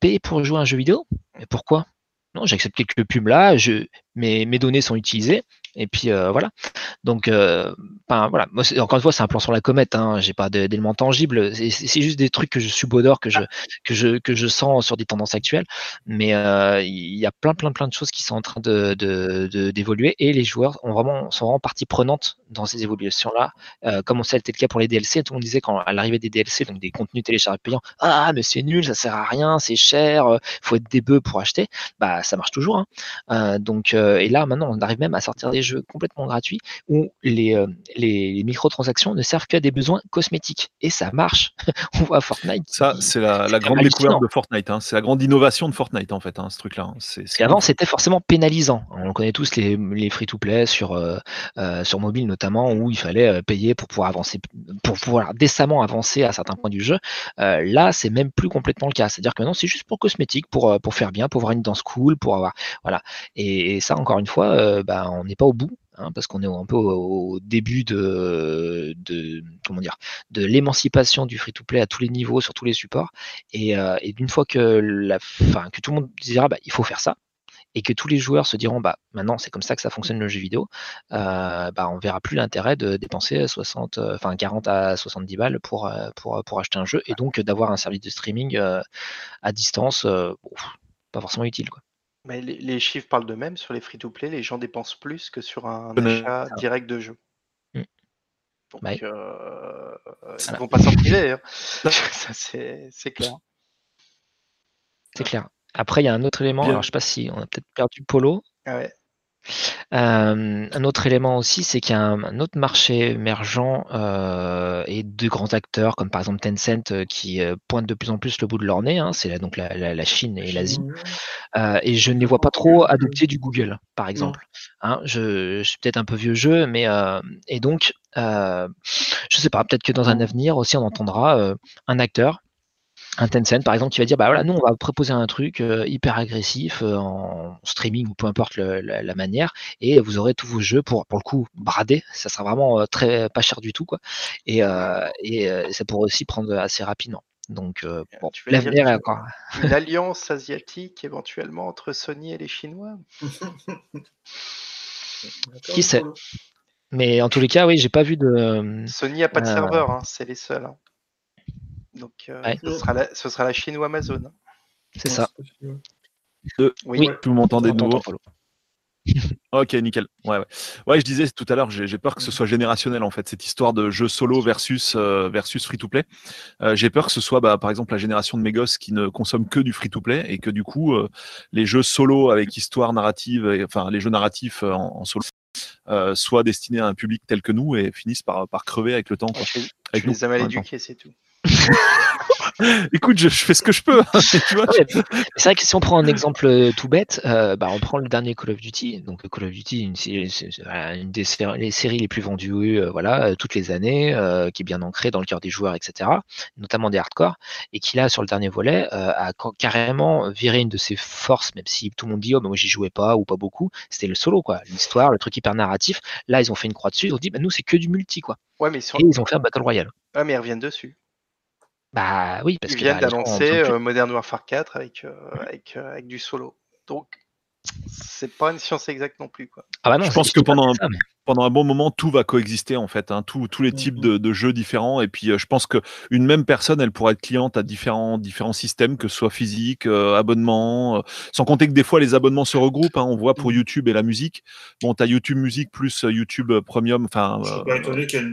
payer pour jouer à un jeu vidéo? Mais pourquoi? Non, j'accepte quelques pubs là, je, mes, mes données sont utilisées, et puis euh, voilà. Donc, euh, voilà. Encore une fois, c'est un plan sur la comète. Hein. J'ai pas d'éléments tangibles. C'est juste des trucs que je subodore, que je que je que je sens sur des tendances actuelles. Mais euh, il y a plein plein plein de choses qui sont en train de d'évoluer et les joueurs ont vraiment sont vraiment partie prenante dans ces évolutions là. Comme on sait, c'était le cas pour les DLC. Tout le monde disait quand à l'arrivée des DLC, donc des contenus téléchargés payants, ah mais c'est nul, ça sert à rien, c'est cher, faut être des bœufs pour acheter. Bah ça marche toujours. Hein. Donc et là maintenant, on arrive même à sortir des jeux complètement gratuits où les, euh, les, microtransactions ne servent qu'à des besoins cosmétiques. Et ça marche. *laughs* On voit Fortnite. Ça, c'est la, grande découverte de Fortnite. Hein. C'est la grande innovation de Fortnite, en fait, hein, ce truc-là. Hein. Avant, c'était forcément pénalisant. On connaît tous les, les free-to-play sur, euh, euh, sur mobile, notamment, où il fallait payer pour pouvoir avancer, pour pouvoir décemment avancer à certains points du jeu. là, c'est même plus complètement le cas. C'est-à-dire que maintenant, c'est juste pour cosmétique, pour, pour faire bien, pour avoir une danse cool, pour avoir. Voilà. Et, ça, encore une fois, bah, on n'est pas au bout. Hein, parce qu'on est un peu au, début de, comment dire de l'émancipation du free-to-play à tous les niveaux, sur tous les supports. Et, euh, d'une fois que tout le monde dira bah, il faut faire ça, et que tous les joueurs se diront bah maintenant c'est comme ça que ça fonctionne le jeu vidéo, euh, bah on verra plus l'intérêt de dépenser 60, enfin 40 à 70 balles pour, euh, pour, acheter un jeu et donc d'avoir un service de streaming à distance, pas forcément utile. Mais les, chiffres parlent d'eux-mêmes. Sur les free-to-play, les gens dépensent plus que sur un achat direct de jeu. Mmh. Donc, bah euh, ils ne vont pas s'en priver. Hein. *laughs* *laughs* C'est clair. C'est clair. Après, il y a un autre élément. Alors, je sais pas si on a peut-être perdu Polo. Ah ouais. Euh, un autre élément aussi, c'est qu'il y a un, autre marché émergent euh, et de grands acteurs comme par exemple Tencent euh, qui pointent de plus en plus le bout de leur nez. Hein, c'est donc la, Chine et l'Asie. et je ne les vois pas trop adopter du Google, par exemple. Hein, je, suis peut-être un peu vieux jeu, mais et donc je sais pas. Peut-être que dans un avenir aussi, on entendra un acteur un Tencent par exemple qui va dire bah voilà nous on va proposer un truc euh, hyper agressif euh, en streaming ou peu importe la, manière et vous aurez tous vos jeux pour pour le coup bradés. Ça sera vraiment euh, très pas cher du tout quoi. Et, et ça pourrait aussi prendre assez rapidement. Donc bon, l'avenir est encore *laughs* l'alliance asiatique éventuellement entre Sony et les Chinois? *laughs* Qui sait? mais en tous les cas oui j'ai pas vu de Sony a pas de serveur hein, c'est les seuls hein. Donc, euh, ce, sera la, ce, sera la, Chine ou Amazon. C'est ça. oui, vous m'entendez de nouveau ok, nickel. Ouais, ouais. ouais, je disais tout à l'heure, j'ai peur que ce soit générationnel en fait, cette histoire de jeu solo versus, euh, versus free-to-play. Euh, j'ai peur que ce soit bah, par exemple la génération de mes gosses qui ne consomment que du free-to-play et que du coup, les jeux solo avec histoire narrative, et, enfin les jeux narratifs en, solo, soient destinés à un public tel que nous et finissent par, par crever avec le temps. Quoi. Je, avec les ai mal éduqués, c'est tout. *laughs* Écoute, je, fais ce que je peux. Hein, c'est vrai que si on prend un exemple euh, tout bête, euh, bah, on prend le dernier Call of Duty. Donc Call of Duty, une, une des séries, les plus vendues, euh, voilà, toutes les années, qui est bien ancrée dans le cœur des joueurs, etc. Notamment des hardcore, et qui là sur le dernier volet a carrément viré une de ses forces, même si tout le monde dit oh mais moi j'y jouais pas ou pas beaucoup. C'était le solo quoi, l'histoire, le truc hyper narratif. Là ils ont fait une croix dessus, ils ont dit bah, nous c'est que du multi quoi. Ouais, mais Et ils ont fait un battle royale. Ouais, mais ils reviennent dessus. Bah oui, parce Ils viennent bah, d'annoncer euh, Modern Warfare 4 avec, euh, avec, euh, avec du solo. Donc, c'est pas une science exacte non plus. Quoi. Ah bah non, je pense que pendant, pendant un bon moment, tout va coexister en fait, hein, tous les types de, de, jeux différents. Et puis, je pense qu'une même personne, elle pourrait être cliente à différents, différents systèmes, que ce soit physique, abonnement, sans compter que des fois les abonnements se regroupent. Hein, on voit pour YouTube et la musique. Bon, tu as YouTube Musique plus YouTube Premium. Enfin, je ne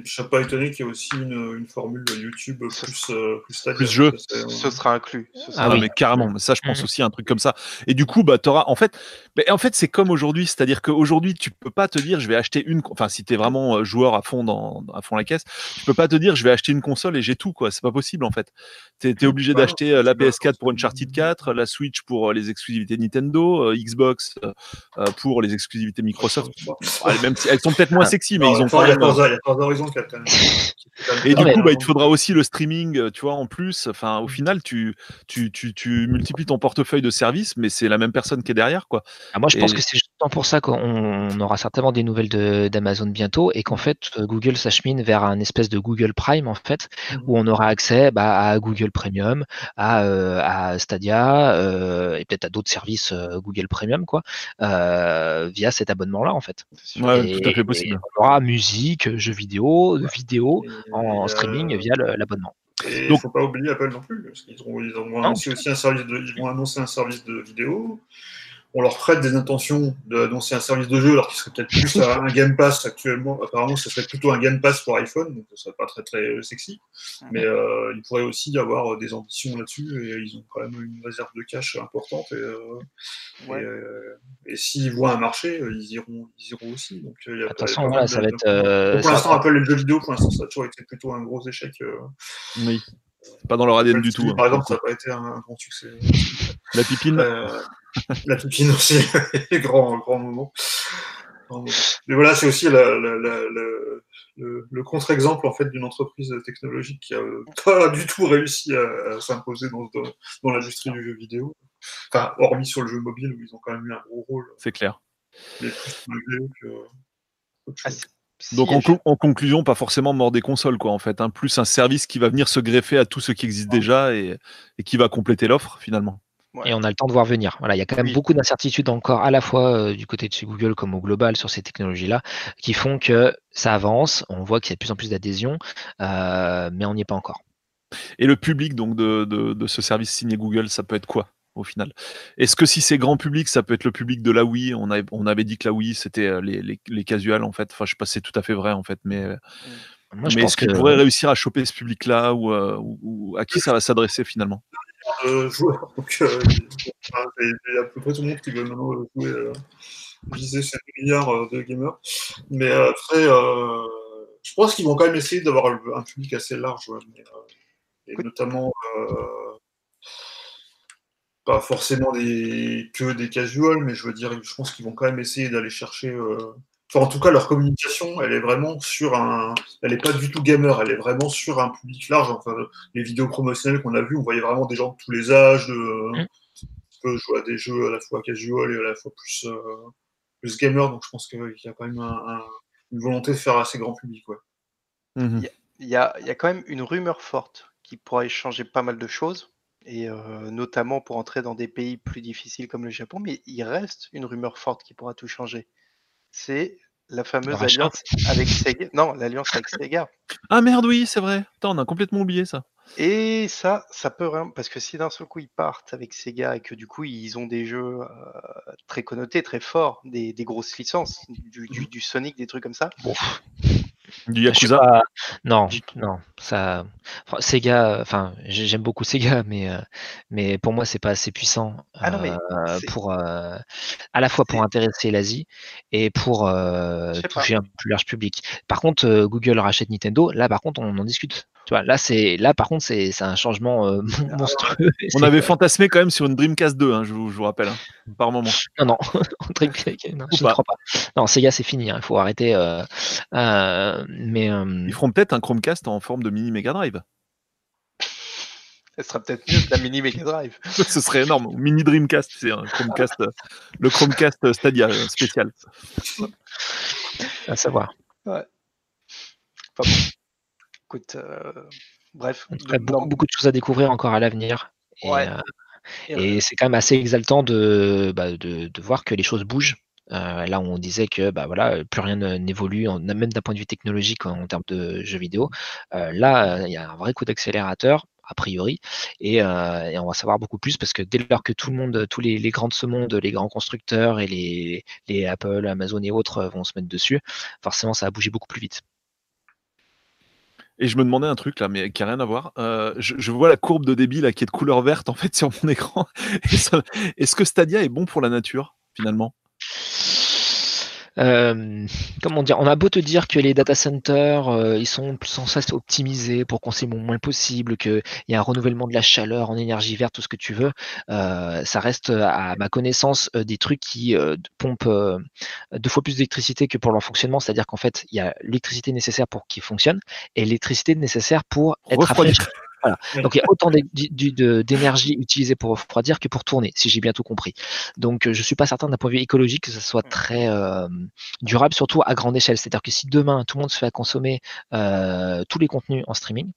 suis pas étonné qu'il y ait aussi une, une, formule YouTube plus, plus, plus jeu. Ce sera inclus. ah, oui. mais carrément. Ça, je pense mmh. aussi à un truc comme ça. Et du coup, bah, tu auras. En fait, mais en fait c'est comme aujourd'hui. C'est-à-dire qu'aujourd'hui, tu peux pas te dire, je vais acheter une. Enfin, si tu es vraiment joueur à fond, dans, à fond la caisse, tu peux pas te dire, je vais acheter une console et j'ai tout. quoi. C'est pas possible, en fait. Tu es, obligé d'acheter la PS4 pour une Uncharted 4, la Switch pour les exclusivités Nintendo, Xbox pour les exclusivités Microsoft. même si elles sont peut-être moins sexy, mais ils ont quand même. Et du coup, bah, il te faudra aussi le streaming, tu vois, en plus. Enfin, au final, tu, tu, tu, tu multiplies ton portefeuille de services, mais c'est la même personne qui est derrière, quoi. Ah, moi, je pense que c'est justement pour ça qu'on aura certainement des nouvelles d'Amazon bientôt et qu'en fait, Google s'achemine vers un espèce de Google Prime, en fait, mmh où on aura accès bah, à Google Premium, à, à Stadia et peut-être à d'autres services Google Premium, quoi, via cet abonnement-là, en fait. Ouais, tout à fait possible. on aura musique, jeux vidéo, vidéo en streaming via l'abonnement. Et il ne faut pas oublier Apple non plus, parce qu'ils ils ils vont annoncer un service de vidéo on leur prête des intentions d'annoncer un service de jeu alors qu'il serait peut-être plus un Game Pass actuellement. Apparemment, ce serait plutôt un Game Pass pour iPhone, donc ce serait pas très très sexy. Mais euh, il pourrait aussi y avoir des ambitions là-dessus et ils ont quand même une réserve de cash importante. Et, euh, euh, et, s'ils voient un marché, ils iront, ils iront aussi. Donc, il Attention, voilà, ça va être. pour l'instant, Apple et le jeu vidéo, pour l'instant, ça a toujours été plutôt un gros échec. Oui. Pas dans leur ADN du tout. Par hein, exemple, ça n'a pas été un, grand succès. La pipine *laughs* La pipine aussi, grand, grand moment. Mais voilà, c'est aussi le, contre-exemple en fait d'une entreprise technologique qui a pas du tout réussi à, s'imposer dans, dans, l'industrie du jeu vidéo. Enfin, hormis sur le jeu mobile où ils ont quand même eu un gros rôle. C'est clair. Mais plus que, ah, donc en, conclusion, pas forcément mort des consoles, quoi, en fait. Hein. plus un service qui va venir se greffer à tout ce qui existe déjà et, qui va compléter l'offre finalement. Et on a le temps de voir venir. Voilà, il y a quand même beaucoup d'incertitudes encore, à la fois euh, du côté de chez Google comme au global sur ces technologies-là, qui font que ça avance. On voit qu'il y a de plus en plus d'adhésion, euh, mais on n'y est pas encore. Et le public donc de, ce service signé Google, ça peut être quoi au final? Est-ce que si c'est grand public, ça peut être le public de la Wii? On, on avait dit que la Wii, c'était euh, les, les, casuals, en fait. Enfin, je sais pas si c'est tout à fait vrai, en fait, mais, Moi, je mais est-ce qu'il pourrait réussir à choper ce public-là ou, euh, ou, à qui ça va s'adresser finalement? Euh, joueurs, donc il y a à peu près tout le monde qui veut maintenant jouer. Euh, c'est 7 milliards de gamers. Mais après, je pense qu'ils vont quand même essayer d'avoir un public assez large, et notamment pas forcément des, que des casuals, mais je veux dire, je pense qu'ils vont quand même essayer d'aller chercher. Euh, enfin, en tout cas, leur communication, elle est vraiment sur un. Elle n'est pas du tout gamer, elle est vraiment sur un public large. Enfin, les vidéos promotionnelles qu'on a vues, on voyait vraiment des gens de tous les âges, de, mmh. qui peuvent jouer à des jeux à la fois casual et à la fois plus, euh, plus gamer. Donc, je pense qu'il y a quand même une volonté de faire assez grand public. Ouais. Mmh il, y a, il y a quand même une rumeur forte qui pourrait changer pas mal de choses et notamment pour entrer dans des pays plus difficiles comme le Japon, mais il reste une rumeur forte qui pourra tout changer. C'est la fameuse alliance *laughs* avec Sega. Non, l'alliance avec Sega. Ah merde, oui, c'est vrai. Attends, on a complètement oublié ça. Et ça, ça peut vraiment. Parce que si d'un seul coup ils partent avec Sega et que du coup ils ont des jeux très connotés, très forts, des, grosses licences, du, du, Sonic, des trucs comme ça, du Yakuza Non, non. Ça... Sega, enfin, j'aime beaucoup Sega, mais, euh, mais pour moi, c'est pas assez puissant ah euh, pour, euh, à la fois pour intéresser l'Asie et pour toucher un plus large public. Par contre, Google rachète Nintendo. Là, par contre, on en discute. Tu vois, là, c'est là par contre, c'est un changement euh, *laughs* ah monstrueux. *laughs* On avait fantasmé quand même sur une Dreamcast 2, hein, je, vous, je, vous, rappelle, hein, par moment. *laughs* Non, non, Dreamcast, non je ne crois pas. Non, Sega, c'est fini. Hein, il faut arrêter. Euh, euh, mais ils feront peut-être un Chromecast en forme de mini Mega Drive. Ce sera peut-être mieux que la mini Mega Drive. Ce serait énorme. Mini Dreamcast, c'est un Chromecast, le Chromecast Stadia spécial. À savoir. Ouais. Pas bon. Euh, bref. beaucoup, beaucoup, de choses à découvrir encore à l'avenir. Et, euh, c'est quand même assez exaltant bah, de, de, voir que les choses bougent là, on disait que bah, voilà, plus rien n'évolue, même d'un point de vue technologique en, termes de jeux vidéo. là, il y a un vrai coup d'accélérateur a priori, et, on va savoir beaucoup plus parce que dès lors que tout le monde, tous les, grands de ce monde, les grands constructeurs et les, les, Apple, Amazon et autres vont se mettre dessus, forcément ça va bouger beaucoup plus vite. Et je me demandais un truc là, mais qui n'a rien à voir. je, vois la courbe de débit là qui est de couleur verte en fait *laughs* sur mon écran. Est-ce que Stadia est bon pour la nature finalement? Euh, comment dire, on a beau te dire que les data centers, euh, ils sont sans cesse optimisés pour consommer le moins possible, qu'il y a un renouvellement de la chaleur en énergie verte, tout ce que tu veux, euh, ça reste, à ma connaissance, des trucs qui pompent deux fois plus d'électricité que pour leur fonctionnement. C'est-à-dire qu'en fait, il y a l'électricité nécessaire pour qu'ils fonctionnent et l'électricité nécessaire pour être rafraîchi. Donc il y a autant d'énergie utilisée pour refroidir que pour tourner, si j'ai bien tout compris. Donc je suis pas certain d'un point de vue écologique que ce soit très euh, durable, surtout à grande échelle. C'est-à-dire que si demain tout le monde se fait à consommer euh, tous les contenus en streaming,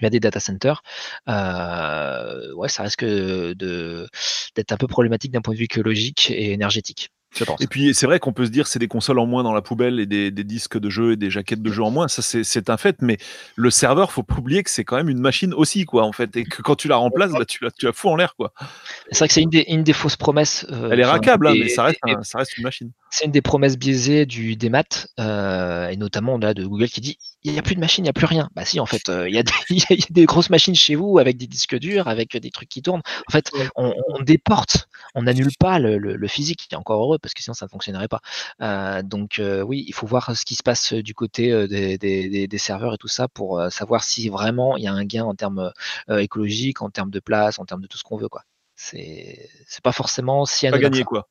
via des data centers, euh, ouais, ça risque d'être un peu problématique d'un point de vue écologique et énergétique. Et puis c'est vrai qu'on peut se dire c'est des consoles en moins dans la poubelle et des, disques de jeu et des jaquettes de jeu en moins, ça c'est un fait, mais le serveur, faut pas oublier que c'est quand même une machine aussi, quoi, en fait, et que quand tu la remplaces, bah, tu, la, tu la fous en l'air, quoi. C'est vrai que c'est une des, une des fausses promesses. Euh, Elle est rackable, hein, mais ça reste, ça reste une machine. C'est une des promesses biaisées du, des maths, euh, et notamment là, de Google qui dit il n'y a plus de machine, il n'y a plus rien. Bah si, en fait, euh, il y, *laughs* y, a des grosses machines chez vous avec des disques durs, avec des trucs qui tournent. En fait, on, on déporte, on n'annule pas le, le, le, physique, qui est encore heureux, parce que sinon ça ne fonctionnerait pas. Euh, donc oui, il faut voir ce qui se passe du côté des, des, des, serveurs et tout ça pour savoir si vraiment il y a un gain en termes écologiques, en termes de place, en termes de tout ce qu'on veut. quoi. C'est pas forcément si Pas gagné, quoi.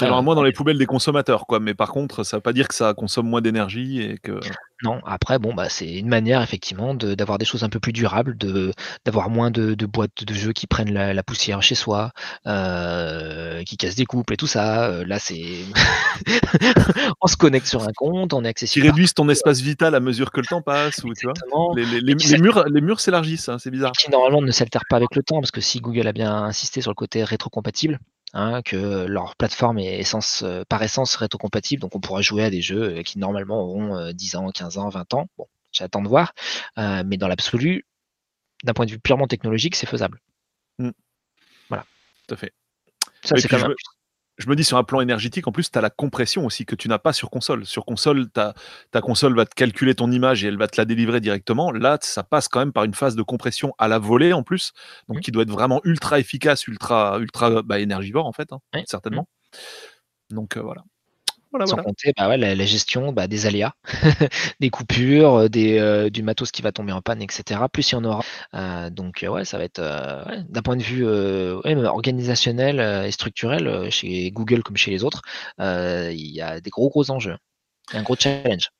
Alors, moins dans les poubelles des consommateurs, quoi. Mais par contre, ça ne veut pas dire que ça consomme moins d'énergie et que. Non, après, bon, bah, c'est une manière, effectivement, d'avoir des choses un peu plus durables, d'avoir moins de, boîtes de jeux qui prennent la, poussière chez soi, euh, qui cassent des couples et tout ça. Euh, là, c'est. *laughs* on se connecte sur un compte, on est accessible. Qui réduisent ton espace vital à mesure que le temps passe, ou tu vois. Les, murs, les murs s'élargissent, hein, c'est bizarre. Qui normalement ne s'altèrent pas avec le temps, parce que si Google a bien insisté sur le côté rétrocompatible, Hein, que leur plateforme est essence, euh, par essence rétrocompatible, donc on pourra jouer à des jeux euh, qui normalement auront 10 euh, ans, 15 ans, 20 ans. Bon, j'attends de voir, mais dans l'absolu, d'un point de vue purement technologique, c'est faisable. Mmh. Voilà. Tout à fait. Ça, c'est quand même je me dis sur un plan énergétique, en plus, tu as la compression aussi que tu n'as pas sur console. Sur console, ta, console va te calculer ton image et elle va te la délivrer directement. Là, ça passe quand même par une phase de compression à la volée en plus, donc mmh. qui doit être vraiment ultra efficace, ultra, ultra bah, énergivore en fait, hein, certainement. Donc euh, voilà. Sans compter bah la, gestion bah, des aléas, *laughs* des coupures, euh, des, euh, du matos qui va tomber en panne, etc. Plus il y en aura. Euh, donc ouais, ça va être d'un point de vue organisationnel et structurel chez Google comme chez les autres, il y a des gros gros enjeux, un gros challenge.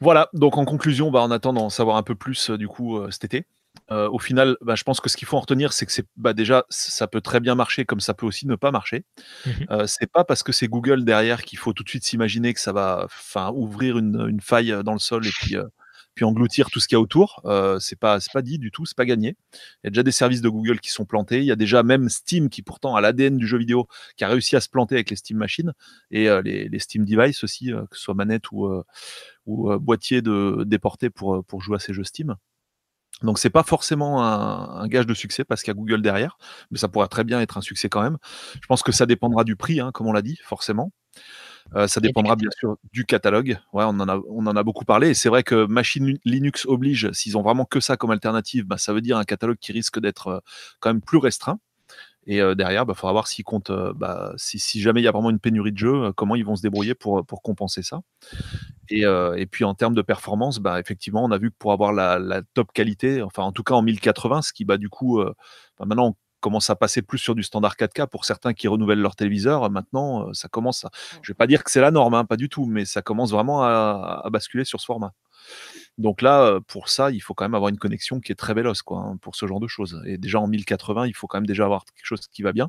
Voilà, donc en conclusion, bah, on attend d'en savoir un peu plus du coup cet été. Euh, au final, bah, je pense que ce qu'il faut en retenir, c'est que c'est bah, déjà, ça peut très bien marcher comme ça peut aussi ne pas marcher. Mmh euh, c'est pas parce que c'est Google derrière qu'il faut tout de suite s'imaginer que ça va ouvrir une, faille dans le sol et puis, euh, puis engloutir tout ce qu'il y a autour. c'est pas, pas dit du tout, c'est pas gagné. Il y a déjà des services de Google qui sont plantés. Il y a déjà même Steam qui pourtant a l'ADN du jeu vidéo qui a réussi à se planter avec les Steam Machines et les, Steam Device aussi, que ce soit manette ou, ou boîtier de, déporté pour, pour jouer à ces jeux Steam. Donc c'est pas forcément un, gage de succès parce qu'il y a Google derrière, mais ça pourrait très bien être un succès quand même. Je pense que ça dépendra du prix, hein, comme on l'a dit, forcément. Euh, ça dépendra bien sûr du catalogue. Ouais, on en a, on en a beaucoup parlé. Et c'est vrai que machine Linux oblige, s'ils ont vraiment que ça comme alternative, bah, ça veut dire un catalogue qui risque d'être euh, quand même plus restreint. Et derrière, il bah, faudra voir s'ils comptent, bah, si, si, jamais il y a vraiment une pénurie de jeux, comment ils vont se débrouiller pour, pour compenser ça. Euh, et, puis en termes de performance, bah, effectivement, on a vu que pour avoir la, top qualité, enfin en tout cas en 1080, ce qui bah, du coup, euh, bah, maintenant on commence à passer plus sur du standard 4K pour certains qui renouvellent leur téléviseur. Maintenant, ça commence, à, je vais pas dire que c'est la norme, hein, pas du tout, mais ça commence vraiment à basculer sur ce format. Donc là, pour ça, il faut quand même avoir une connexion qui est très véloce, quoi, hein, pour ce genre de choses. Et déjà en 1080, il faut quand même déjà avoir quelque chose qui va bien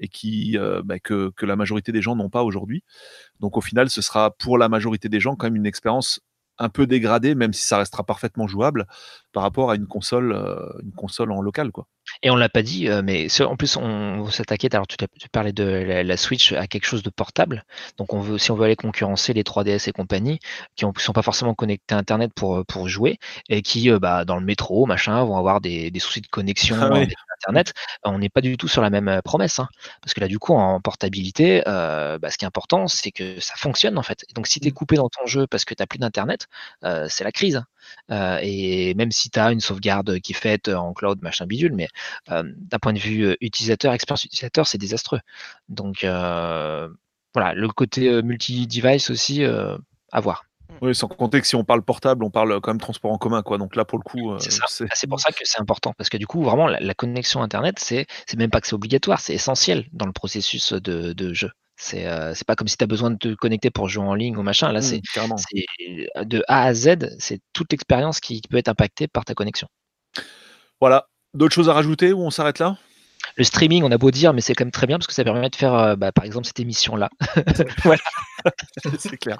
et qui, bah, que, la majorité des gens n'ont pas aujourd'hui. Donc au final, ce sera pour la majorité des gens quand même une expérience un peu dégradée, même si ça restera parfaitement jouable par rapport à une console, une console en local, quoi. Et on l'a pas dit, euh, mais en plus on s'attaquait. Alors tu, tu, parlais de la, Switch à quelque chose de portable. Donc on veut, si on veut aller concurrencer les 3DS et compagnie, qui ne sont pas forcément connectés à Internet pour pour jouer et qui, euh, bah, dans le métro, machin, vont avoir des, des soucis de connexion ah avec Internet. On n'est pas du tout sur la même promesse, hein. parce que là du coup en portabilité, bah, ce qui est important, c'est que ça fonctionne en fait. donc si tu es mmh. coupé dans ton jeu parce que tu n'as plus d'internet, c'est la crise. Euh, et même si tu as une sauvegarde qui est faite en cloud, machin bidule, mais euh, d'un point de vue euh, utilisateur, expérience utilisateur, c'est désastreux. Donc voilà, le côté multi-device aussi, à voir. Oui, sans compter que si on parle portable, on parle quand même transport en commun, quoi. Donc là, pour le coup, c'est ah, pour ça que c'est important, parce que du coup, vraiment, la, connexion Internet, c'est même pas que c'est obligatoire, c'est essentiel dans le processus de jeu. Euh, c'est pas comme si tu as besoin de te connecter pour jouer en ligne ou machin. Là, mmh, c'est de A à Z, c'est toute l'expérience qui peut être impactée par ta connexion. Voilà. D'autres choses à rajouter ou on s'arrête là? Le streaming, on a beau dire, mais c'est quand même très bien parce que ça permet de faire, euh, bah, par exemple, cette émission-là. *laughs* voilà. *laughs* c'est clair.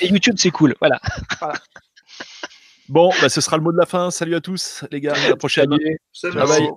Et YouTube, c'est cool. Voilà. Bon, bah, ce sera le mot de la fin. Salut à tous, les gars. À la prochaine. Salut. Salut.